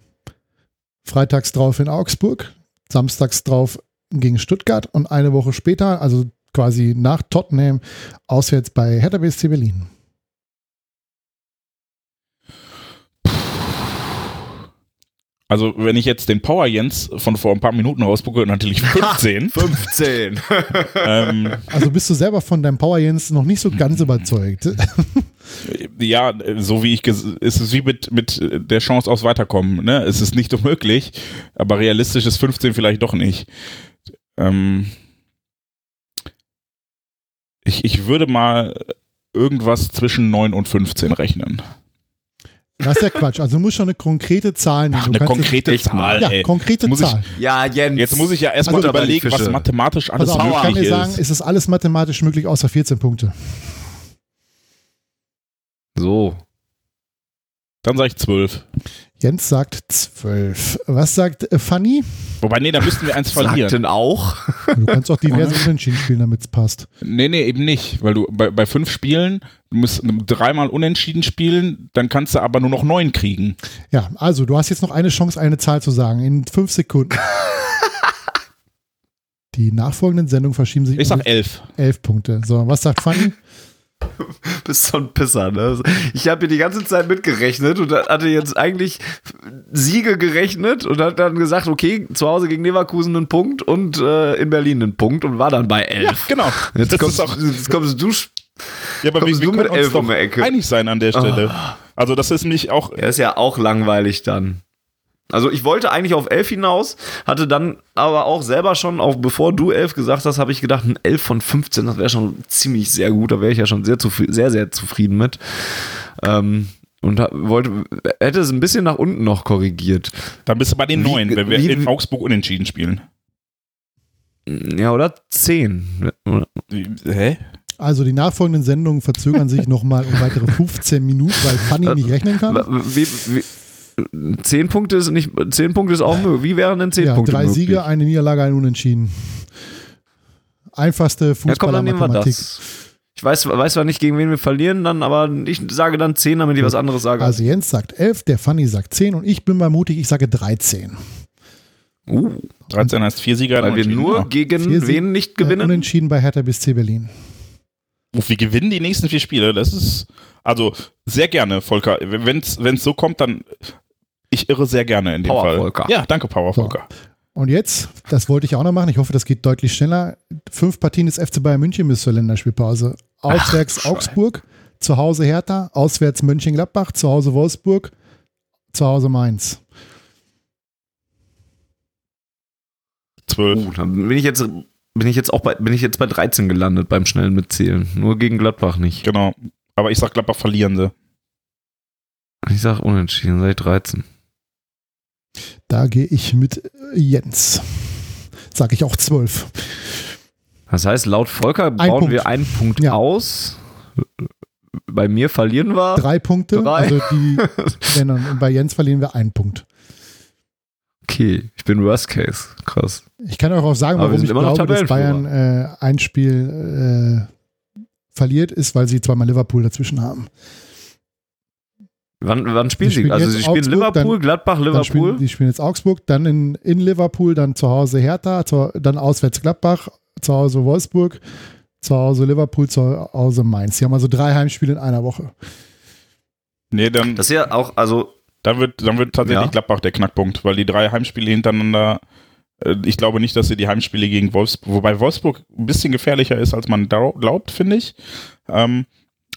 [SPEAKER 3] freitags drauf in Augsburg, samstags drauf gegen Stuttgart und eine Woche später, also quasi nach Tottenham, auswärts bei Hertha BSC Berlin.
[SPEAKER 4] Also, wenn ich jetzt den Power Jens von vor ein paar Minuten rausgucke, natürlich 15.
[SPEAKER 2] 15.
[SPEAKER 4] ähm,
[SPEAKER 3] Also bist du selber von deinem Power Jens noch nicht so ganz überzeugt.
[SPEAKER 4] ja, so wie ich ges- es ist wie mit, mit der Chance aufs Weiterkommen. Ne? Es ist nicht unmöglich, aber realistisch ist 15 vielleicht doch nicht. Ähm, ich, ich würde mal irgendwas zwischen 9 und 15 rechnen.
[SPEAKER 3] Das ist ja Quatsch. Also du musst schon eine konkrete Zahl nehmen.
[SPEAKER 4] Ach, eine konkrete Zahl,
[SPEAKER 3] Jetzt, ja,
[SPEAKER 4] ey.
[SPEAKER 3] konkrete
[SPEAKER 4] Muss ich-
[SPEAKER 3] Zahl.
[SPEAKER 2] ja, Jens.
[SPEAKER 4] Jetzt muss ich ja erstmal
[SPEAKER 2] die
[SPEAKER 4] überlegen, was mathematisch alles
[SPEAKER 3] Pass auf, ich kann
[SPEAKER 4] möglich
[SPEAKER 3] dir sagen,
[SPEAKER 4] ist.
[SPEAKER 3] es ist alles mathematisch möglich, außer 14 Punkte.
[SPEAKER 2] So.
[SPEAKER 4] Dann sage ich 12.
[SPEAKER 3] Jens sagt 12. Was sagt äh, Fanny?
[SPEAKER 4] Wobei, nee, da müssten wir eins verlieren.
[SPEAKER 2] Sagten auch.
[SPEAKER 3] Du kannst auch diverse Unentschieden spielen, damit es passt.
[SPEAKER 4] Nee, nee, eben nicht. Weil du bei, bei fünf Spielen, du musst dreimal unentschieden spielen, dann kannst du aber nur noch neun kriegen.
[SPEAKER 3] Ja, also du hast jetzt noch eine Chance, eine Zahl zu sagen. In fünf Sekunden. Die nachfolgenden Sendungen verschieben sich
[SPEAKER 4] Ich
[SPEAKER 3] um
[SPEAKER 4] sag elf.
[SPEAKER 3] elf Punkte. So, was sagt Fanny?
[SPEAKER 2] bist so ein Pisser, ne? Ich habe hier die ganze Zeit mitgerechnet und hatte jetzt eigentlich Siege gerechnet und hat dann gesagt, okay, zu Hause gegen Leverkusen einen Punkt und äh, in Berlin einen Punkt und war dann bei elf.
[SPEAKER 4] Genau.
[SPEAKER 2] Jetzt,
[SPEAKER 4] Das
[SPEAKER 2] kommst,
[SPEAKER 4] auch,
[SPEAKER 2] jetzt kommst du.
[SPEAKER 4] ja, aber wir, wir können uns doch einig sein an der Stelle. Also das ist nämlich auch,
[SPEAKER 2] Er ist ja auch langweilig dann. Also ich wollte eigentlich auf 11 hinaus, hatte dann aber auch selber schon, auch bevor du 11 gesagt hast, habe ich gedacht, ein 11 von 15, das wäre schon ziemlich sehr gut, da wäre ich ja schon sehr, sehr, sehr zufrieden mit. Ähm, und wollte, hätte es ein bisschen nach unten noch korrigiert.
[SPEAKER 4] dann bist du bei den
[SPEAKER 2] Wie-
[SPEAKER 4] neun, wenn wir
[SPEAKER 2] wie-
[SPEAKER 4] in Augsburg unentschieden spielen.
[SPEAKER 2] Ja, oder 10.
[SPEAKER 4] Hä?
[SPEAKER 3] Also die nachfolgenden Sendungen verzögern sich nochmal um weitere 15 Minuten, weil Fanny nicht rechnen kann.
[SPEAKER 2] Wie, wie, zehn Punkte ist nicht, zehn Punkte ist auch möglich. Wie wären denn zehn
[SPEAKER 3] Ja,
[SPEAKER 2] Punkte
[SPEAKER 3] drei
[SPEAKER 2] möglich?
[SPEAKER 3] Siege, eine Niederlage, ein Unentschieden. Einfachste
[SPEAKER 2] Ja, komm, dann nehmen wir
[SPEAKER 3] Fußballer-Mathematik.
[SPEAKER 2] das. Ich weiß, weiß zwar nicht, gegen wen wir verlieren, dann, aber ich sage dann 10, damit ich was anderes sage.
[SPEAKER 3] Also Jens sagt 11, der Fanny sagt 10 und ich bin mal mutig, ich sage 13.
[SPEAKER 2] uh,
[SPEAKER 4] 13 heißt vier Sieger.
[SPEAKER 2] weil wir nur
[SPEAKER 4] Ja.
[SPEAKER 2] gegen
[SPEAKER 3] Vier
[SPEAKER 2] wen nicht
[SPEAKER 3] Äh,
[SPEAKER 2] gewinnen.
[SPEAKER 3] Unentschieden bei Hertha bis C Berlin.
[SPEAKER 4] Uff, wir gewinnen die nächsten vier Spiele. Das ist, also sehr gerne, Volker. Wenn es so kommt, dann ich irre sehr gerne in dem
[SPEAKER 2] Power
[SPEAKER 4] Fall.
[SPEAKER 2] Volker.
[SPEAKER 4] Ja, danke, Power
[SPEAKER 3] So.
[SPEAKER 4] Volker.
[SPEAKER 3] Und jetzt, das wollte ich auch noch machen, ich hoffe, das geht deutlich schneller. Fünf Partien des FC Bayern München bis zur Länderspielpause. Auswärts
[SPEAKER 2] Ach,
[SPEAKER 3] Augsburg, zu Hause Hertha, auswärts Mönchengladbach, zu Hause Wolfsburg, zu Hause Mainz.
[SPEAKER 4] Zwölf.
[SPEAKER 2] Uh, dann bin ich jetzt, bin ich jetzt auch bei, bin ich jetzt bei 13 gelandet beim schnellen Mitzählen. Nur gegen Gladbach nicht.
[SPEAKER 4] Genau. Aber ich sag Gladbach verlieren sie.
[SPEAKER 2] Ich sag unentschieden, seit 13.
[SPEAKER 3] Da gehe ich mit Jens. Sag ich auch 12.
[SPEAKER 2] Das heißt, laut Volker bauen
[SPEAKER 3] Punkt.
[SPEAKER 2] wir einen Punkt
[SPEAKER 3] Ja.
[SPEAKER 2] aus. Bei mir verlieren wir.
[SPEAKER 3] Drei Punkte.
[SPEAKER 2] Drei.
[SPEAKER 3] Also die, und bei Jens verlieren wir einen Punkt.
[SPEAKER 2] Okay, ich bin Worst Case. Krass.
[SPEAKER 3] Ich kann euch auch sagen,
[SPEAKER 2] Aber
[SPEAKER 3] warum ich glaube, dass Bayern äh, ein Spiel äh, verliert, ist, weil sie zweimal Liverpool dazwischen haben.
[SPEAKER 2] Wann, wann spielen sie? Also sie spielen
[SPEAKER 3] Augsburg,
[SPEAKER 2] Liverpool,
[SPEAKER 3] dann-
[SPEAKER 2] Gladbach,
[SPEAKER 3] Dann
[SPEAKER 2] Liverpool.
[SPEAKER 3] spielen, die spielen jetzt Augsburg, dann in, in Liverpool, dann zu Hause Hertha, zu, dann auswärts Gladbach, zu Hause Wolfsburg, zu Hause Liverpool, zu Hause Mainz. Die haben also drei Heimspiele in einer Woche.
[SPEAKER 4] Nee, dann,
[SPEAKER 2] Das ist ja auch, also
[SPEAKER 4] dann, wird, dann wird tatsächlich
[SPEAKER 2] Ja.
[SPEAKER 4] Gladbach der Knackpunkt, weil die drei Heimspiele hintereinander, äh, ich glaube nicht, dass sie die Heimspiele gegen Wolfsburg, wobei Wolfsburg ein bisschen gefährlicher ist, als man glaubt, finde ich. Ähm,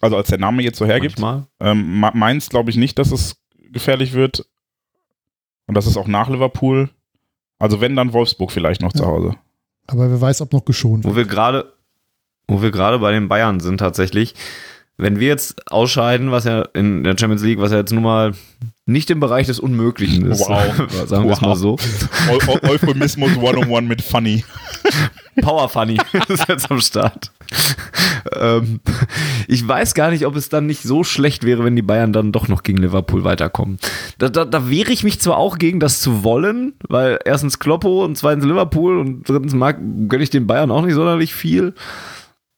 [SPEAKER 4] also als der Name jetzt so hergibt. Ähm, Ma- Mainz glaube ich nicht, dass es gefährlich wird. Und das ist auch nach Liverpool. Also wenn, dann Wolfsburg vielleicht noch
[SPEAKER 3] Ja.
[SPEAKER 4] zu Hause.
[SPEAKER 3] Aber wer weiß, ob noch geschont wird.
[SPEAKER 2] Wo wir gerade, wo wir gerade bei den Bayern sind tatsächlich. Wenn wir jetzt ausscheiden, was ja in der Champions League, was ja jetzt nun mal nicht im Bereich des Unmöglichen ist,
[SPEAKER 4] Wow.
[SPEAKER 2] sagen wir es mal so.
[SPEAKER 4] Eu Eu Euphemismus One-on-One mit Funny.
[SPEAKER 2] Power Funny ist jetzt am Start. ähm, ich weiß gar nicht, ob es dann nicht so schlecht wäre, wenn die Bayern dann doch noch gegen Liverpool weiterkommen. Da, da, da wehre ich mich zwar auch gegen das zu wollen, weil erstens Kloppo und zweitens Liverpool und drittens mag, gönne ich den Bayern auch nicht sonderlich viel.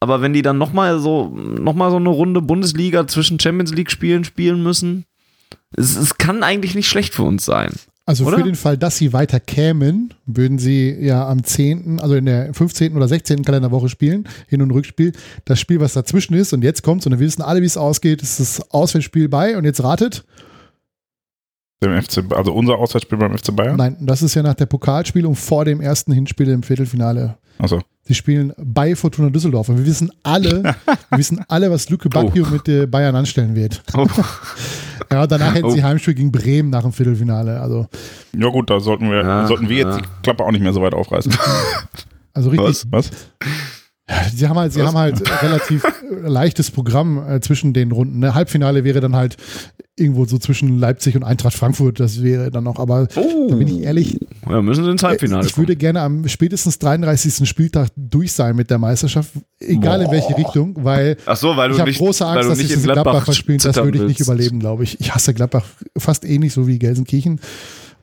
[SPEAKER 2] Aber wenn die dann nochmal so, noch mal so eine Runde Bundesliga zwischen Champions League Spielen spielen müssen, es, es kann eigentlich nicht schlecht für uns sein.
[SPEAKER 3] Also
[SPEAKER 2] Oder?
[SPEAKER 3] für den Fall, dass sie weiter kämen, würden sie ja am 10., also in der 15. oder 16. Kalenderwoche spielen, Hin- und Rückspiel. Das Spiel, was dazwischen ist und jetzt kommt und wir wissen alle, wie es ausgeht, ist das Auswärtsspiel bei und jetzt ratet.
[SPEAKER 4] Dem FC, also unser Auswärtsspiel beim FC Bayern.
[SPEAKER 3] Nein, das ist ja nach der Pokalspielung vor dem ersten Hinspiel im Viertelfinale.
[SPEAKER 4] Also
[SPEAKER 3] Sie spielen bei Fortuna Düsseldorf und wir wissen alle, wir wissen alle, was Luke Bacchio mit äh, Bayern anstellen wird.
[SPEAKER 2] Oh.
[SPEAKER 3] Ja, und danach hätten
[SPEAKER 2] Oh.
[SPEAKER 3] sie Heimspiel gegen Bremen nach dem Viertelfinale. Also,
[SPEAKER 4] ja gut, da sollten wir,
[SPEAKER 2] Ja,
[SPEAKER 4] sollten wir jetzt
[SPEAKER 2] ja.
[SPEAKER 4] die Klappe auch nicht mehr so weit aufreißen.
[SPEAKER 3] also richtig,
[SPEAKER 4] Was?
[SPEAKER 3] Sie haben halt, sie
[SPEAKER 4] Was?
[SPEAKER 3] haben halt relativ äh, leichtes Programm äh, zwischen den Runden. Ne? Halbfinale wäre dann halt irgendwo so zwischen Leipzig und Eintracht Frankfurt. Das wäre dann noch, aber
[SPEAKER 2] Oh.
[SPEAKER 3] da bin ich ehrlich,
[SPEAKER 2] Ja, müssen sie ins Halbfinale
[SPEAKER 3] ich würde gerne am spätestens 33. Spieltag durch sein mit der Meisterschaft, egal in welche Richtung, weil
[SPEAKER 2] Ach so, weil
[SPEAKER 3] ich habe große Angst, dass sie
[SPEAKER 2] in
[SPEAKER 3] Gladbach,
[SPEAKER 2] Gladbach
[SPEAKER 3] verspielen. Das würde ich nicht
[SPEAKER 2] willst.
[SPEAKER 3] überleben, glaube ich. Ich hasse Gladbach fast ähnlich so wie Gelsenkirchen.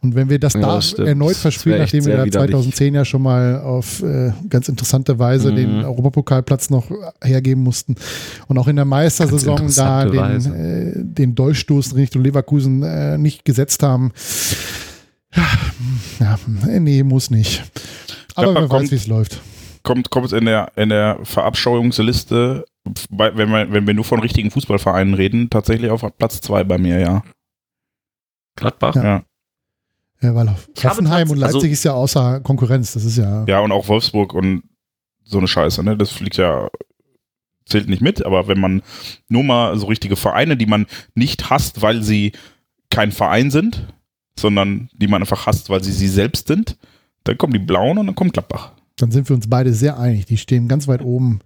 [SPEAKER 3] Und wenn wir das
[SPEAKER 2] Ja,
[SPEAKER 3] da
[SPEAKER 2] das
[SPEAKER 3] erneut verspielen, nachdem wir
[SPEAKER 2] widerlich.
[SPEAKER 3] 2010 ja schon mal auf äh, ganz interessante Weise
[SPEAKER 2] Mhm.
[SPEAKER 3] den Europapokalplatz noch hergeben mussten und auch in der Meistersaison da den, äh, den Dolchstoß in Richtung Leverkusen äh, nicht gesetzt haben. Ja, nee, muss nicht. Aber wer weiß, wie es läuft.
[SPEAKER 4] Kommt, kommt es in der, in der Verabscheuungsliste, bei, wenn, wir, wenn wir nur von richtigen Fußballvereinen reden, tatsächlich auf Platz zwei bei mir, ja.
[SPEAKER 2] Gladbach?
[SPEAKER 3] Ja.
[SPEAKER 4] Ja,
[SPEAKER 3] weil Hoffenheim und Leipzig
[SPEAKER 2] also-
[SPEAKER 3] ist ja außer Konkurrenz. Das ist ja.
[SPEAKER 4] ja und auch Wolfsburg und so eine Scheiße, ne? Das fliegt ja, zählt nicht mit, aber wenn man nur mal so richtige Vereine, die man nicht hasst, weil sie kein Verein sind, sondern die man einfach hasst, weil sie sie selbst sind, dann kommen die Blauen und dann kommt Gladbach.
[SPEAKER 3] Dann sind wir uns beide sehr einig. Die stehen ganz weit oben.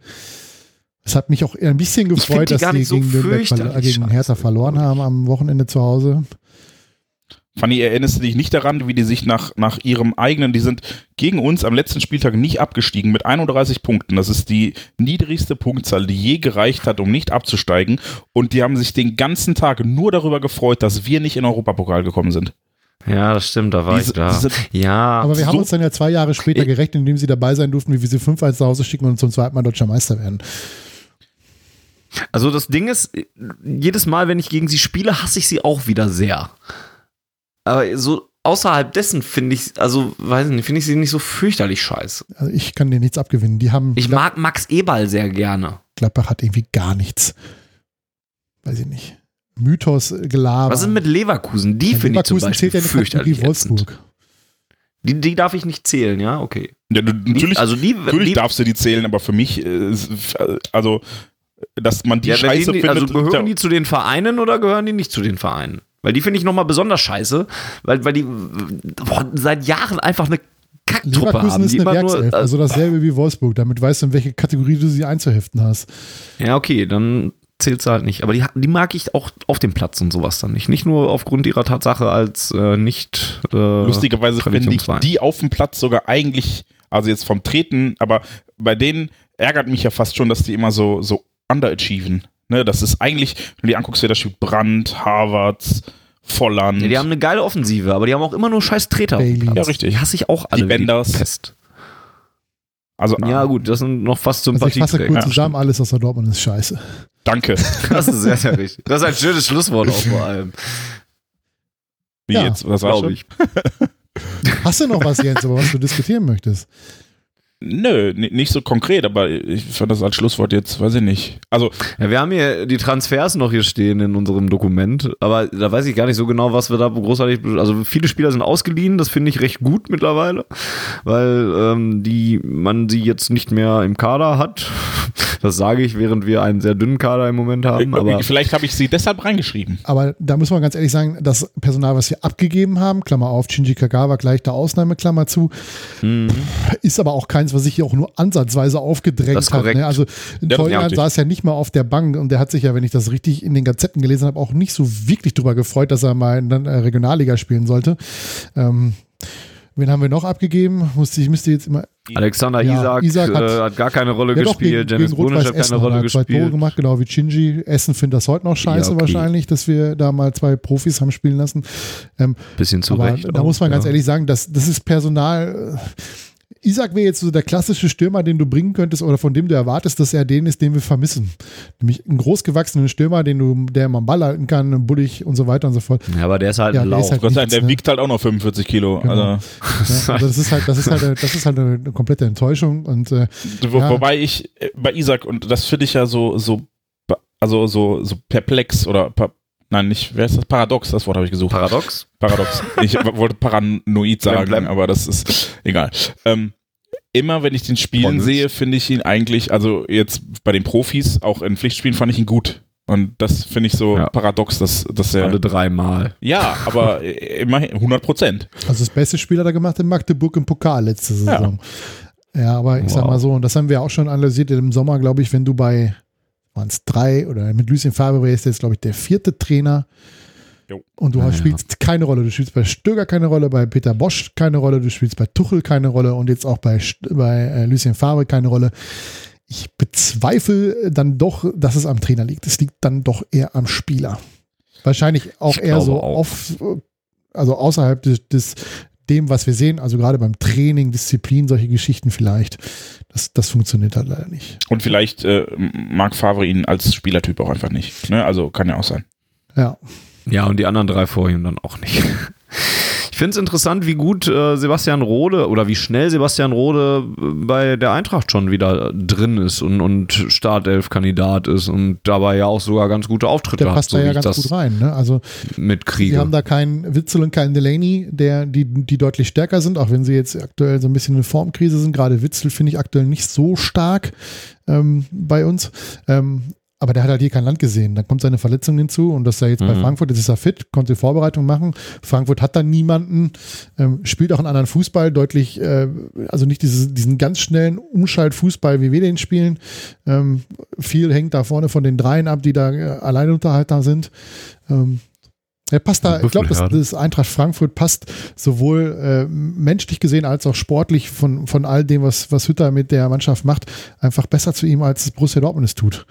[SPEAKER 3] Es hat mich auch ein bisschen gefreut,
[SPEAKER 2] die
[SPEAKER 3] dass die
[SPEAKER 2] so
[SPEAKER 3] gegen, äh,
[SPEAKER 2] fürchterlich
[SPEAKER 3] gegen Hertha verloren haben am Wochenende zu Hause.
[SPEAKER 4] Fanny, erinnerst du dich nicht daran, wie die sich nach, nach ihrem eigenen, die sind gegen uns am letzten Spieltag nicht abgestiegen mit 31 Punkten. Das ist die niedrigste Punktzahl, die je gereicht hat, um nicht abzusteigen. Und die haben sich den ganzen Tag nur darüber gefreut, dass wir nicht in den Europapokal gekommen sind.
[SPEAKER 2] Ja, das stimmt, da war
[SPEAKER 4] Diese-
[SPEAKER 2] ich da.
[SPEAKER 4] diese-
[SPEAKER 2] ja,
[SPEAKER 3] Aber wir haben
[SPEAKER 4] so-
[SPEAKER 3] uns dann ja zwei Jahre später gerechnet, indem sie dabei sein durften, wie wir sie 5 1 nach Hause schicken und zum zweiten Mal deutscher Meister werden.
[SPEAKER 2] also das Ding ist, jedes Mal, wenn ich gegen sie spiele, hasse ich sie auch wieder sehr. Aber so außerhalb dessen finde ich, also weiß ich nicht, finde ich sie nicht so fürchterlich scheiße.
[SPEAKER 3] Also ich kann dir nichts abgewinnen. Die haben,
[SPEAKER 2] Ich mag Max Eberl sehr gerne.
[SPEAKER 3] Gladbach hat irgendwie gar nichts. Weiß ich nicht. Mythos, äh, Gelaber.
[SPEAKER 2] Was ist mit Leverkusen? Die
[SPEAKER 3] Ja,
[SPEAKER 2] finde ich zum
[SPEAKER 3] Leverkusen
[SPEAKER 2] Beispiel
[SPEAKER 3] zählt ja nicht
[SPEAKER 2] fürchterlich.
[SPEAKER 3] Wolfsburg.
[SPEAKER 2] Die, die darf ich nicht zählen, ja, okay.
[SPEAKER 4] Ja, du- natürlich,
[SPEAKER 2] also die,
[SPEAKER 4] natürlich
[SPEAKER 2] die,
[SPEAKER 4] darfst du die zählen, aber für mich, äh, ist- also, dass man die
[SPEAKER 2] ja,
[SPEAKER 4] Scheiße
[SPEAKER 2] die,
[SPEAKER 4] findet.
[SPEAKER 2] also gehören
[SPEAKER 4] ja.
[SPEAKER 2] die zu den Vereinen oder gehören die nicht zu den Vereinen? Weil die finde ich nochmal besonders scheiße, weil, weil die boah, seit Jahren einfach eine Kacktruppe
[SPEAKER 3] Leverkusen
[SPEAKER 2] haben.
[SPEAKER 3] ist
[SPEAKER 2] Die
[SPEAKER 3] eine
[SPEAKER 2] immer nur,
[SPEAKER 3] Werkself, also dasselbe wie Wolfsburg. Damit weißt du, in welche Kategorie du sie einzuheften hast.
[SPEAKER 2] ja, okay, dann zählt sie halt nicht. Aber die, die mag ich auch auf dem Platz und sowas dann nicht. Nicht nur aufgrund ihrer Tatsache als äh, nicht äh,
[SPEAKER 4] Lustigerweise finde ich die auf dem Platz sogar eigentlich, also jetzt vom Treten, aber bei denen ärgert mich ja fast schon, dass die immer so, so underachieven. Ne, das ist eigentlich, wenn du dir anguckst, wer da spielt, Brandt, Harvards, Volland.
[SPEAKER 2] Ja, die haben eine geile Offensive, aber die haben auch immer nur scheiß Treter.
[SPEAKER 4] Ja, richtig.
[SPEAKER 2] Die hasse ich auch alle.
[SPEAKER 4] Die Benders.
[SPEAKER 2] Pest.
[SPEAKER 4] also,
[SPEAKER 2] Ja, gut, das sind noch fast
[SPEAKER 3] Also ich fasse
[SPEAKER 2] Sympathieträger.
[SPEAKER 3] kurz zusammen, alles außer Dortmund ist scheiße.
[SPEAKER 4] danke.
[SPEAKER 2] Das ist sehr, sehr richtig. Das ist ein schönes Schlusswort auch vor allem,
[SPEAKER 4] Wie
[SPEAKER 3] Ja,
[SPEAKER 4] jetzt? Was
[SPEAKER 2] glaube ich.
[SPEAKER 3] Hast du noch was, Jens, über was du diskutieren möchtest?
[SPEAKER 4] Nö, ni- nicht so konkret, aber ich fand das als Schlusswort jetzt, weiß ich nicht. Also,
[SPEAKER 2] Ja, wir haben hier die Transfers noch hier stehen in unserem Dokument, aber da weiß ich gar nicht so genau, was wir da großartig. Also viele Spieler sind ausgeliehen, das finde ich recht gut mittlerweile, weil ähm, die man sie jetzt nicht mehr im Kader hat. Das sage ich, während wir einen sehr dünnen Kader im Moment haben. Aber
[SPEAKER 4] vielleicht habe ich sie deshalb reingeschrieben.
[SPEAKER 3] Aber da muss man ganz ehrlich sagen, das Personal, was wir abgegeben haben, Klammer auf, Shinji Kagawa gleich der Ausnahme, Klammer zu,
[SPEAKER 2] Mhm.
[SPEAKER 3] ist aber auch keins, was sich hier auch nur ansatzweise aufgedrängt
[SPEAKER 2] Das ist
[SPEAKER 3] hat. Ne? Also
[SPEAKER 4] Ja,
[SPEAKER 3] Teuer saß ja nicht mal auf der Bank und der hat sich ja, wenn ich das richtig in den Gazetten gelesen habe, auch nicht so wirklich drüber gefreut, dass er mal in der äh, Regionalliga spielen sollte. Ähm, wen haben wir noch abgegeben? Musste ich müsste jetzt immer
[SPEAKER 2] Alexander
[SPEAKER 3] Ja,
[SPEAKER 2] Isaac,
[SPEAKER 3] Isaac hat-
[SPEAKER 2] äh, hat gar keine Rolle
[SPEAKER 3] Ja,
[SPEAKER 2] gespielt, Dennis Brunisch hat keine
[SPEAKER 3] Essen
[SPEAKER 2] Rolle
[SPEAKER 3] hat er zwei Tore
[SPEAKER 2] gespielt.
[SPEAKER 3] gemacht, genau wie Shinji. Essen findet das heute noch scheiße
[SPEAKER 2] Ja, okay.
[SPEAKER 3] wahrscheinlich, dass wir da mal zwei Profis haben spielen lassen. Ähm,
[SPEAKER 2] Bisschen zu Recht.
[SPEAKER 3] da muss man ganz ehrlich sagen, das, das ist Personal. äh, Isaac wäre jetzt so der klassische Stürmer, den du bringen könntest oder von dem du erwartest, dass er den ist, den wir vermissen. Nämlich einen großgewachsenen Stürmer, den du, der man Ball halten kann, bullig und so weiter und so fort.
[SPEAKER 2] Ja, aber der ist halt
[SPEAKER 3] Ja,
[SPEAKER 2] ein
[SPEAKER 3] der
[SPEAKER 2] Lauch.
[SPEAKER 3] ist halt-
[SPEAKER 4] Gott sei Dank,
[SPEAKER 3] nichts,
[SPEAKER 4] der
[SPEAKER 3] ne?
[SPEAKER 4] wiegt halt auch noch 45 Kilo.
[SPEAKER 3] Genau.
[SPEAKER 4] Also,
[SPEAKER 3] Ja, also das ist halt, das ist halt, das ist halt eine, eine komplette Enttäuschung und äh,
[SPEAKER 4] Wo,
[SPEAKER 3] Ja.
[SPEAKER 4] Wobei ich äh, bei Isaac, und das finde ich ja so, so, also so, so perplex oder, pa nein, nicht, wer ist das? Paradox, das Wort habe ich gesucht.
[SPEAKER 2] Paradox.
[SPEAKER 4] Paradox. Ich wollte paranoid sagen,
[SPEAKER 2] Blem, blem.
[SPEAKER 4] aber das ist egal. Ähm, immer wenn ich den Spielen
[SPEAKER 2] Pommes.
[SPEAKER 4] sehe, finde ich ihn eigentlich, also jetzt bei den Profis, auch in Pflichtspielen fand ich ihn gut. Und das finde ich so
[SPEAKER 2] Ja.
[SPEAKER 4] paradox, dass, dass er.
[SPEAKER 2] Alle dreimal.
[SPEAKER 4] Ja, aber immerhin 100 Prozent.
[SPEAKER 3] Also das beste Spiel hat er gemacht in Magdeburg im Pokal letzte Saison. Ja, aber ich sag
[SPEAKER 2] Wow.
[SPEAKER 3] mal so, und das haben wir auch schon analysiert im Sommer, glaube ich, wenn du bei waren es drei oder mit Lucien Favre ist jetzt, glaube ich, der vierte Trainer.
[SPEAKER 4] Jo.
[SPEAKER 3] Und du
[SPEAKER 2] Ja,
[SPEAKER 3] spielst keine Rolle. Du spielst bei Stöger keine Rolle, bei Peter Bosch keine Rolle, du spielst bei Tuchel keine Rolle und jetzt auch bei, bei äh, Lucien Favre keine Rolle. Ich bezweifle dann doch, dass es am Trainer liegt. Es liegt dann doch eher am Spieler. Wahrscheinlich auch
[SPEAKER 2] Ich
[SPEAKER 3] eher so
[SPEAKER 2] auch.
[SPEAKER 3] auf, also außerhalb des, des dem, was wir sehen, also gerade beim Training, Disziplin, solche Geschichten vielleicht, das, das funktioniert halt leider nicht.
[SPEAKER 4] Und vielleicht äh, mag Favre ihn als Spielertyp auch einfach nicht. Ne? Also kann ja auch sein.
[SPEAKER 3] Ja,
[SPEAKER 2] Ja, und die anderen drei vor ihm dann auch nicht. Ich finde es interessant, wie gut äh, Sebastian Rode oder wie schnell Sebastian Rode äh, bei der Eintracht schon wieder drin ist und, und Startelf-Kandidat ist und dabei ja auch sogar ganz gute Auftritte
[SPEAKER 3] der
[SPEAKER 2] hat,
[SPEAKER 3] passt
[SPEAKER 2] so
[SPEAKER 3] da ja ganz gut rein. Ne? Also
[SPEAKER 2] mitkriege.
[SPEAKER 3] Sie haben da keinen Witzel und keinen Delaney, der, die, die deutlich stärker sind, auch wenn sie jetzt aktuell so ein bisschen in Formkrise sind. Gerade Witzel finde ich aktuell nicht so stark ähm, bei uns. Ähm, aber der hat halt hier kein Land gesehen. Dann kommt seine Verletzung hinzu und das ist ja jetzt bei
[SPEAKER 2] Mhm.
[SPEAKER 3] Frankfurt, jetzt ist er fit, konnte Vorbereitung machen. Frankfurt hat dann niemanden, ähm, spielt auch einen anderen Fußball, deutlich, äh, also nicht dieses, diesen ganz schnellen Umschaltfußball, wie wir den spielen. Ähm, viel hängt da vorne von den Dreien ab, die da äh, Alleinunterhalter sind. Ähm, Er passt da, ich glaube, das, das Eintracht Frankfurt passt sowohl äh, menschlich gesehen als auch sportlich von, von all dem, was, was Hütter mit der Mannschaft macht, einfach besser zu ihm, als Borussia Dortmund es tut.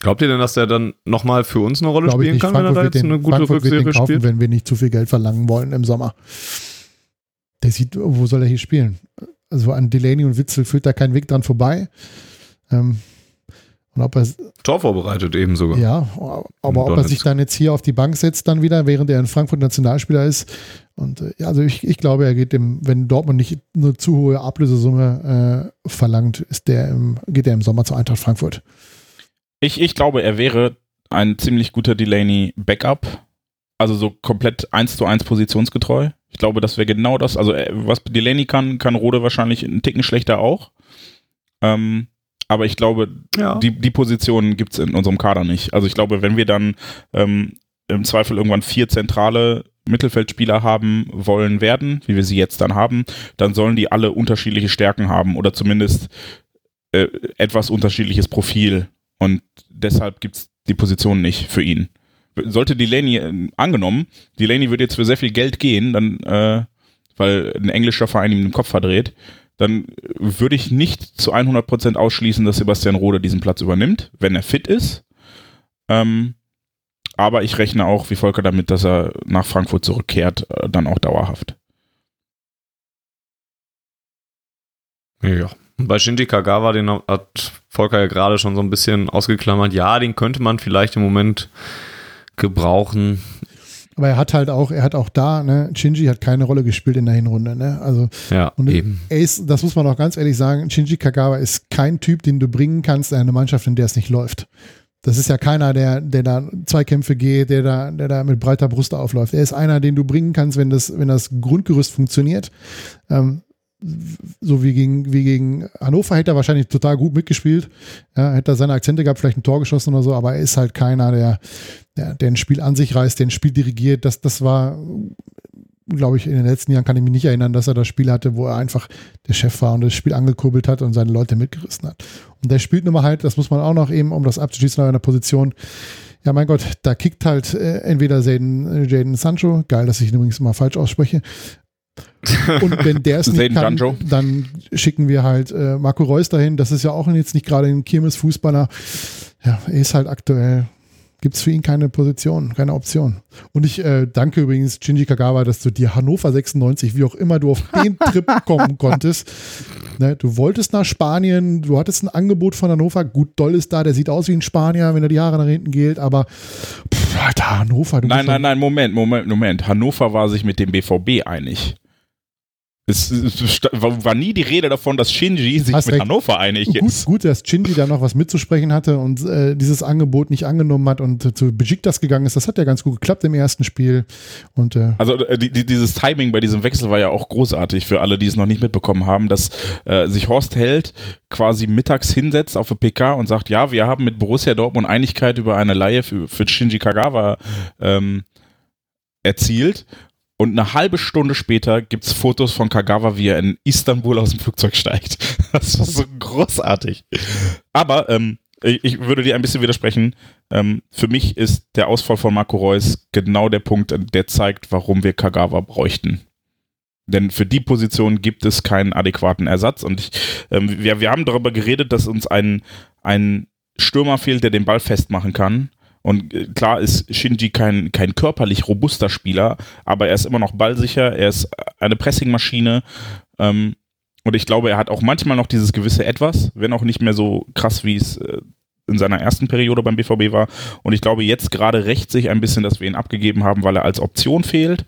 [SPEAKER 2] Glaubt ihr denn, dass der dann nochmal für uns eine Rolle
[SPEAKER 3] Glaube
[SPEAKER 2] spielen kann, wenn er
[SPEAKER 3] Frankfurt
[SPEAKER 2] da jetzt
[SPEAKER 3] den,
[SPEAKER 2] eine gute
[SPEAKER 3] Frankfurt wird den
[SPEAKER 2] Rückserie
[SPEAKER 3] kaufen,
[SPEAKER 2] spielt?
[SPEAKER 3] wenn wir nicht zu viel Geld verlangen wollen im Sommer. Der sieht, wo soll er hier spielen? Also an Delaney und Witzel führt da kein Weg dran vorbei. Ähm, und ob er,
[SPEAKER 2] Tor vorbereitet eben sogar.
[SPEAKER 3] ja, aber ob er sich dann jetzt hier auf die Bank setzt, dann wieder, während er in Frankfurt Nationalspieler ist. Und äh, ja, also ich, ich glaube, er geht dem, wenn Dortmund nicht eine zu hohe Ablösesumme äh, verlangt, ist der im, geht er im Sommer zur Eintracht Frankfurt.
[SPEAKER 4] Ich, ich glaube, er wäre ein ziemlich guter Delaney-Backup. Also so komplett eins zu eins positionsgetreu. Ich glaube, das wäre genau das. Also äh, was Delaney kann, kann Rode wahrscheinlich einen Ticken schlechter auch. Ähm, aber ich glaube,
[SPEAKER 2] Ja.
[SPEAKER 4] die, die Positionen gibt es in unserem Kader nicht. Also ich glaube, wenn wir dann ähm, im Zweifel irgendwann vier zentrale Mittelfeldspieler haben wollen werden, wie wir sie jetzt dann haben, dann sollen die alle unterschiedliche Stärken haben oder zumindest äh, etwas unterschiedliches Profil. Und deshalb gibt es die Position nicht für ihn. Sollte Delaney, äh, angenommen, Delaney würde jetzt für sehr viel Geld gehen, dann, äh, weil ein englischer Verein ihm den Kopf verdreht, dann würde ich nicht zu 100% ausschließen, dass Sebastian Rode diesen Platz übernimmt, wenn er fit ist. Ähm, aber ich rechne auch, wie Volker, damit, dass er nach Frankfurt zurückkehrt, äh, dann auch dauerhaft.
[SPEAKER 2] Ja. Bei Shinji Kagawa, den hat Volker ja gerade schon so ein bisschen ausgeklammert. Ja, den könnte man vielleicht im Moment gebrauchen.
[SPEAKER 3] Aber er hat halt auch, er hat auch da, ne, Shinji hat keine Rolle gespielt in der Hinrunde, ne? Also
[SPEAKER 2] Ja,
[SPEAKER 3] Und
[SPEAKER 2] eben.
[SPEAKER 3] er ist, das muss man auch ganz ehrlich sagen, Shinji Kagawa ist kein Typ, den du bringen kannst in eine Mannschaft, in der es nicht läuft. Das ist ja keiner, der, der da Zweikämpfe geht, der da, der da mit breiter Brust aufläuft. Er ist einer, den du bringen kannst, wenn das, wenn das Grundgerüst funktioniert. Ähm, so wie gegen, wie gegen Hannover hätte er wahrscheinlich total gut mitgespielt. Ja, hätte er seine Akzente gehabt, vielleicht ein Tor geschossen oder so, aber er ist halt keiner, der, der, der ein Spiel an sich reißt, der ein Spiel dirigiert. Das, das war, glaube ich, in den letzten Jahren kann ich mich nicht erinnern, dass er das Spiel hatte, wo er einfach der Chef war und das Spiel angekurbelt hat und seine Leute mitgerissen hat. Und der spielt nun mal halt, das muss man auch noch eben, um das abzuschließen, auf einer Position. Ja, mein Gott, da kickt halt äh, entweder Jaden, Jaden Sancho, geil, dass ich ihn übrigens immer falsch ausspreche. Und wenn der es nicht kann,
[SPEAKER 4] Sancho.
[SPEAKER 3] dann schicken wir halt äh, Marco Reus dahin. Das ist ja auch jetzt nicht gerade ein Kirmes-Fußballer. Ja, er ist halt aktuell, gibt es für ihn keine Position, keine Option. Und ich äh, danke übrigens Shinji Kagawa, dass du dir Hannover 96, wie auch immer du auf den Trip kommen konntest. Ne, du wolltest nach Spanien, du hattest ein Angebot von Hannover. Gut, Doll ist da, der sieht aus wie ein Spanier, wenn er die Haare nach hinten gilt, aber pff, Alter, Hannover, du
[SPEAKER 4] Nein, nein, nein, Moment, Moment, Moment. Hannover war sich mit dem BVB einig. Es, es war nie die Rede davon, dass Shinji sich
[SPEAKER 3] Hast
[SPEAKER 4] mit. Hannover einig
[SPEAKER 3] Gut,
[SPEAKER 4] ist.
[SPEAKER 3] gut, dass Shinji da noch was mitzusprechen hatte und äh, dieses Angebot nicht angenommen hat und äh, zu Besiktas gegangen ist. Das hat ja ganz gut geklappt im ersten Spiel. Und äh,
[SPEAKER 4] Also äh, die, die, dieses Timing bei diesem Wechsel war ja auch großartig für alle, die es noch nicht mitbekommen haben, dass äh, sich Horst Held quasi mittags hinsetzt auf der PK und sagt, ja, wir haben mit Borussia Dortmund Einigkeit über eine Leihe für, für Shinji Kagawa ähm, erzielt. Und eine halbe Stunde später gibt's Fotos von Kagawa, wie er in Istanbul aus dem Flugzeug steigt. Das war so großartig. Aber ähm, ich, würde dir ein bisschen widersprechen. Ähm, für mich ist der Ausfall von Marco Reus genau der Punkt, der zeigt, warum wir Kagawa bräuchten. Denn für die Position gibt es keinen adäquaten Ersatz. Und ich, ähm, wir, wir haben darüber geredet, dass uns ein, ein Stürmer fehlt, der den Ball festmachen kann. Und äh, klar ist Shinji kein, kein körperlich robuster Spieler, aber er ist immer noch ballsicher, er ist eine Pressingmaschine. Ähm, und ich glaube, er hat auch manchmal noch dieses gewisse Etwas, wenn auch nicht mehr so krass, wie es äh, in seiner ersten Periode beim BVB war. Und ich glaube, jetzt gerade rächt sich ein bisschen, dass wir ihn abgegeben haben, weil er als Option fehlt.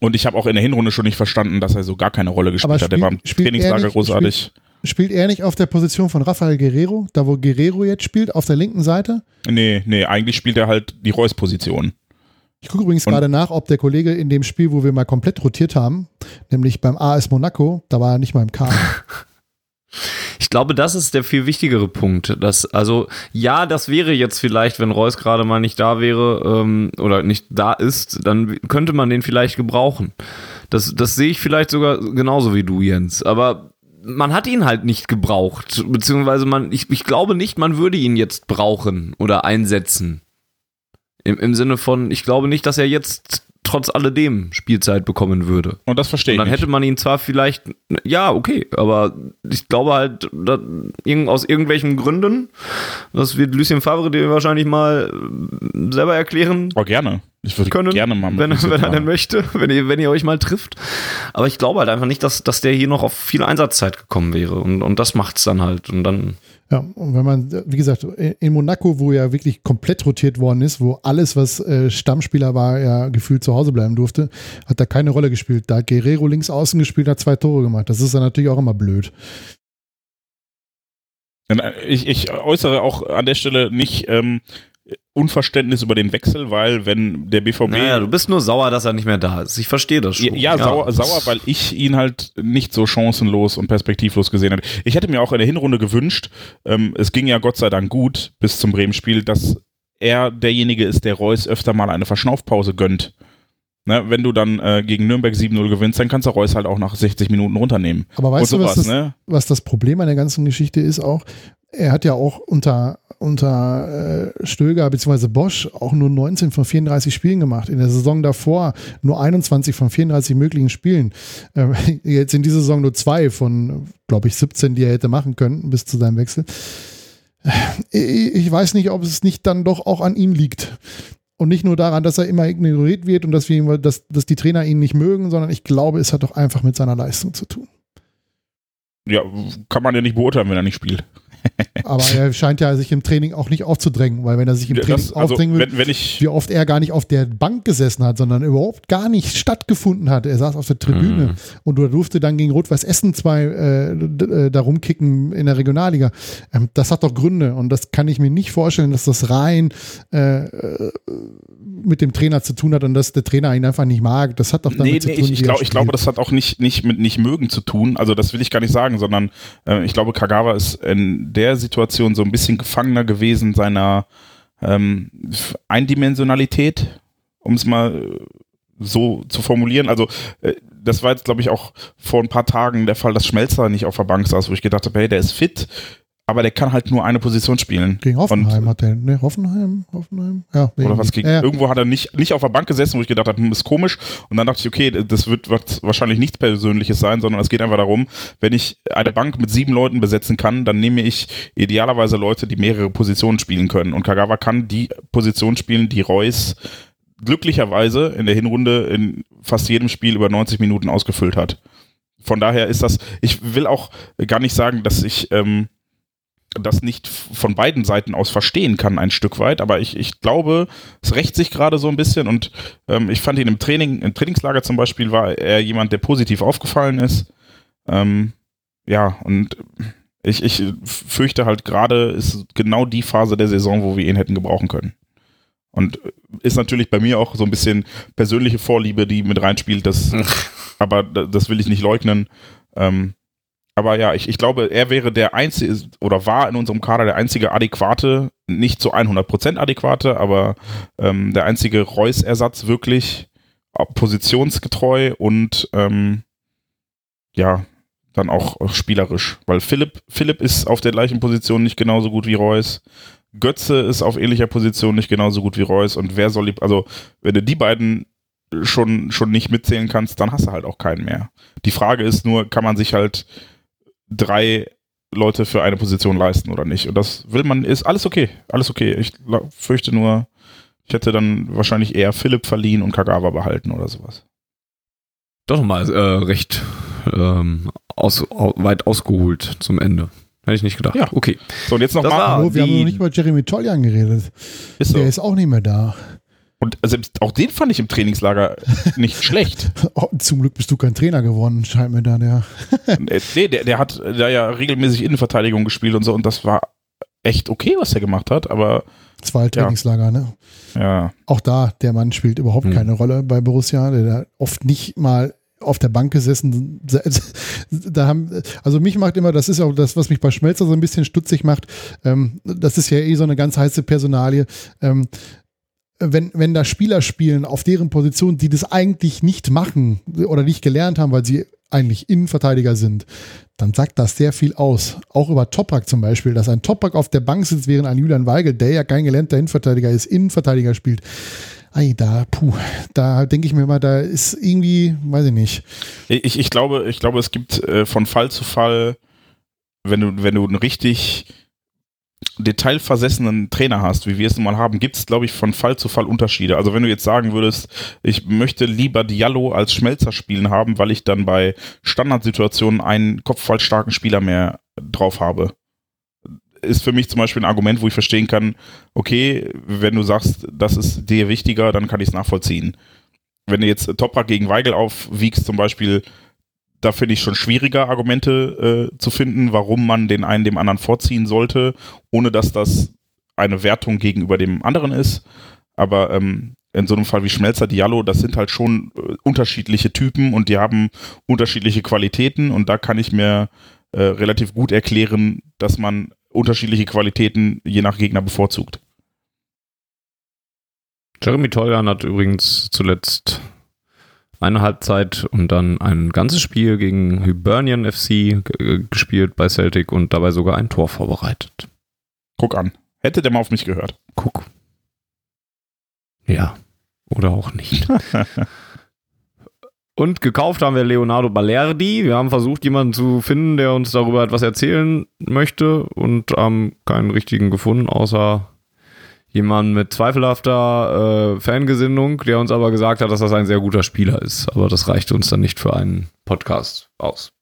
[SPEAKER 4] Und ich habe auch in der Hinrunde schon nicht verstanden, dass er so gar keine Rolle gespielt
[SPEAKER 3] Aber
[SPEAKER 4] hat. Der war im
[SPEAKER 3] er
[SPEAKER 4] Trainingslager
[SPEAKER 3] nicht-
[SPEAKER 4] großartig.
[SPEAKER 3] spielt er nicht auf der Position von Rafael Guerrero, da wo Guerrero jetzt spielt, auf der linken Seite?
[SPEAKER 4] Nee, nee, eigentlich spielt er halt die Reus-Position.
[SPEAKER 3] Ich gucke übrigens
[SPEAKER 4] Und-
[SPEAKER 3] gerade nach, ob der Kollege in dem Spiel, wo wir mal komplett rotiert haben, nämlich beim AS Monaco, da war er nicht mal im Kader.
[SPEAKER 2] Ich glaube, das ist der viel wichtigere Punkt. Dass, also, ja, das wäre jetzt vielleicht, wenn Reus gerade mal nicht da wäre ähm, oder nicht da ist, dann könnte man den vielleicht gebrauchen. Das, das sehe ich vielleicht sogar genauso wie du, Jens. Aber man hat ihn halt nicht gebraucht. Beziehungsweise man, ich, ich glaube nicht, man würde ihn jetzt brauchen oder einsetzen. Im, Im Sinne von, ich glaube nicht, dass er jetzt trotz alledem Spielzeit bekommen würde.
[SPEAKER 4] Und das verstehe ich.
[SPEAKER 2] Und dann hätte man ihn zwar vielleicht, ja, okay, aber ich glaube halt, dass, aus irgendwelchen Gründen, das wird Lucien Favre dir wahrscheinlich mal äh, selber erklären
[SPEAKER 4] Oh, gerne. Ich würde
[SPEAKER 2] können,
[SPEAKER 4] gerne mal
[SPEAKER 2] wenn, wenn er denn möchte, wenn ihr, wenn ihr euch mal trifft. Aber ich glaube halt einfach nicht, dass, dass der hier noch auf viel Einsatzzeit gekommen wäre. Und, und das macht's dann halt. Und dann,
[SPEAKER 3] Ja, und wenn man, wie gesagt, in Monaco, wo ja wirklich komplett rotiert worden ist, wo alles, was äh, Stammspieler war, ja gefühlt zu Hause bleiben durfte, hat da keine Rolle gespielt. Da Guerrero links außen gespielt, hat zwei Tore gemacht. Das ist dann natürlich auch immer blöd.
[SPEAKER 4] Ich, ich äußere auch an der Stelle nicht ähm, Unverständnis über den Wechsel, weil wenn der BVB
[SPEAKER 2] naja, du bist nur sauer, dass er nicht mehr da ist. Ich verstehe das schon.
[SPEAKER 4] Ja, ja, sauer, sauer, weil ich ihn halt nicht so chancenlos und perspektivlos gesehen habe. Ich hätte mir auch in der Hinrunde gewünscht, ähm, es ging ja Gott sei Dank gut bis zum Bremen-Spiel, dass er derjenige ist, der Reus öfter mal eine Verschnaufpause gönnt. Ne, wenn du dann äh, gegen Nürnberg 7-0 gewinnst, dann kannst du Reus halt auch nach 60 Minuten runternehmen.
[SPEAKER 3] Aber weißt
[SPEAKER 4] und
[SPEAKER 3] du, was
[SPEAKER 4] sowas,
[SPEAKER 3] das,
[SPEAKER 4] ne?
[SPEAKER 3] was das Problem an der ganzen Geschichte ist auch? Er hat ja auch unter, unter äh, Stöger bzw. Bosch auch nur 19 von 34 Spielen gemacht. In der Saison davor nur 21 von 34 möglichen Spielen. Ähm, jetzt in dieser Saison nur zwei von, glaube ich, 17, die er hätte machen können bis zu seinem Wechsel. Ich ich weiß nicht, ob es nicht dann doch auch an ihm liegt. Und nicht nur daran, dass er immer ignoriert wird und dass, wir, dass, dass die Trainer ihn nicht mögen, sondern ich glaube, es hat doch einfach mit seiner Leistung zu tun.
[SPEAKER 4] Ja, kann man ja nicht beurteilen, wenn er nicht spielt.
[SPEAKER 3] Aber er scheint ja sich im Training auch nicht aufzudrängen, weil wenn er sich im
[SPEAKER 4] Ja,
[SPEAKER 3] Training
[SPEAKER 4] das, also,
[SPEAKER 3] aufdrängen will,
[SPEAKER 4] wenn, wenn
[SPEAKER 3] wie oft er gar nicht auf der Bank gesessen hat, sondern überhaupt gar nicht stattgefunden hat. Er saß auf der Tribüne
[SPEAKER 2] Mhm.
[SPEAKER 3] und du durfte dann gegen Rot-Weiß Essen zwei äh, äh, da rumkicken in der Regionalliga. Ähm, das hat doch Gründe und das kann ich mir nicht vorstellen, dass das rein äh, äh, mit dem Trainer zu tun hat und dass der Trainer ihn einfach nicht mag. Das hat doch damit
[SPEAKER 4] Nee,
[SPEAKER 3] zu
[SPEAKER 4] nee,
[SPEAKER 3] tun,
[SPEAKER 4] ich, ich, glaub, ich glaube, das hat auch nicht, nicht mit nicht mögen zu tun. Also das will ich gar nicht sagen, sondern äh, ich glaube, Kagawa ist in der Situation so ein bisschen gefangener gewesen seiner ähm, Eindimensionalität, um es mal äh, so zu formulieren. Also äh, das war jetzt, glaube ich, auch vor ein paar Tagen der Fall, dass Schmelzer nicht auf der Bank saß, wo ich gedacht habe, hey, der ist fit, aber der kann halt nur eine Position spielen.
[SPEAKER 3] Gegen Hoffenheim
[SPEAKER 4] Und-
[SPEAKER 3] hat er, ne, Hoffenheim, Hoffenheim, ja.
[SPEAKER 4] Oder was gegen,
[SPEAKER 3] ja, ja.
[SPEAKER 4] irgendwo hat er nicht, nicht auf der Bank gesessen, wo ich gedacht habe, hm, ist komisch. Und dann dachte ich, okay, das wird wahrscheinlich nichts Persönliches sein, sondern es geht einfach darum, wenn ich eine Bank mit sieben Leuten besetzen kann, dann nehme ich idealerweise Leute, die mehrere Positionen spielen können. Und Kagawa kann die Position spielen, die Reus glücklicherweise in der Hinrunde in fast jedem Spiel über 90 Minuten ausgefüllt hat. Von daher ist das, ich will auch gar nicht sagen, dass ich ähm, das nicht von beiden Seiten aus verstehen kann, ein Stück weit, aber ich, ich glaube, es rächt sich gerade so ein bisschen und ähm, ich fand ihn im Training, im Trainingslager zum Beispiel, war er jemand, der positiv aufgefallen ist. Ähm, ja, und ich, ich fürchte halt gerade ist genau die Phase der Saison, wo wir ihn hätten gebrauchen können. Und ist natürlich bei mir auch so ein bisschen persönliche Vorliebe, die mit reinspielt, das, aber da- das will ich nicht leugnen. Ähm, aber ja, ich, ich glaube, er wäre der einzige oder war in unserem Kader der einzige adäquate, nicht zu 100% adäquate, aber ähm, der einzige Reus-Ersatz wirklich äh, positionsgetreu und ähm, ja, dann auch äh, spielerisch. Weil Philipp, Philipp ist auf der gleichen Position nicht genauso gut wie Reus. Götze ist auf ähnlicher Position nicht genauso gut wie Reus. Und wer soll, die- also wenn du die beiden schon, schon nicht mitzählen kannst, dann hast du halt auch keinen mehr. Die Frage ist nur, kann man sich halt drei Leute für eine Position leisten oder nicht? Und das will man, ist alles okay. Alles okay. Ich fürchte nur, ich hätte dann wahrscheinlich eher Philipp verliehen und Kagawa behalten oder sowas.
[SPEAKER 2] Doch nochmal äh, recht ähm, aus, au, weit ausgeholt zum Ende. Hätte ich nicht gedacht.
[SPEAKER 4] Ja.
[SPEAKER 2] okay.
[SPEAKER 4] So, und jetzt noch
[SPEAKER 2] Das
[SPEAKER 4] mal.
[SPEAKER 2] war-
[SPEAKER 3] Hallo, wir haben noch nicht über Jeremy Toljan geredet.
[SPEAKER 4] Ist so.
[SPEAKER 3] Der ist auch nicht mehr da.
[SPEAKER 4] Und selbst auch den fand ich im Trainingslager nicht schlecht.
[SPEAKER 3] Oh, zum Glück bist du kein Trainer geworden, scheint mir da der.
[SPEAKER 4] Äh, nee, der, der hat da ja regelmäßig Innenverteidigung gespielt und so und das war echt okay, was er gemacht hat, aber
[SPEAKER 3] Zwei Trainingslager, ne?
[SPEAKER 4] ja.
[SPEAKER 3] Auch da, der Mann spielt überhaupt
[SPEAKER 2] Hm.
[SPEAKER 3] keine Rolle bei Borussia. Der da oft nicht mal auf der Bank gesessen. Da haben, also mich macht immer, das ist auch das, was mich bei Schmelzer so ein bisschen stutzig macht. Ähm, das ist ja eh so eine ganz heiße Personalie. Ähm, wenn, wenn da Spieler spielen auf deren Position, die das eigentlich nicht machen oder nicht gelernt haben, weil sie eigentlich Innenverteidiger sind, dann sagt das sehr viel aus. Auch über Toprak zum Beispiel, dass ein Toprak auf der Bank sitzt, während ein Julian Weigel, der ja kein gelernter Innenverteidiger ist, Innenverteidiger spielt. Ei, da, puh, da denke ich mir mal, da ist irgendwie, weiß ich nicht.
[SPEAKER 4] Ich, ich glaube, ich glaube, es gibt äh, von Fall zu Fall, wenn du, wenn du einen richtig detailversessenen Trainer hast, wie wir es nun mal haben, gibt es, glaube ich, von Fall zu Fall Unterschiede. Also wenn du jetzt sagen würdest, ich möchte lieber Diallo als Schmelzer spielen haben, weil ich dann bei Standardsituationen einen kopfballstarken Spieler mehr drauf habe, ist für mich zum Beispiel ein Argument, wo ich verstehen kann, okay, wenn du sagst, das ist dir wichtiger, dann kann ich es nachvollziehen. Wenn du jetzt Toprak gegen Weigel aufwiegst, zum Beispiel, da finde ich schon schwieriger, Argumente äh, zu finden, warum man den einen dem anderen vorziehen sollte, ohne dass das eine Wertung gegenüber dem anderen ist. Aber ähm, in so einem Fall wie Schmelzer Diallo, das sind halt schon äh, unterschiedliche Typen und die haben unterschiedliche Qualitäten und da kann ich mir äh, relativ gut erklären, dass man unterschiedliche Qualitäten je nach Gegner bevorzugt.
[SPEAKER 2] Jeremy Tolgan hat übrigens zuletzt eine Halbzeit und dann ein ganzes Spiel gegen Hibernian FC gespielt bei Celtic und dabei sogar ein Tor vorbereitet.
[SPEAKER 4] Guck an. Hätte der mal auf mich gehört.
[SPEAKER 2] Guck. Ja. Oder auch nicht. und gekauft haben wir Leonardo Balerdi. Wir haben versucht, jemanden zu finden, der uns darüber etwas erzählen möchte und haben keinen richtigen gefunden, außer jemand mit zweifelhafter äh, Fangesinnung, der uns aber gesagt hat, dass das ein sehr guter Spieler ist. Aber das reichte uns dann nicht für einen Podcast aus.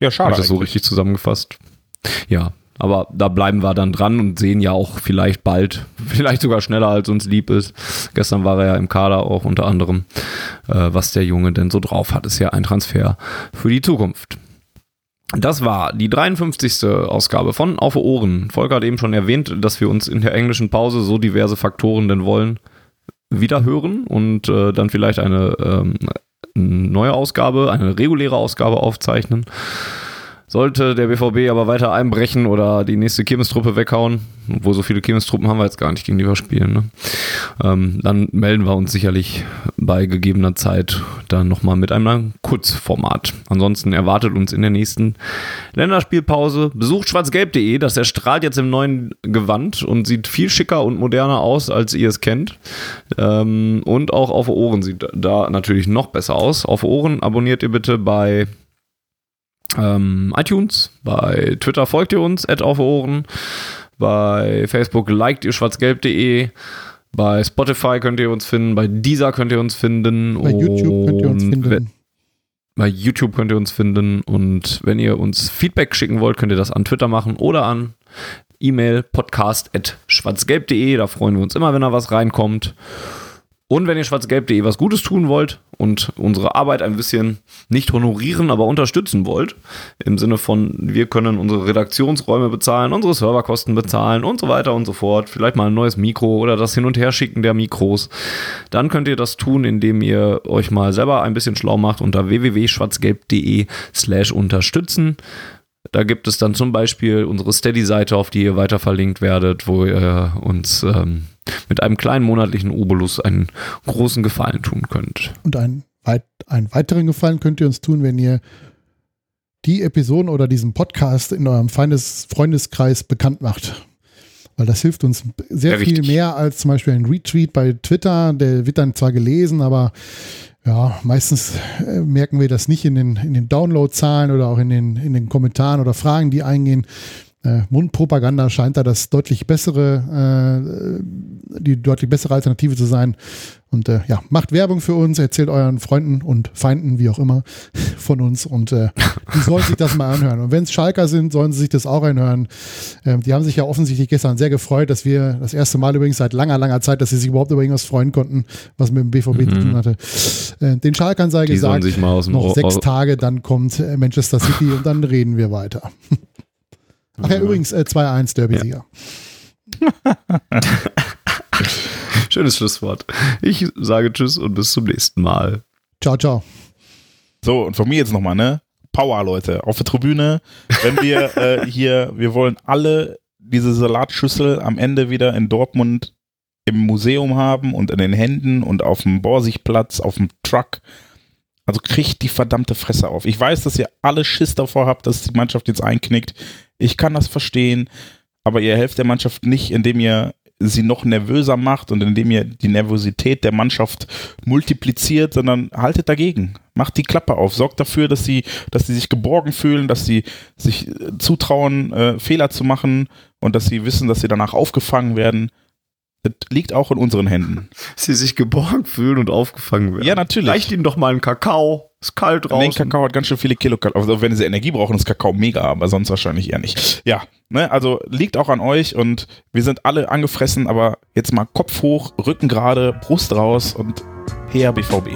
[SPEAKER 4] Ja, schade.
[SPEAKER 2] Ich das so richtig zusammengefasst? Ja, aber da bleiben wir dann dran und sehen ja auch vielleicht bald, vielleicht sogar schneller als uns lieb ist. Gestern war er ja im Kader auch unter anderem, äh, was der Junge denn so drauf hat. Ist ja ein Transfer für die Zukunft. Das war die 53. Ausgabe von Auf Ohren. Volker hat eben schon erwähnt, dass wir uns in der englischen Pause so diverse Faktoren denn wollen wieder hören und äh, dann vielleicht eine ähm, neue Ausgabe, eine reguläre Ausgabe aufzeichnen. Sollte der BVB aber weiter einbrechen oder die nächste Kirmestruppe weghauen, wo so viele Kirmestruppen haben wir jetzt gar nicht, gegen die wir spielen, ne? Ähm, dann melden wir uns sicherlich bei gegebener Zeit dann nochmal mit einem Kurzformat. Ansonsten erwartet uns in der nächsten Länderspielpause. Besucht schwarzgelb.de, das erstrahlt jetzt im neuen Gewand und sieht viel schicker und moderner aus, als ihr es kennt. Ähm, und auch auf Ohren sieht da natürlich noch besser aus. Auf Ohren abonniert ihr bitte bei ähm, iTunes, bei Twitter folgt ihr uns, at auf Ohren, bei Facebook liked ihr schwarzgelb.de, bei Spotify könnt ihr uns finden, bei Deezer könnt ihr uns finden.
[SPEAKER 3] Bei YouTube könnt ihr uns finden.
[SPEAKER 2] Bei YouTube könnt ihr uns finden und wenn ihr uns Feedback schicken wollt, könnt ihr das an Twitter machen oder an E-Mail podcast.schwarzgelb.de. Da freuen wir uns immer, wenn da was reinkommt. Und wenn ihr schwarzgelb.de was Gutes tun wollt und unsere Arbeit ein bisschen nicht honorieren, aber unterstützen wollt, im Sinne von, wir können unsere Redaktionsräume bezahlen, unsere Serverkosten bezahlen und so weiter und so fort, vielleicht mal ein neues Mikro oder das Hin- und Herschicken der Mikros, dann könnt ihr das tun, indem ihr euch mal selber ein bisschen schlau macht unter www.schwarzgelb.de slash unterstützen. Da gibt es dann zum Beispiel unsere Steady-Seite, auf die ihr weiter verlinkt werdet, wo ihr uns ähm, mit einem kleinen monatlichen Obolus einen großen Gefallen tun könnt.
[SPEAKER 3] Und einen, weit, einen weiteren Gefallen könnt ihr uns tun, wenn ihr die Episoden oder diesen Podcast in eurem Feindes Freundeskreis bekannt macht. Weil das hilft uns sehr
[SPEAKER 2] Ja,
[SPEAKER 3] viel
[SPEAKER 2] richtig.
[SPEAKER 3] mehr als zum Beispiel ein Retweet bei Twitter. Der wird dann zwar gelesen, aber ja, meistens äh, merken wir das nicht in den, in den Downloadzahlen oder auch in den, in den Kommentaren oder Fragen, die eingehen. Äh, Mundpropaganda scheint da das deutlich bessere, äh, die deutlich bessere Alternative zu sein. Und äh, ja, macht Werbung für uns, erzählt euren Freunden und Feinden, wie auch immer, von uns und äh, die sollen sich das mal anhören. Und wenn es Schalker sind, sollen sie sich das auch anhören. Ähm, die haben sich ja offensichtlich gestern sehr gefreut, dass wir das erste Mal übrigens seit langer, langer Zeit, dass sie sich überhaupt über irgendwas freuen konnten, was mit dem BVB zu tun hatte. Äh, den Schalkern sei
[SPEAKER 2] Die
[SPEAKER 3] gesagt,
[SPEAKER 2] sich mal aus dem
[SPEAKER 3] noch sechs Tage, dann kommt Manchester City und dann reden wir weiter. Ach ja, übrigens äh, 2-1 Derby-Sieger.
[SPEAKER 2] Schönes Schlusswort. Ich sage Tschüss und bis zum nächsten Mal.
[SPEAKER 3] Ciao, ciao.
[SPEAKER 4] So, und von mir jetzt nochmal, ne? Power, Leute, auf der Tribüne. Wenn wir äh, hier, wir wollen alle diese Salatschüssel am Ende wieder in Dortmund im Museum haben und in den Händen und auf dem Borsigplatz, auf dem Truck. Also kriegt die verdammte Fresse auf. Ich weiß, dass ihr alle Schiss davor habt, dass die Mannschaft jetzt einknickt. Ich kann das verstehen, aber ihr helft der Mannschaft nicht, indem ihr sie noch nervöser macht und indem ihr die Nervosität der Mannschaft multipliziert, sondern haltet dagegen. Macht die Klappe auf, sorgt dafür, dass sie, dass sie sich geborgen fühlen, dass sie sich äh, zutrauen, äh, Fehler zu machen und dass sie wissen, dass sie danach aufgefangen werden. Das liegt auch in unseren Händen.
[SPEAKER 2] Sie sich geborgen fühlen und aufgefangen werden.
[SPEAKER 4] Ja, natürlich.
[SPEAKER 2] Reicht ihnen doch mal einen Kakao. Ist kalt
[SPEAKER 4] Nee,
[SPEAKER 2] draußen.
[SPEAKER 4] Kakao hat ganz schön viele Kilokalorien. Also wenn sie Energie brauchen, ist Kakao mega, aber sonst wahrscheinlich eher nicht. Ja, ne, also liegt auch an euch und wir sind alle angefressen, aber jetzt mal Kopf hoch, Rücken gerade, Brust raus und her BVB.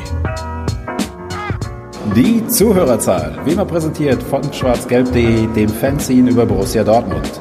[SPEAKER 1] Die Zuhörerzahl, wie immer präsentiert von schwarzgelb.de, dem Fanzine über Borussia Dortmund.